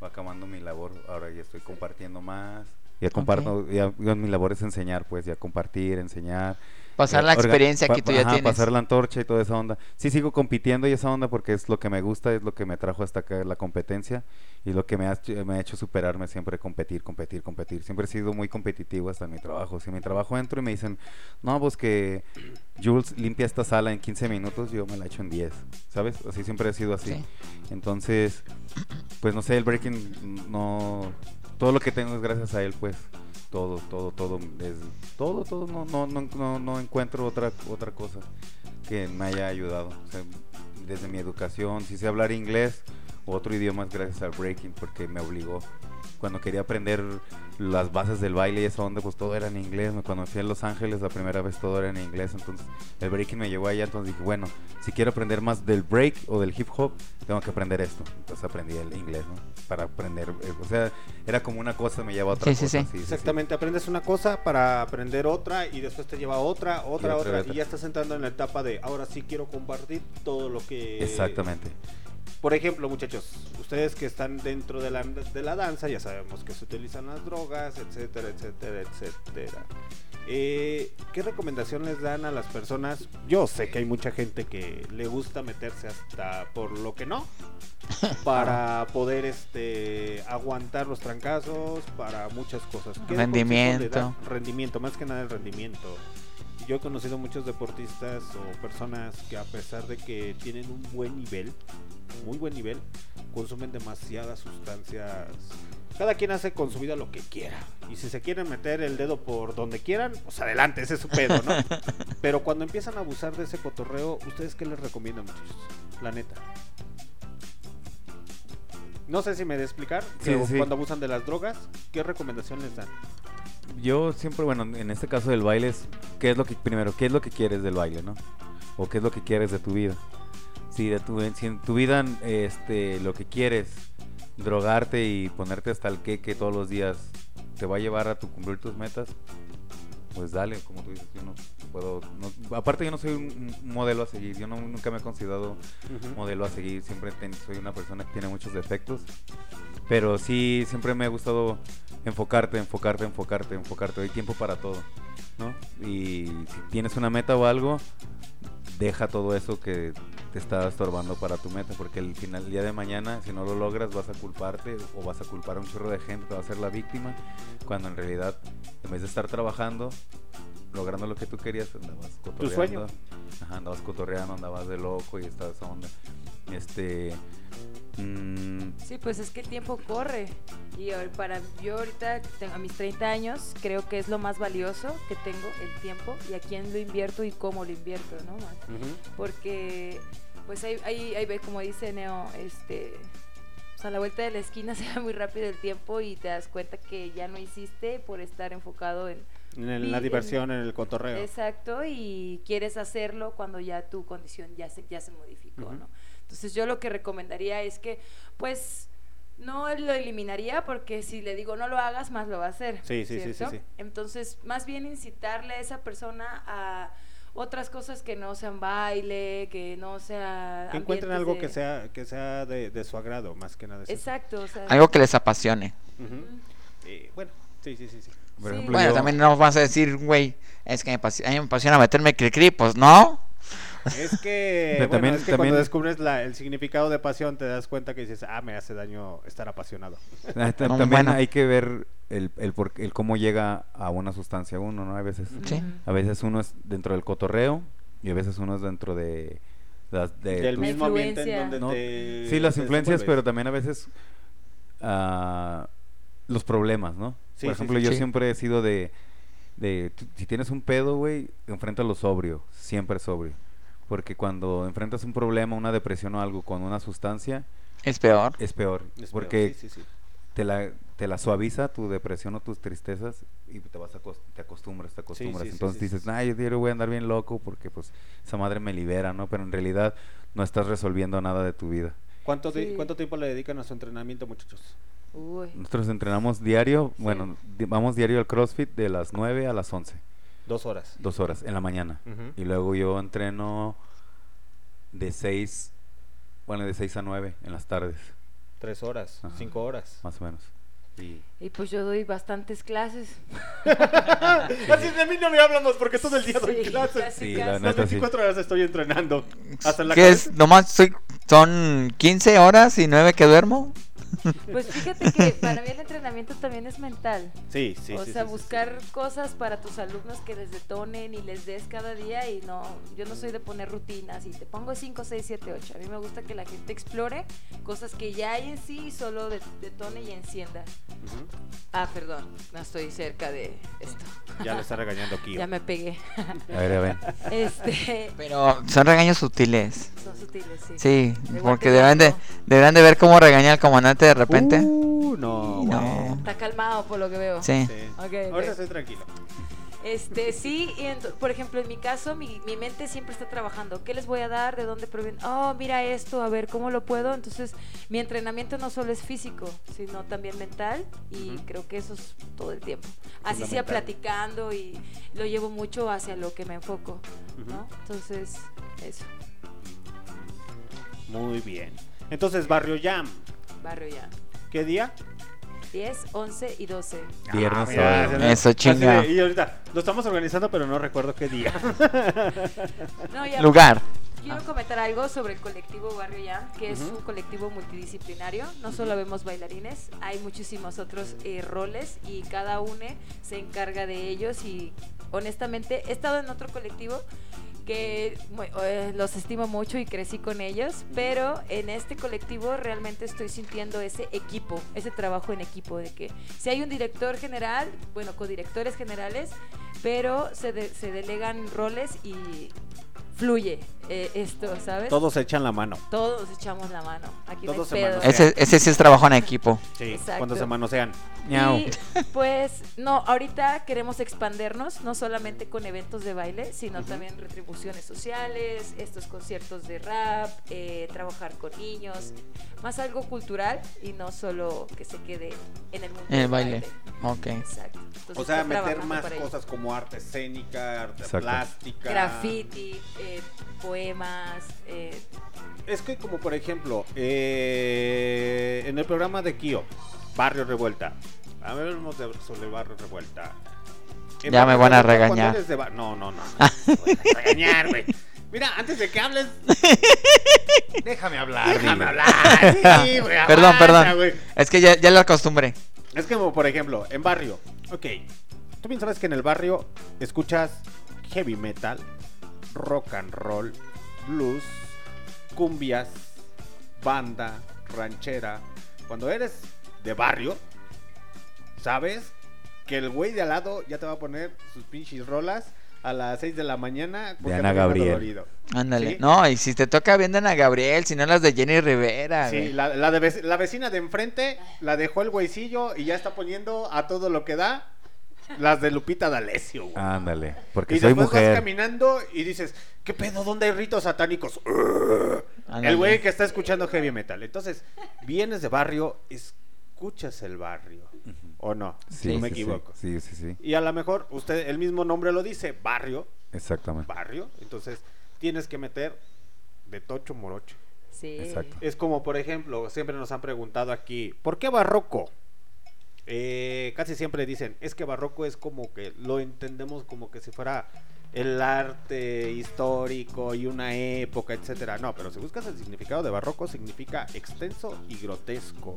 va acabando mi labor. Ahora ya estoy compartiendo más. Ya comparto, ya, ya mi labor es enseñar, pues ya compartir, enseñar. Pasar la experiencia que tú ya ajá, tienes. pasar la antorcha y toda esa onda. Sí sigo compitiendo y esa onda porque es lo que me gusta, es lo que me trajo hasta acá la competencia y lo que me ha, hecho- me ha hecho superarme siempre competir, competir, competir. Siempre he sido muy competitivo hasta en mi trabajo. Si en mi trabajo entro y me dicen, no, pues que Jules limpia esta sala en 15 minutos, yo me la echo en 10, ¿sabes? Así siempre he sido así. Sí. Entonces, pues no sé, el breaking no... Todo lo que tengo es gracias a él, pues todo, todo, todo, es, todo, todo, no, no, no, no, no encuentro otra, otra cosa que me haya ayudado. Desde mi educación, si sé hablar inglés otro idioma es gracias al breaking porque me obligó. Cuando quería aprender las bases del baile y esa onda, pues todo era en inglés. Cuando fui a Los Ángeles la primera vez todo era en inglés, entonces el breaking me llevó allá, entonces dije, bueno, si quiero aprender más del break o del hip hop, tengo que aprender esto. Entonces aprendí el inglés, ¿no? Para aprender, eh, o sea, era como una cosa me lleva a otra Sí, sí, cosa. sí. Exactamente, aprendes una cosa para aprender otra y después te lleva a otra, otra, Y otra, otra, otra. y ya estás entrando en la etapa de ahora sí quiero compartir todo lo que... Exactamente. Por ejemplo, muchachos, ustedes que están dentro de la, de la danza, ya sabemos que se utilizan las drogas, etcétera, etcétera, etcétera. Eh, ¿Qué recomendación les dan a las personas? Yo sé que hay mucha gente que le gusta meterse hasta por lo que no, para poder este aguantar los trancazos, para muchas cosas. ¿Qué Rendimiento. Rendimiento, más que nada el rendimiento. Yo he conocido muchos deportistas o personas que a pesar de que tienen un buen nivel, muy buen nivel, consumen demasiadas sustancias. Cada quien hace con su vida lo que quiera. Y si se quieren meter el dedo por donde quieran, pues adelante, ese es su pedo, ¿no? Pero cuando empiezan a abusar de ese cotorreo, ¿ustedes qué les recomiendan, muchachos? La neta. No sé si me de explicar, Sí, pero sí. cuando abusan de las drogas, ¿qué recomendación les dan? Yo siempre, bueno, en este caso del baile es, ¿qué es lo que, primero, qué es lo que quieres del baile, no? O qué es lo que quieres de tu vida. Si, de tu, si en tu vida, este, lo que quieres, drogarte y ponerte hasta el queque todos los días, te va a llevar a tu cumplir tus metas, pues dale, como tú dices, yo no puedo, no- aparte yo no soy un, modelo a seguir, yo no- nunca me he considerado modelo a seguir. Siempre ten- soy una persona que tiene muchos defectos. Pero sí, siempre me ha gustado enfocarte, enfocarte, enfocarte, enfocarte. Hay tiempo para todo, ¿no? Y si tienes una meta o algo, deja todo eso que te está estorbando para tu meta. Porque el final, el día de mañana, si no lo logras, vas a culparte o vas a culpar a un chorro de gente, te va a ser la víctima. Cuando en realidad, en vez de estar trabajando, logrando lo que tú querías, andabas cotorreando. sueño. Ajá, andabas cotorreando, andabas de loco y estaba esa onda. Este. Mm, Sí, pues es que el tiempo corre. Y para yo ahorita, tengo, a mis 30 años, creo que es lo más valioso que tengo, el tiempo, y a quién lo invierto y cómo lo invierto, ¿no? Porque, pues hay, hay ve- como dice Neo, este, pues a la vuelta de la esquina se va muy rápido el tiempo y te das cuenta que ya no hiciste por estar enfocado en... La diversión, en el cotorreo. Exacto, y quieres hacerlo cuando ya tu condición ya se, ya se modificó. ¿no? Entonces yo lo que recomendaría es que, pues, no lo eliminaría porque si le digo no lo hagas, más lo va a hacer. Sí, sí, sí, sí, ¿cierto? sí. Entonces, más bien incitarle a esa persona a otras cosas que no sean baile, que no sea... Que encuentren algo de- que sea que sea de, de su agrado, más que nada. Exacto, o sea... Algo que les apasione. Y bueno, sí, sí, sí, sí. por Sí. ejemplo, Bueno, yo- también no vas a decir, güey, es que me apasi- a mí me apasiona meterme cri pues no. Es que, bueno, también- es que cuando descubres la- el significado de pasión te das cuenta que dices, ah, me hace daño estar apasionado. Ah, También bueno. hay que ver el, el, por- el cómo llega a una sustancia uno, ¿no? A veces, Sí. A veces uno es dentro del cotorreo y a veces uno es dentro de las de Del tus- mismo ambiente en influencia. donde ¿no? te Sí, las te influencias, pero también a veces ah, los problemas, ¿no? Sí, Por ejemplo, sí. yo Sí. siempre he sido de, de si tienes un pedo, güey, enfréntalo sobrio, siempre sobrio. Porque cuando enfrentas un problema, una depresión o algo con una sustancia, Es peor. es peor. Es peor, porque sí, sí, sí. te la, te la suaviza tu depresión o tus tristezas y te vas a te acostumbras, te acostumbras. sí, sí, Entonces sí, sí, dices, sí. ay, yo diario voy a andar bien loco porque pues esa madre me libera, ¿no? Pero en realidad no estás resolviendo nada de tu vida. ¿Cuánto. ¿Cuánto tiempo le dedican a su entrenamiento, muchachos? Uy. Nosotros entrenamos diario, Sí. bueno, di- vamos diario al CrossFit de las 9 a las 11, Dos horas. dos horas en la mañana. Y luego yo entreno de 6, bueno, de 6 a 9 en las tardes, Tres horas, Ajá. cinco horas. más o menos. Y Y pues yo doy bastantes clases. Así de mí no me hablamos porque todo el día doy Sí, clases. Sí, la Las neta sí. 24 horas estoy entrenando. Hasta en la ¿Qué cabeza. es? Nomás soy, son 15 horas y 9 que duermo. Pues fíjate que para mí el entrenamiento también es mental. Sí, sí, o sí, sea, sí, sí, buscar cosas para tus alumnos que les detonen y les des cada día y no, yo no soy de poner rutinas y te pongo 5, 6, 7, 8. A mí me gusta que la gente explore cosas que ya hay en sí y solo de- detone y encienda. Ah, perdón, no estoy cerca de esto. Ya le está regañando aquí. Ya me pegué. a ver, a ver. este, Pero son regaños sutiles. son sutiles, sí. Sí, Igual porque que deberán de, deberán de ver cómo regaña al comandante de repente. Uh, no, No. Está calmado por lo que veo. Sí. Sí. Ahorita estoy tranquilo. Este, sí, y por ejemplo, en mi caso, mi, mi mente siempre está trabajando. ¿Qué les voy a dar? ¿De dónde proviene? Oh, mira esto, a ver, ¿cómo lo puedo? Entonces, mi entrenamiento no solo es físico, sino también mental, y creo que eso es todo el tiempo. Así sea platicando y lo llevo mucho hacia lo que me enfoco. Entonces, eso, Muy bien. Entonces, Barrio Jam, barrio ya. ¿qué día? 10, 11 y 12. Viernes Ah, mira, sábado. Eso, chinga. y ahorita, lo estamos organizando, pero no recuerdo qué día. No, ya- Lugar. Quiero comentar algo sobre el colectivo Barrio Jam, que es un colectivo multidisciplinario. No solo vemos bailarines, hay muchísimos otros eh, roles y cada uno se encarga de ellos. Y honestamente, he estado en otro colectivo que eh, los estimo mucho y crecí con ellos, pero en este colectivo realmente estoy sintiendo ese equipo, ese trabajo en equipo, de que si hay un director general, bueno, codirectores generales, pero se, de- se delegan roles y fluye eh, esto, ¿sabes? Todos echan la mano. Todos echamos la mano. Aquí no hay Todos se pedo. Ese, ese sí es trabajo en equipo. Sí, Exacto. cuando se manosean. Y pues no, ahorita queremos expandernos, no solamente con eventos de baile, sino también retribuciones sociales, estos conciertos de rap, eh, trabajar con niños, más algo cultural y no solo que se quede en el mundo En el del baile. Ok. Exacto. Entonces, O sea, meter más cosas como arte escénica, arte Exacto. plástica. Graffiti, eh, poemas, eh, Es que como por ejemplo, eh, en el programa de Kio, Barrio Revuelta. A ver, hablemos de- sobre Barrio Revuelta. En Ya me van a regañar. No, no, no. no, no voy a regañar, güey. Mira, antes de que hables, Déjame hablar. déjame dime. hablar. Sí, güey, Perdón, perdón. Es que ya, ya la acostumbré. Es como, por ejemplo, en barrio. Ok, tú bien sabes que en el barrio escuchas heavy metal, rock and roll, blues, cumbias, banda, ranchera. Cuando eres de barrio, sabes que el güey de al lado ya te va a poner sus pinches rolas a las 6 de la mañana. porque Ana Gabriel. dolorido. Ándale. ¿Sí? No, y si te toca bien de Ana Gabriel, si no las de Jenny Rivera. Sí, la, la de la vecina de enfrente la dejó el güeycillo y ya está poniendo a todo lo que da las de Lupita D'Alessio. güey. Ándale. Porque y soy después vas caminando y dices, ¿qué pedo? ¿Dónde hay ritos satánicos? Ándale. El güey que está escuchando heavy metal. Entonces, vienes de barrio, escuchas el barrio. ¿O no? Sí, no me sí, equivoco. Sí, sí, sí. Y a lo mejor usted, el mismo nombre lo dice, barrio, Exactamente. barrio. Entonces, tienes que meter de tocho morocho. sí. Exacto. Es como, por ejemplo, siempre nos han preguntado aquí, ¿por qué barroco? Eh, casi siempre dicen, es que barroco es como que lo entendemos como que si fuera el arte histórico y una época, etcétera. No, pero si buscas el significado de barroco, significa extenso y grotesco.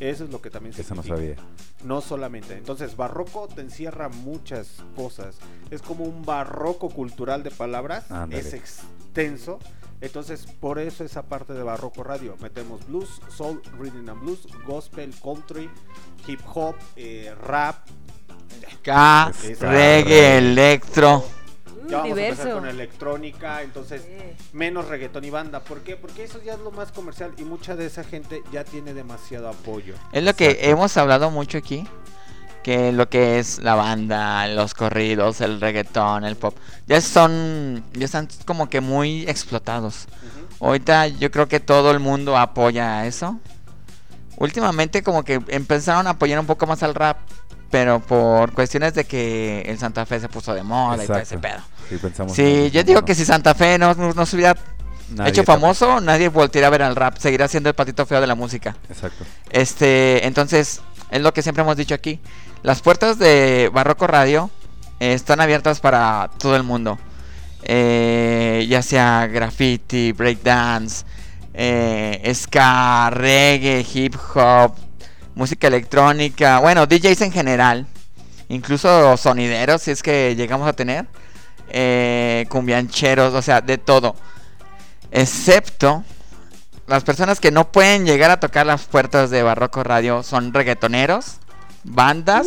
Eso es lo que también Eso no sabía. No solamente. Entonces, barroco te encierra muchas cosas. Es como un barroco cultural de palabras. Es extenso. Entonces, por eso esa parte de Barroco Radio. Metemos blues, soul, rhythm and blues, gospel, country, hip hop, eh, rap. K, reggae, electro. Uh, Ya vamos a empezar con electrónica. Entonces, menos reggaetón y banda. ¿Por qué? Porque eso ya es lo más comercial y mucha de esa gente ya tiene demasiado apoyo. Es lo que hemos hablado mucho aquí. Que lo que es la banda, los corridos, el reggaetón, el pop, ya son, ya están como que muy explotados. Ahorita yo creo que todo el mundo apoya eso. Últimamente como que empezaron a apoyar un poco más al rap, pero por cuestiones de que el Santa Fe se puso de moda y todo ese pedo. Sí, pensamos en Sí, yo digo ¿no? que si Santa Fe no, no, se hubiera Nadie hecho famoso, nadie voltearía a ver al rap, seguirá siendo el patito feo de la música. Exacto. Este, entonces, es lo que siempre hemos dicho aquí. Las puertas de Barroco Radio eh, están abiertas para todo el mundo. Eh, ya sea graffiti, breakdance, eh, ska, reggae, hip hop, música electrónica, bueno, DJs en general, incluso sonideros, si es que llegamos a tener, cumbiancheros, o sea, de todo. Excepto las personas que no pueden llegar a tocar las puertas de Barroco Radio son reggaetoneros, bandas,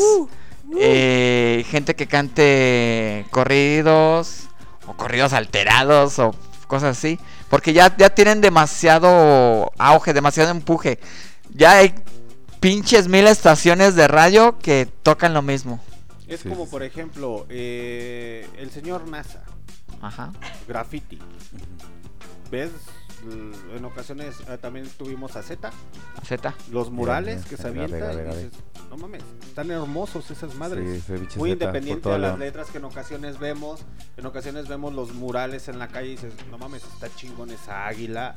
eh, gente que cante corridos o corridos alterados o cosas así, porque ya, ya tienen demasiado auge, demasiado empuje. Ya hay pinches mil estaciones de radio que tocan lo mismo. Es Sí, como, por ejemplo, eh, el señor NASA, Ajá. graffiti. ¿Ves? L- En ocasiones eh, también tuvimos a Z, Z. los murales que se avientan. y dices, no mames, están hermosos esas madres. Sí, ese bicho Muy Zeta independiente a las letras que en ocasiones vemos. En ocasiones vemos los murales en la calle y dices, no mames, está chingón esa águila.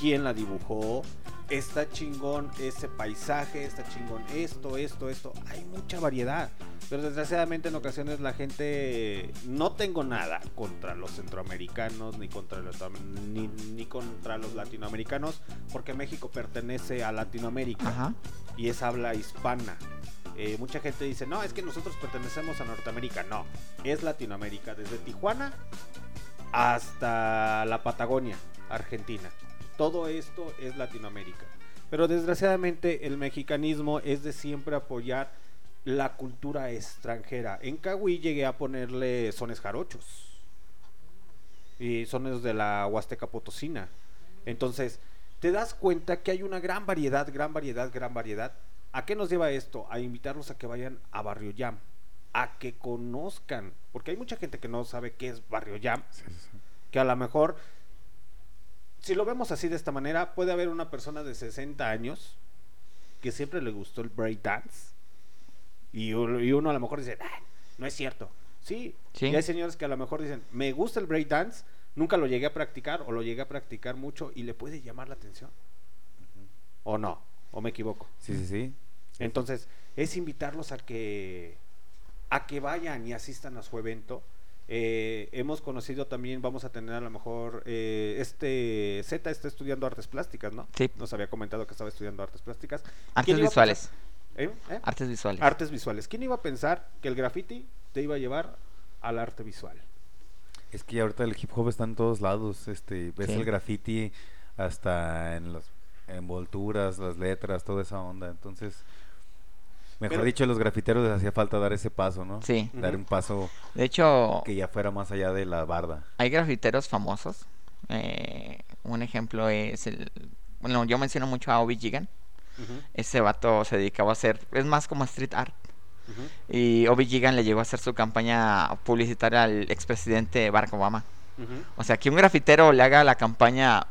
¿Quién la dibujó? Está chingón ese paisaje, está chingón esto, esto, esto. Hay mucha variedad. Pero desgraciadamente en ocasiones la gente no tengo nada contra los centroamericanos ni contra los ni, ni contra los latinoamericanos porque México pertenece a Latinoamérica Ajá. y es habla hispana. Eh, mucha gente dice, no, es que nosotros pertenecemos a Norteamérica. No, es Latinoamérica, desde Tijuana hasta la Patagonia, Argentina. Todo esto es Latinoamérica. Pero desgraciadamente el mexicanismo es de siempre apoyar la cultura extranjera. En Cahuí llegué a ponerle sones jarochos y sones de la Huasteca Potosina. Entonces, te das cuenta que hay una gran variedad, gran variedad, gran variedad. ¿A qué nos lleva esto? A invitarlos a que vayan a Barrio Jam, a que conozcan, porque hay mucha gente que no sabe qué es Barrio sí, sí. que a lo mejor, si lo vemos así de esta manera, puede haber una persona de 60 años que siempre le gustó el breakdance y, uno- y uno a lo mejor dice, "Ah, no es cierto. Sí, Sí. y hay señores que a lo mejor dicen, me gusta el breakdance, nunca lo llegué a practicar o lo llegué a practicar mucho y le puede llamar la atención. ¿O no? ¿O me equivoco? Sí, sí, sí. Entonces, es invitarlos a que a que vayan y asistan a su evento. Eh, hemos conocido también, vamos a tener a lo mejor, eh, este Z está estudiando artes plásticas, ¿no? Sí. Nos había comentado que estaba estudiando artes plásticas. Artes ¿Quién iba a visuales. ¿Eh? ¿Eh? Artes visuales. Artes visuales. ¿Quién iba a pensar que el graffiti te iba a llevar al arte visual? Es que ahorita el hip hop está en todos lados. Este, ves Sí. el graffiti hasta en las envolturas, las letras, toda esa onda. Entonces, mejor Pero- dicho, a los grafiteros les hacía falta dar ese paso, ¿no? Sí. Dar un paso De hecho, que ya fuera más allá de la barda. hay grafiteros famosos. Eh, un ejemplo es el... Bueno, yo menciono mucho a Obi Gigan. Ese vato se dedicaba a hacer... Es más como street art. Y Obi Gigan le llegó a hacer su campaña publicitaria al expresidente Barack Obama. O sea, que un grafitero le haga la campaña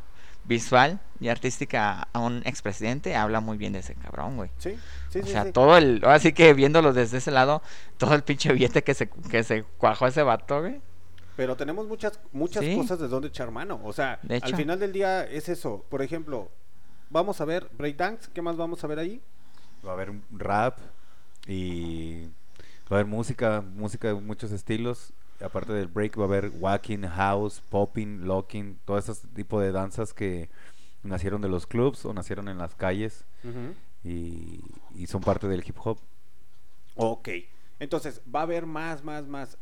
visual y artística a un expresidente, habla muy bien de ese cabrón, güey. Sí, sí, o sí, sea, sí. todo el... Así que viéndolo desde ese lado, todo el pinche billete que se, que se cuajó ese vato, güey. Pero tenemos muchas muchas Sí. cosas de donde echar mano. O sea, De al final del día es eso. Por ejemplo, vamos a ver breakdance. ¿Qué más vamos a ver ahí? Va a haber rap y va a haber música, música de muchos estilos. Aparte del break va a haber walking, house, popping, locking, todo ese tipo de danzas que nacieron de los clubs o nacieron en las calles y, y son parte del hip hop. Ok. Entonces, va a haber más, más, más.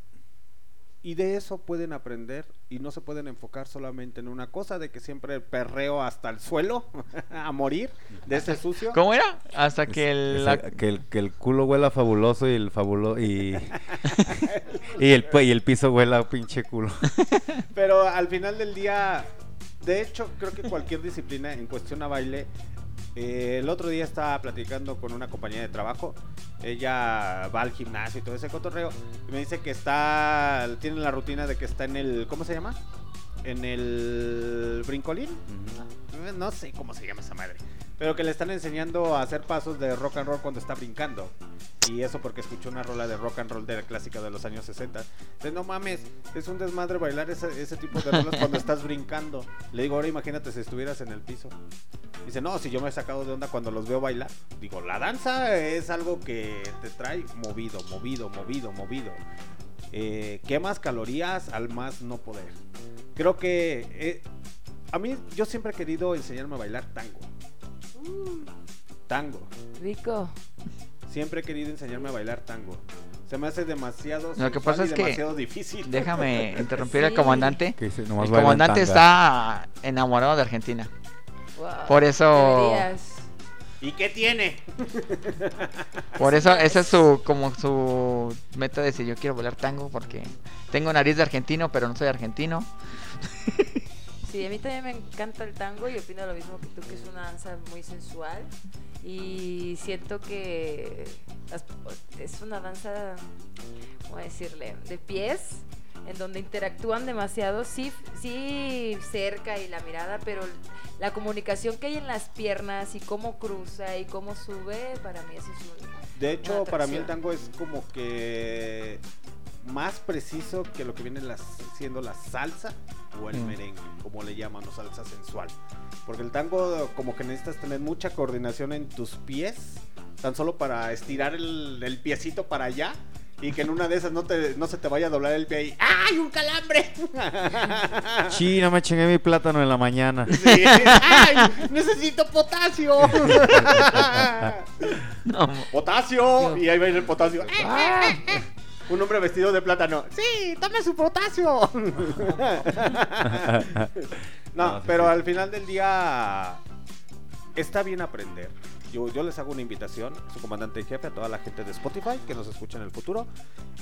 Y de eso pueden aprender y no se pueden enfocar solamente en una cosa, de que siempre el perreo hasta el suelo a morir de ese sucio. ¿Cómo era? Hasta que Es- el... es- la- que, el, que el culo huela fabuloso y el fabulo y, y el y el piso huela pinche culo. Pero al final del día, de hecho, creo que cualquier disciplina en cuestión a baile. eh, el otro día estaba platicando con una compañía de trabajo. Ella va al gimnasio y todo ese cotorreo. Y me dice que está. Tiene la rutina de que está en el. ¿Cómo se llama? En el brincolín. No sé cómo se llama esa madre. Pero que le están enseñando a hacer pasos de rock and roll cuando está brincando. Y eso porque escuchó una rola de rock and roll de la clásica de los años 60. Dice, no mames, es un desmadre bailar ese, ese tipo de rolas cuando estás brincando. Le digo, ahora imagínate si estuvieras en el piso. Dice, no, si yo me he sacado de onda cuando los veo bailar. Digo, la danza es algo que te trae movido, movido, movido, movido. Eh, quemas calorías al más no poder. Creo que eh, a mí yo siempre he querido enseñarme a bailar tango. Tango. Rico. Siempre he querido enseñarme a bailar tango. Se me hace demasiado Lo que pasa es que- demasiado difícil. Déjame interrumpir al Sí. comandante. Que dice, nomás El bailan comandante está enamorado de Argentina. Wow, Por eso-. ¿Y qué tiene? Por eso, esa es su, como su meta de decir, yo quiero bailar tango porque tengo nariz de argentino, pero no soy argentino. Sí, a mí también me encanta el tango y opino lo mismo que tú, que es una danza muy sensual. Y siento que es una danza, ¿cómo decirle? De pies, en donde interactúan demasiado, sí, sí cerca y la mirada, pero la comunicación que hay en las piernas y cómo cruza y cómo sube, para mí eso es un... De hecho, para mí el tango es como que más preciso que lo que viene las- siendo la salsa o el Mm. merengue, como le llaman, o salsa sensual. Porque el tango como que necesitas tener mucha coordinación en tus pies, tan solo para estirar el, el piecito para allá. Y que en una de esas no, te, no se te vaya a doblar el pie y ¡Ay, un calambre! Sí, no me chingué mi plátano en la mañana. Sí. ¡Ay, necesito potasio! No, ¡Potasio! Y ahí va a ir el potasio. Un hombre vestido de plátano. ¡Sí, tome su potasio! no, No, sí, pero sí. al final del día está bien aprender. Yo, yo les hago una invitación, su comandante en jefe, a toda la gente de Spotify que nos escucha en el futuro.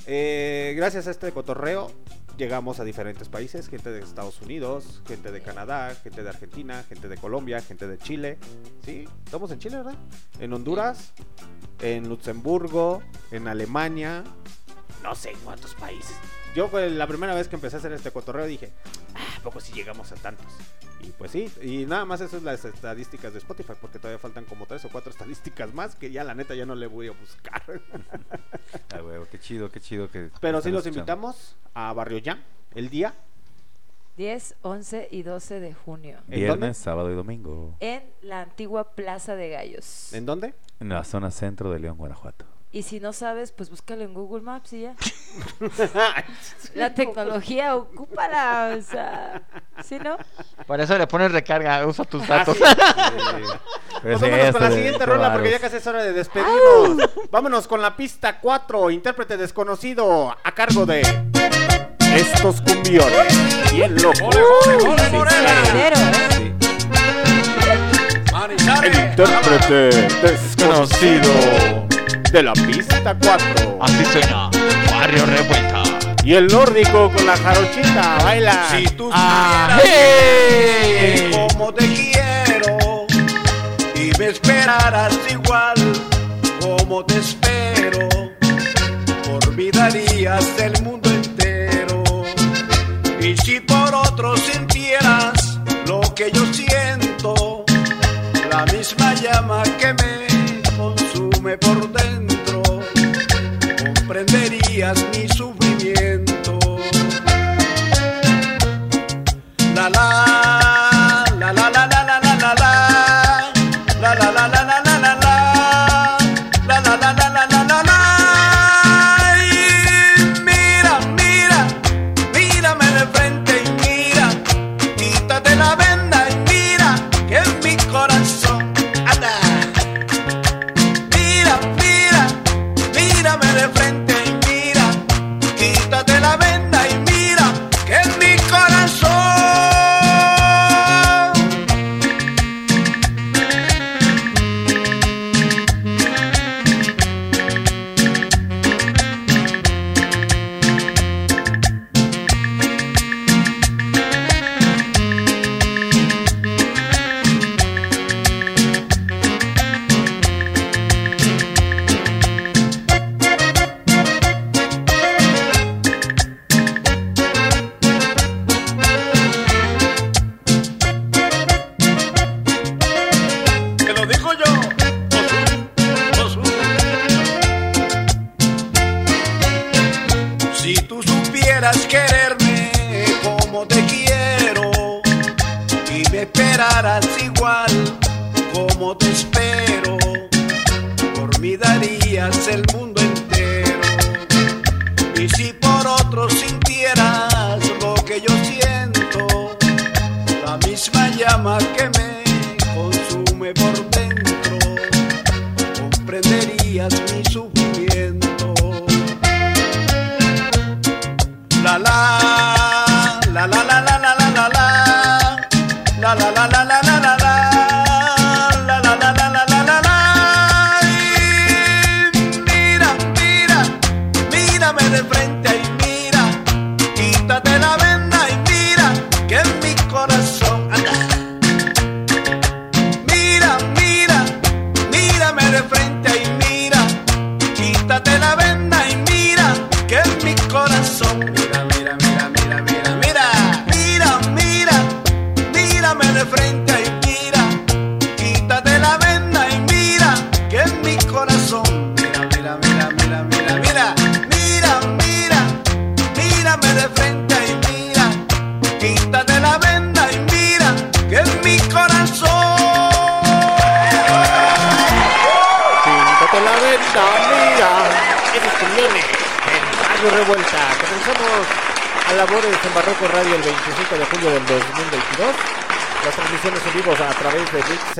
Eh, gracias a este cotorreo llegamos a diferentes países, gente de Estados Unidos, gente de Canadá, gente de Argentina, gente de Colombia, gente de Chile. ¿Sí? Estamos en Chile, ¿verdad? En Honduras, en Luxemburgo, en Alemania, no sé en cuántos países. Yo fue la primera vez que empecé a hacer este cotorreo dije, ah, ¿a poco si llegamos a tantos? Y pues sí, y nada más eso es las estadísticas de Spotify, porque todavía faltan como tres o cuatro estadísticas más que ya la neta ya no le voy a buscar. Ah, huevo, qué chido, qué chido que. Pero sí los escuchando. invitamos a Barrio Jam el día 10, 11 y 12 de junio. ¿En Viernes, dónde? sábado y domingo. En la antigua Plaza de Gallos. ¿En dónde? En la zona centro de León, Guanajuato. Y si no sabes, pues búscalo en Google Maps y ya. La tecnología, ocúpala, o sea, ¿sí no? Por eso le pones recarga, usa tus datos. Pues vámonos con la siguiente rola porque ya casi es hora de despedirnos. Vámonos con la pista 4, intérprete desconocido a cargo de estos cumbiones. Bien loco. ¿eh? El intérprete desconocido de la pista 4. Así suena. Barrio Revuelta. Y el nórdico con la jarochita, baila. Si tú Ah, supieras cómo te quiero y me esperaras igual como te espero, olvidarías el mundo entero. Y si por otro sintieras lo que yo siento, la misma llama que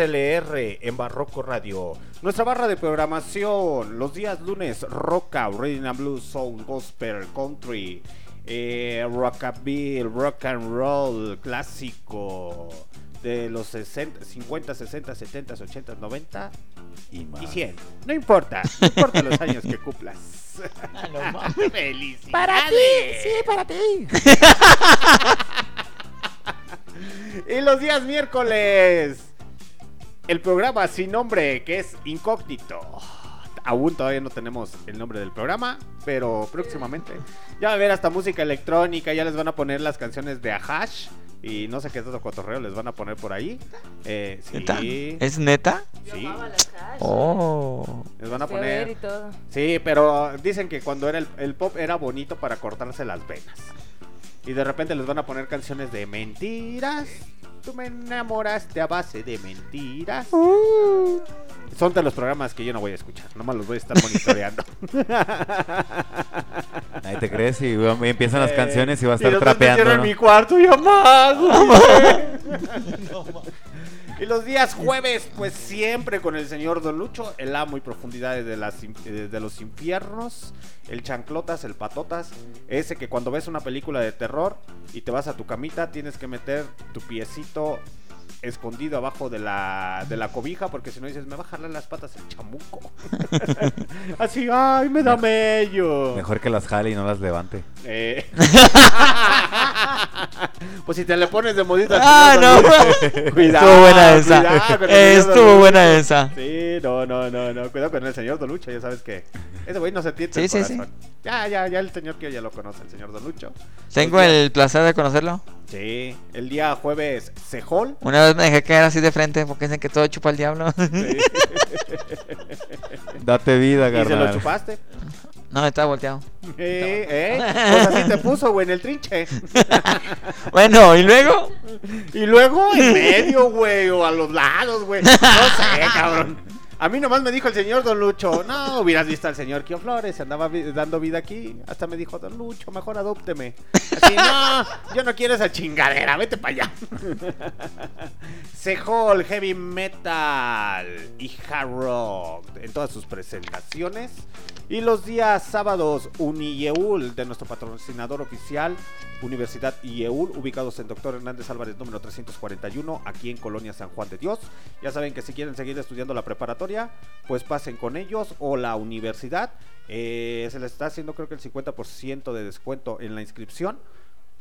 MixLR en Barroco Radio. Nuestra barra de programación, los días lunes, rock out, rhythm and blues, soul, gospel, country, eh, rockabilly, rock and roll, clásico de los 60, 50, 60, 70, 80, 90 Y más. y 100. No importa, no importa los años que cumplas. ¡Felicidades! Para ti, sí, para ti. Y los días miércoles, el programa sin nombre, que es incógnito. Aún todavía no tenemos el nombre del programa, pero próximamente. Ya va a haber hasta música electrónica, ya les van a poner las canciones de Ahash. Y no sé qué otro cotorreo les van a poner por ahí. Eh, sí, ¿Neta? ¿Es neta? sí, Oh. les van a poner. Sí, pero dicen que cuando era el, el pop era bonito para cortarse las venas. Y de repente les van a poner canciones de mentiras. Tú me enamoraste a base de mentiras. Son de los programas que yo no voy a escuchar. Nomás los voy a estar monitoreando. Ahí te crees y bueno, empiezan las Eh, canciones y va a estar trapeando. ¿no? en mi cuarto y amado. y los días jueves, pues siempre con el señor Don Lucho, el amo y profundidades de, las, eh, de los infiernos, el chanclotas, el patotas, ese que cuando ves una película de terror y te vas a tu camita, tienes que meter tu piecito escondido abajo de la, de la cobija porque si no dices me va a jalar las patas el chamuco así ay me da mello Mejor que las jale y no las levante. eh. pues si te le pones de modita. Ah, no. Cuidado. Estuvo buena esa. cuidado Estuvo buena esa. Sí, no, no, no, no. Cuidado con el señor Don Lucho. Ya sabes que ese güey no se tiene Sí, el sí, sí. corazón. Ya, ya, ya el señor que ya lo conoce, el señor Don Lucho. Tengo el placer de conocerlo. Sí, el día jueves Sejol. Una vez me dejé caer así de frente porque dicen que todo chupa el diablo. Sí. Date vida, y se lo carnal. chupaste. no, estaba volteado. Eh, eh. Pues así te puso, güey, en el trinche. Bueno, ¿y luego? Y luego en medio, güey, o a los lados, güey. No sé, cabrón. A mí nomás me dijo el señor Don Lucho, no hubieras visto al señor Kio Flores, se andaba vi- dando vida aquí. Hasta me dijo, Don Lucho, mejor adópteme. No, yo no quiero esa chingadera, vete para allá. Sejol, heavy metal y hard rock en todas sus presentaciones. Y los días sábados, UniYeul, de nuestro patrocinador oficial, Universidad IEUL, ubicados en Doctor Hernández Álvarez número 341, aquí en Colonia San Juan de Dios. Ya saben que si quieren seguir estudiando la preparatoria, pues pasen con ellos o la universidad. Eh, se les está haciendo creo que el 50% de descuento en la inscripción.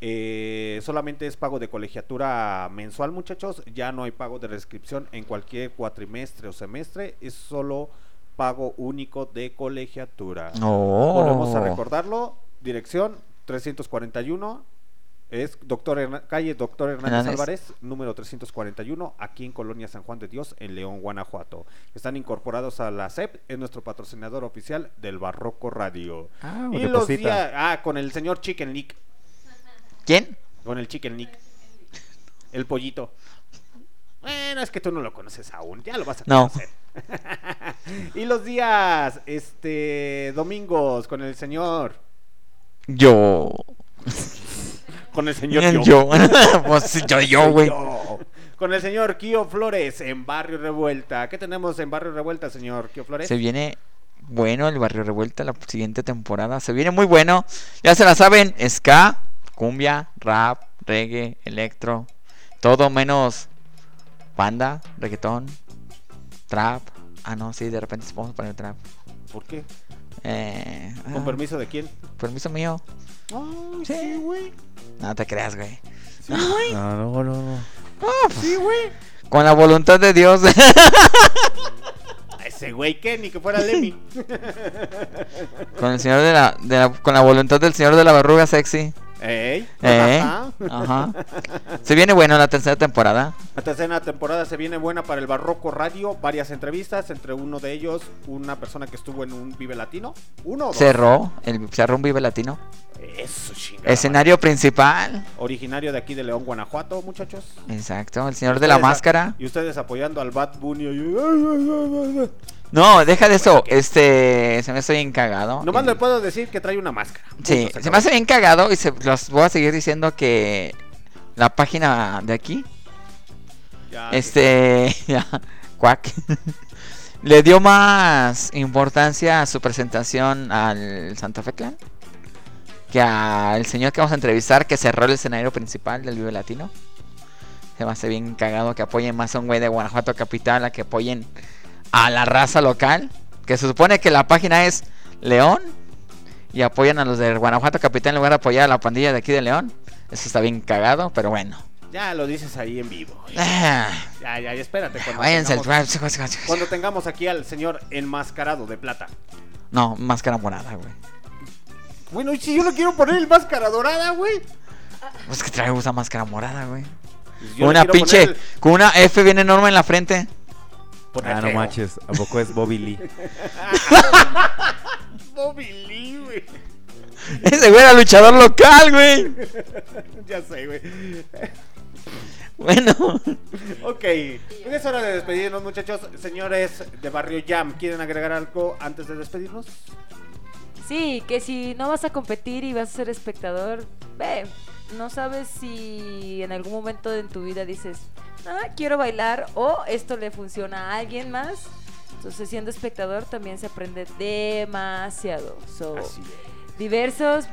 Eh, solamente es pago de colegiatura mensual, muchachos. Ya no hay pago de reinscripción en cualquier cuatrimestre o semestre. Es solo pago único de colegiatura. Oh. Volvemos a recordarlo. Dirección 341. Es doctor calle Doctor Hernández Hernández. Álvarez, número 341, aquí en Colonia San Juan de Dios, en León, Guanajuato. Están incorporados a la CEP, es nuestro patrocinador oficial del Barroco Radio. Ah, y los días, ah, con el señor Chicken Lick, ¿Quién? con el Chicken Lick, el pollito. Bueno, es que tú no lo conoces aún, ya lo vas a No. conocer. y los días, este, domingos, con el señor, Yo. Con el señor Yo. yo. pues yo, yo, güey. Yo. Con el señor Kio Flores en Barrio Revuelta. ¿Qué tenemos en Barrio Revuelta, señor Kio Flores? Se viene bueno el Barrio Revuelta la siguiente temporada. Se viene muy bueno. Ya se la saben. Ska, cumbia, rap, reggae, electro. Todo menos banda, reggaetón, trap. Ah, no, sí, de repente se podemos poner trap. ¿Por qué? Eh, ¿Con ah, permiso de quién? permiso mío. Ay, Sí. güey. No te creas, güey. No, no, no, no. Sí, güey. Con la voluntad de Dios. Ese güey que ni que fuera Lemmy. con el señor de la, de la- con la voluntad del señor de la verruga sexy. Ey. Eh, Ajá. Ajá. Se viene bueno la tercera temporada. La tercera temporada se viene buena para el Barroco Radio. Varias entrevistas, entre uno de ellos, una persona que estuvo en un Vive Latino. Uno o dos. Cerró, el cerró un Vive Latino. Eso, chingada. Escenario principal. Originario de aquí de León, Guanajuato, muchachos. Exacto, el señor de la máscara. Y ustedes apoyando al Bad Bunny. No, deja de eso. Este, se me hace bien cagado. Nomás Y- le puedo decir que trae una máscara. Sí, Punto, se me hace bien cagado y se, los voy a seguir diciendo que la página de aquí, Ya, este, ya, cuac, le dio más importancia a su presentación al Santa Fe Clan que al señor que vamos a entrevistar que cerró el escenario principal del Vive Latino. Se me hace bien cagado que apoyen más a un güey de Guanajuato Capital a que apoyen a la raza local. Que se supone que la página es León y apoyan a los de Guanajuato Capital en lugar de apoyar a la pandilla de aquí de León. Eso está bien cagado, pero bueno. Ya lo dices ahí en vivo. Ah, Ya, ya, ya, espérate. Cuando, váyanse tengamos, cuando tengamos aquí al señor enmascarado de plata. No, máscara morada, güey. Bueno, y si yo no quiero poner el máscara dorada, güey. Pues que trae usa máscara morada, güey. Pues le una pinche, poner con una F bien enorme en la frente. Poner Ah, no feo. manches. ¿A poco es Bobby Lee? Bobby Lee, güey. Ese güey era luchador local, güey. ya sé, güey. Bueno, Ok, pues es hora de despedirnos, muchachos. Señores de Barrio Jam, ¿quieren agregar algo antes de despedirnos? Sí, que si no vas a competir y vas a ser espectador, ve, no sabes si en algún momento en tu vida dices, ah, quiero bailar o esto le funciona a alguien más. Entonces, siendo espectador también se aprende demasiado. So, Así es. diversos,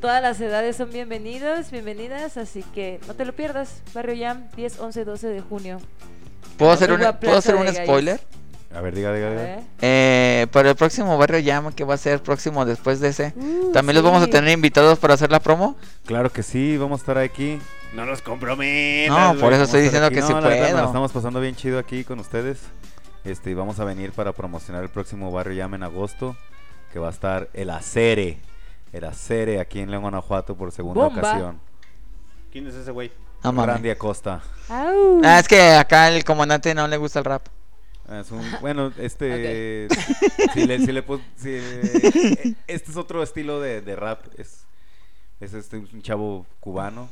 todas las edades son bienvenidos, bienvenidas, así que no te lo pierdas. Barrio Jam, 10, 11, 12 de junio. ¿puedo hacer un, Antigua ¿puedo hacer Plaza un de Gallos. spoiler? A ver, diga, diga, diga. Eh, para el próximo Barrio Llama, que va a ser próximo después de ese. Uh, También los vamos a tener invitados para hacer la promo. Claro que sí, vamos a estar aquí. No nos comprometas. No, por eso estoy diciendo que sí No, la verdad, nos puedo. estamos pasando bien chido aquí con ustedes. Este, y vamos a venir para promocionar el próximo Barrio Llama en agosto, que va a estar el Acere. El Acere aquí en León, Guanajuato por segunda Bomba. ocasión. ¿Quién es ese güey? No mames. Randy Acosta. Au. Ah, es que acá el comandante no le gusta el rap. Es un, bueno, este. si le, si le pus- si, eh, este es otro estilo de, de rap. Es, es este, un chavo cubano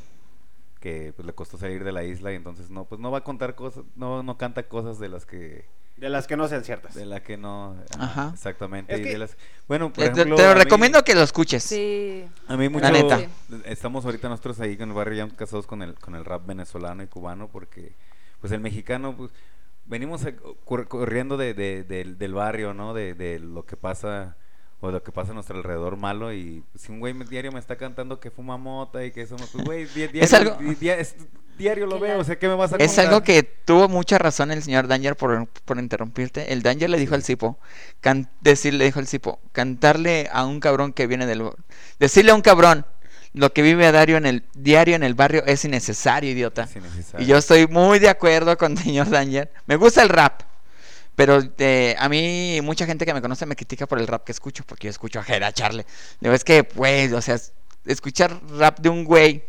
que pues, le costó salir de la isla y entonces no pues no va a contar cosas, no, no canta cosas de las que De las que no sean ciertas. de la que no Ajá. exactamente Es y de las bueno por te, ejemplo, te lo mí- recomiendo que lo escuches. Sí. a mí mucho La neta. estamos ahorita nosotros ahí con el barrio ya casados con el con el rap venezolano y cubano porque pues el mexicano pues venimos a- cor- corriendo de, de- del, del barrio no de, de lo que pasa o lo que pasa a nuestro alrededor malo y si un güey diario me está cantando que fuma mota y que eso no pues güey di- diario, algo- di- di- es- diario lo veo o sea qué me vas a Es contar? algo que tuvo mucha razón el señor Danger por, por interrumpirte. El Danger le dijo al Cipo, can- decir, le dijo al Cipo, cantarle a un cabrón que viene del... Decirle a un cabrón lo que vive a diario en el, diario en el barrio es innecesario, idiota. Es innecesario. Y yo estoy muy de acuerdo con el señor Danger. Me gusta el rap. Pero eh, a mí, mucha gente que me conoce me critica por el rap que escucho, porque yo escucho a Jera Charle. Digo, es que, pues, o sea, es- escuchar rap de un güey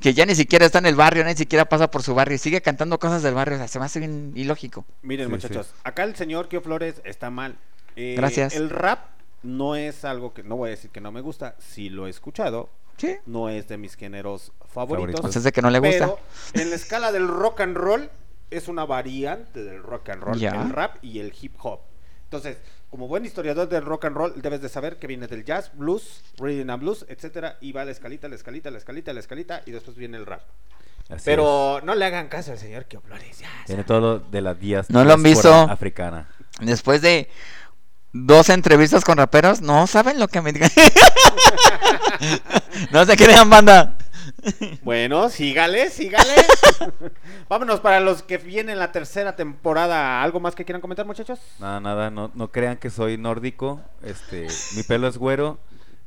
que ya ni siquiera está en el barrio, ni siquiera pasa por su barrio y sigue cantando cosas del barrio, o sea, se me hace bien ilógico. Miren, Sí, muchachos, acá el señor Kio Flores está mal. Eh, Gracias. El rap no es algo que, no voy a decir que no me gusta, si lo he escuchado, Sí. no es de mis géneros favoritos. Favoritos. O sea, es de que no le gusta. Pero en la escala del rock and roll es una variante del rock and roll, Ya. el rap y el hip hop. Entonces, como buen historiador del rock and roll, debes de saber que viene del jazz, blues, rhythm and blues, etcétera, y va la escalita, la escalita, la escalita, la escalita, y después viene el rap. Así Pero no le hagan caso al señor es. tiene todo lo de las días ¿No lo han visto? africana Después de dos entrevistas con raperos, no saben lo que me digan. no se crean, banda. Bueno, sígale, sígale. Vámonos para los que vienen la tercera temporada. ¿Algo más que quieran comentar, muchachos? Nada, nada, no, no crean que soy nórdico. Este, mi pelo es güero.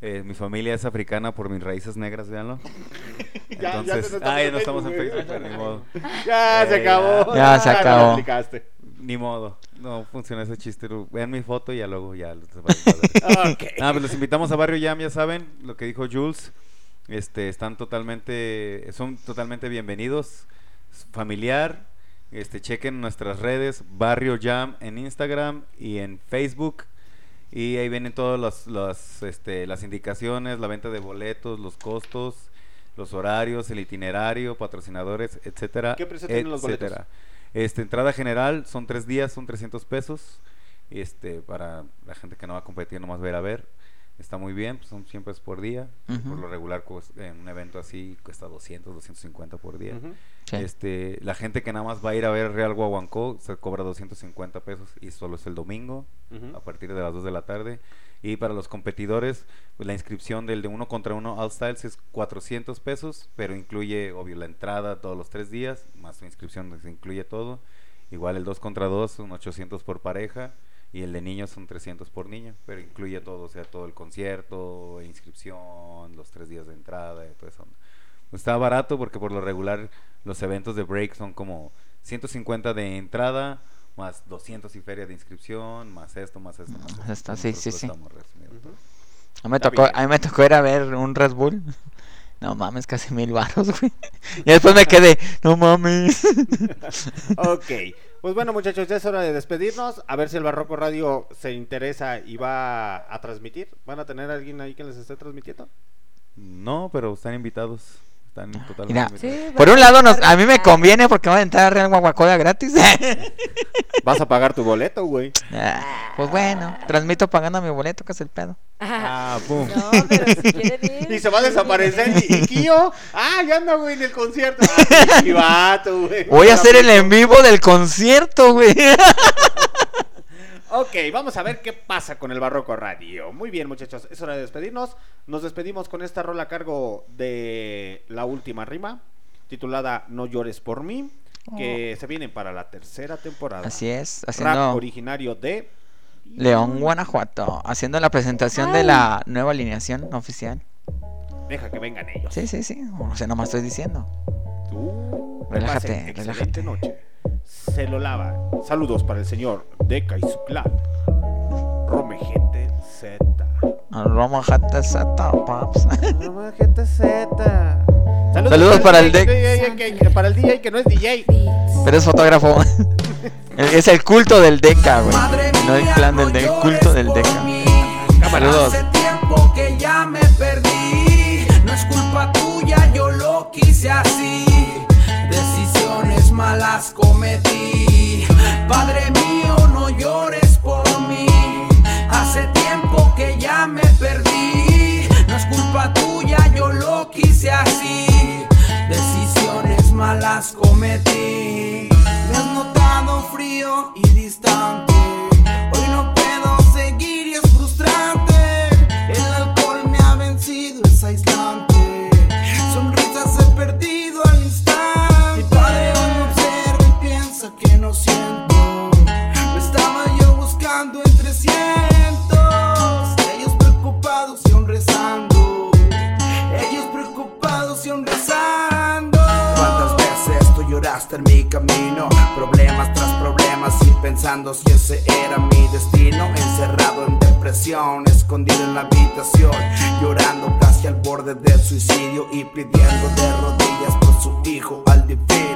eh, mi familia es africana por mis raíces negras, véanlo. Ya, ya Entonces, se ah, ya no por estamos en Facebook, Facebook, pero ni modo. Ya se Eh, acabó. Ya se no acabó. Ni modo. No funciona ese chiste. Vean mi foto y ya luego ya. los- Ok. Ah, pues los invitamos a Barrio Jam, ya saben lo que dijo Jules. Este, están totalmente, son totalmente bienvenidos. Familiar. Este, chequen nuestras redes, Barrio Jam en Instagram y en Facebook. Y ahí vienen todas las, las, este, las indicaciones, la venta de boletos, los costos, los horarios, el itinerario, patrocinadores, etcétera. ¿Qué precio tienen los boletos? Este, entrada general son tres días, son 300 pesos. Este, para la gente que no va a competir, nomás ir a ver. Está muy bien, pues, son siempre es por día. Por lo regular, pues, en un evento así cuesta 200, 250 por día. Sí. Este, la gente que nada más va a ir a ver Real Guaguancó se cobra 250 pesos y solo es el domingo a partir de las 2 de la tarde. Y para los competidores, pues la inscripción del de uno contra uno All Styles es 400 pesos, pero incluye, obvio, la entrada todos los tres días, más su inscripción, pues, incluye todo. Igual el 2 contra 2 son 800 por pareja y el de niños son 300 por niño, pero incluye todo, o sea, todo el concierto, inscripción, los tres días de entrada y todo eso. Está barato porque por lo regular los eventos de break son como 150 de entrada, más 200 y feria de inscripción, más esto, más esto, más esto. esto, sí, sí, sí. A mí, me Está tocó, a mí me tocó ir a ver un Red Bull. No mames, casi mil baros, güey. Y después me quedé, no mames. Ok, pues bueno muchachos, ya es hora de despedirnos. A ver si el Barroco Radio se interesa y va a transmitir. ¿Van a tener alguien ahí que les esté transmitiendo? No, pero están invitados. Están totalmente Mira. invitados. Sí, Por un lado, nos, a mí me conviene porque va a entrar a Real Guaguacoya gratis. Vas a pagar tu boleto, güey. Ah, pues bueno, transmito pagando mi boleto, que es el pedo. Ah, pum. No, pero si quieren ir. Y se va a desaparecer. ¿Y, y Kio? Ah, ya anda, güey, en el concierto. Ah, vato, güey. Voy a hacer el en vivo del concierto, güey. Ok, vamos a ver qué pasa con el Barroco Radio. Muy bien, muchachos, es hora de despedirnos. Nos despedimos con esta rola a cargo de la última rima, titulada No llores por mí, que se viene para la tercera temporada. Así es, Rap haciendo originario de León, Guanajuato, haciendo la presentación de la nueva alineación oficial. Deja que vengan ellos. Sí, sí, sí, o sea, nomás estoy diciendo. Tú, Relájate, relájate. noche. Se lo lava. Saludos para el señor Deca y su clan. Rome Gente Z. Roma Jata Sata, paps. Rome Gente Z. Saludos para el DJ, Dec. que- que- para el DJ que no es DJ. Pero es fotógrafo. Es el culto del Deca, güey. No el clan del Deca, el culto del Deca. Saludos. Hace tiempo que ya me perdí. No es culpa tuya, yo lo quise así. Decisiones malas cometí. Padre mío, no llores por mí. Hace tiempo que ya me perdí. No es culpa tuya, yo lo quise así. Decisiones malas cometí. Me has notado frío y distante. Hoy no puedo seguir y es frustrante. El alcohol me ha vencido, es aislante. Sonrisas he perdido al instante. Mi padre hoy me observa y piensa que no siento. Me estaba yo buscando entre cientos. Ellos preocupados y aún rezando. Ellos preocupados y aún rezando. ¿Cuántas veces tú lloraste en mi camino? Problemas pensando si ese era mi destino. Encerrado en depresión, escondido en la habitación. Llorando casi al borde del suicidio y pidiendo de rodillas por su hijo al divino.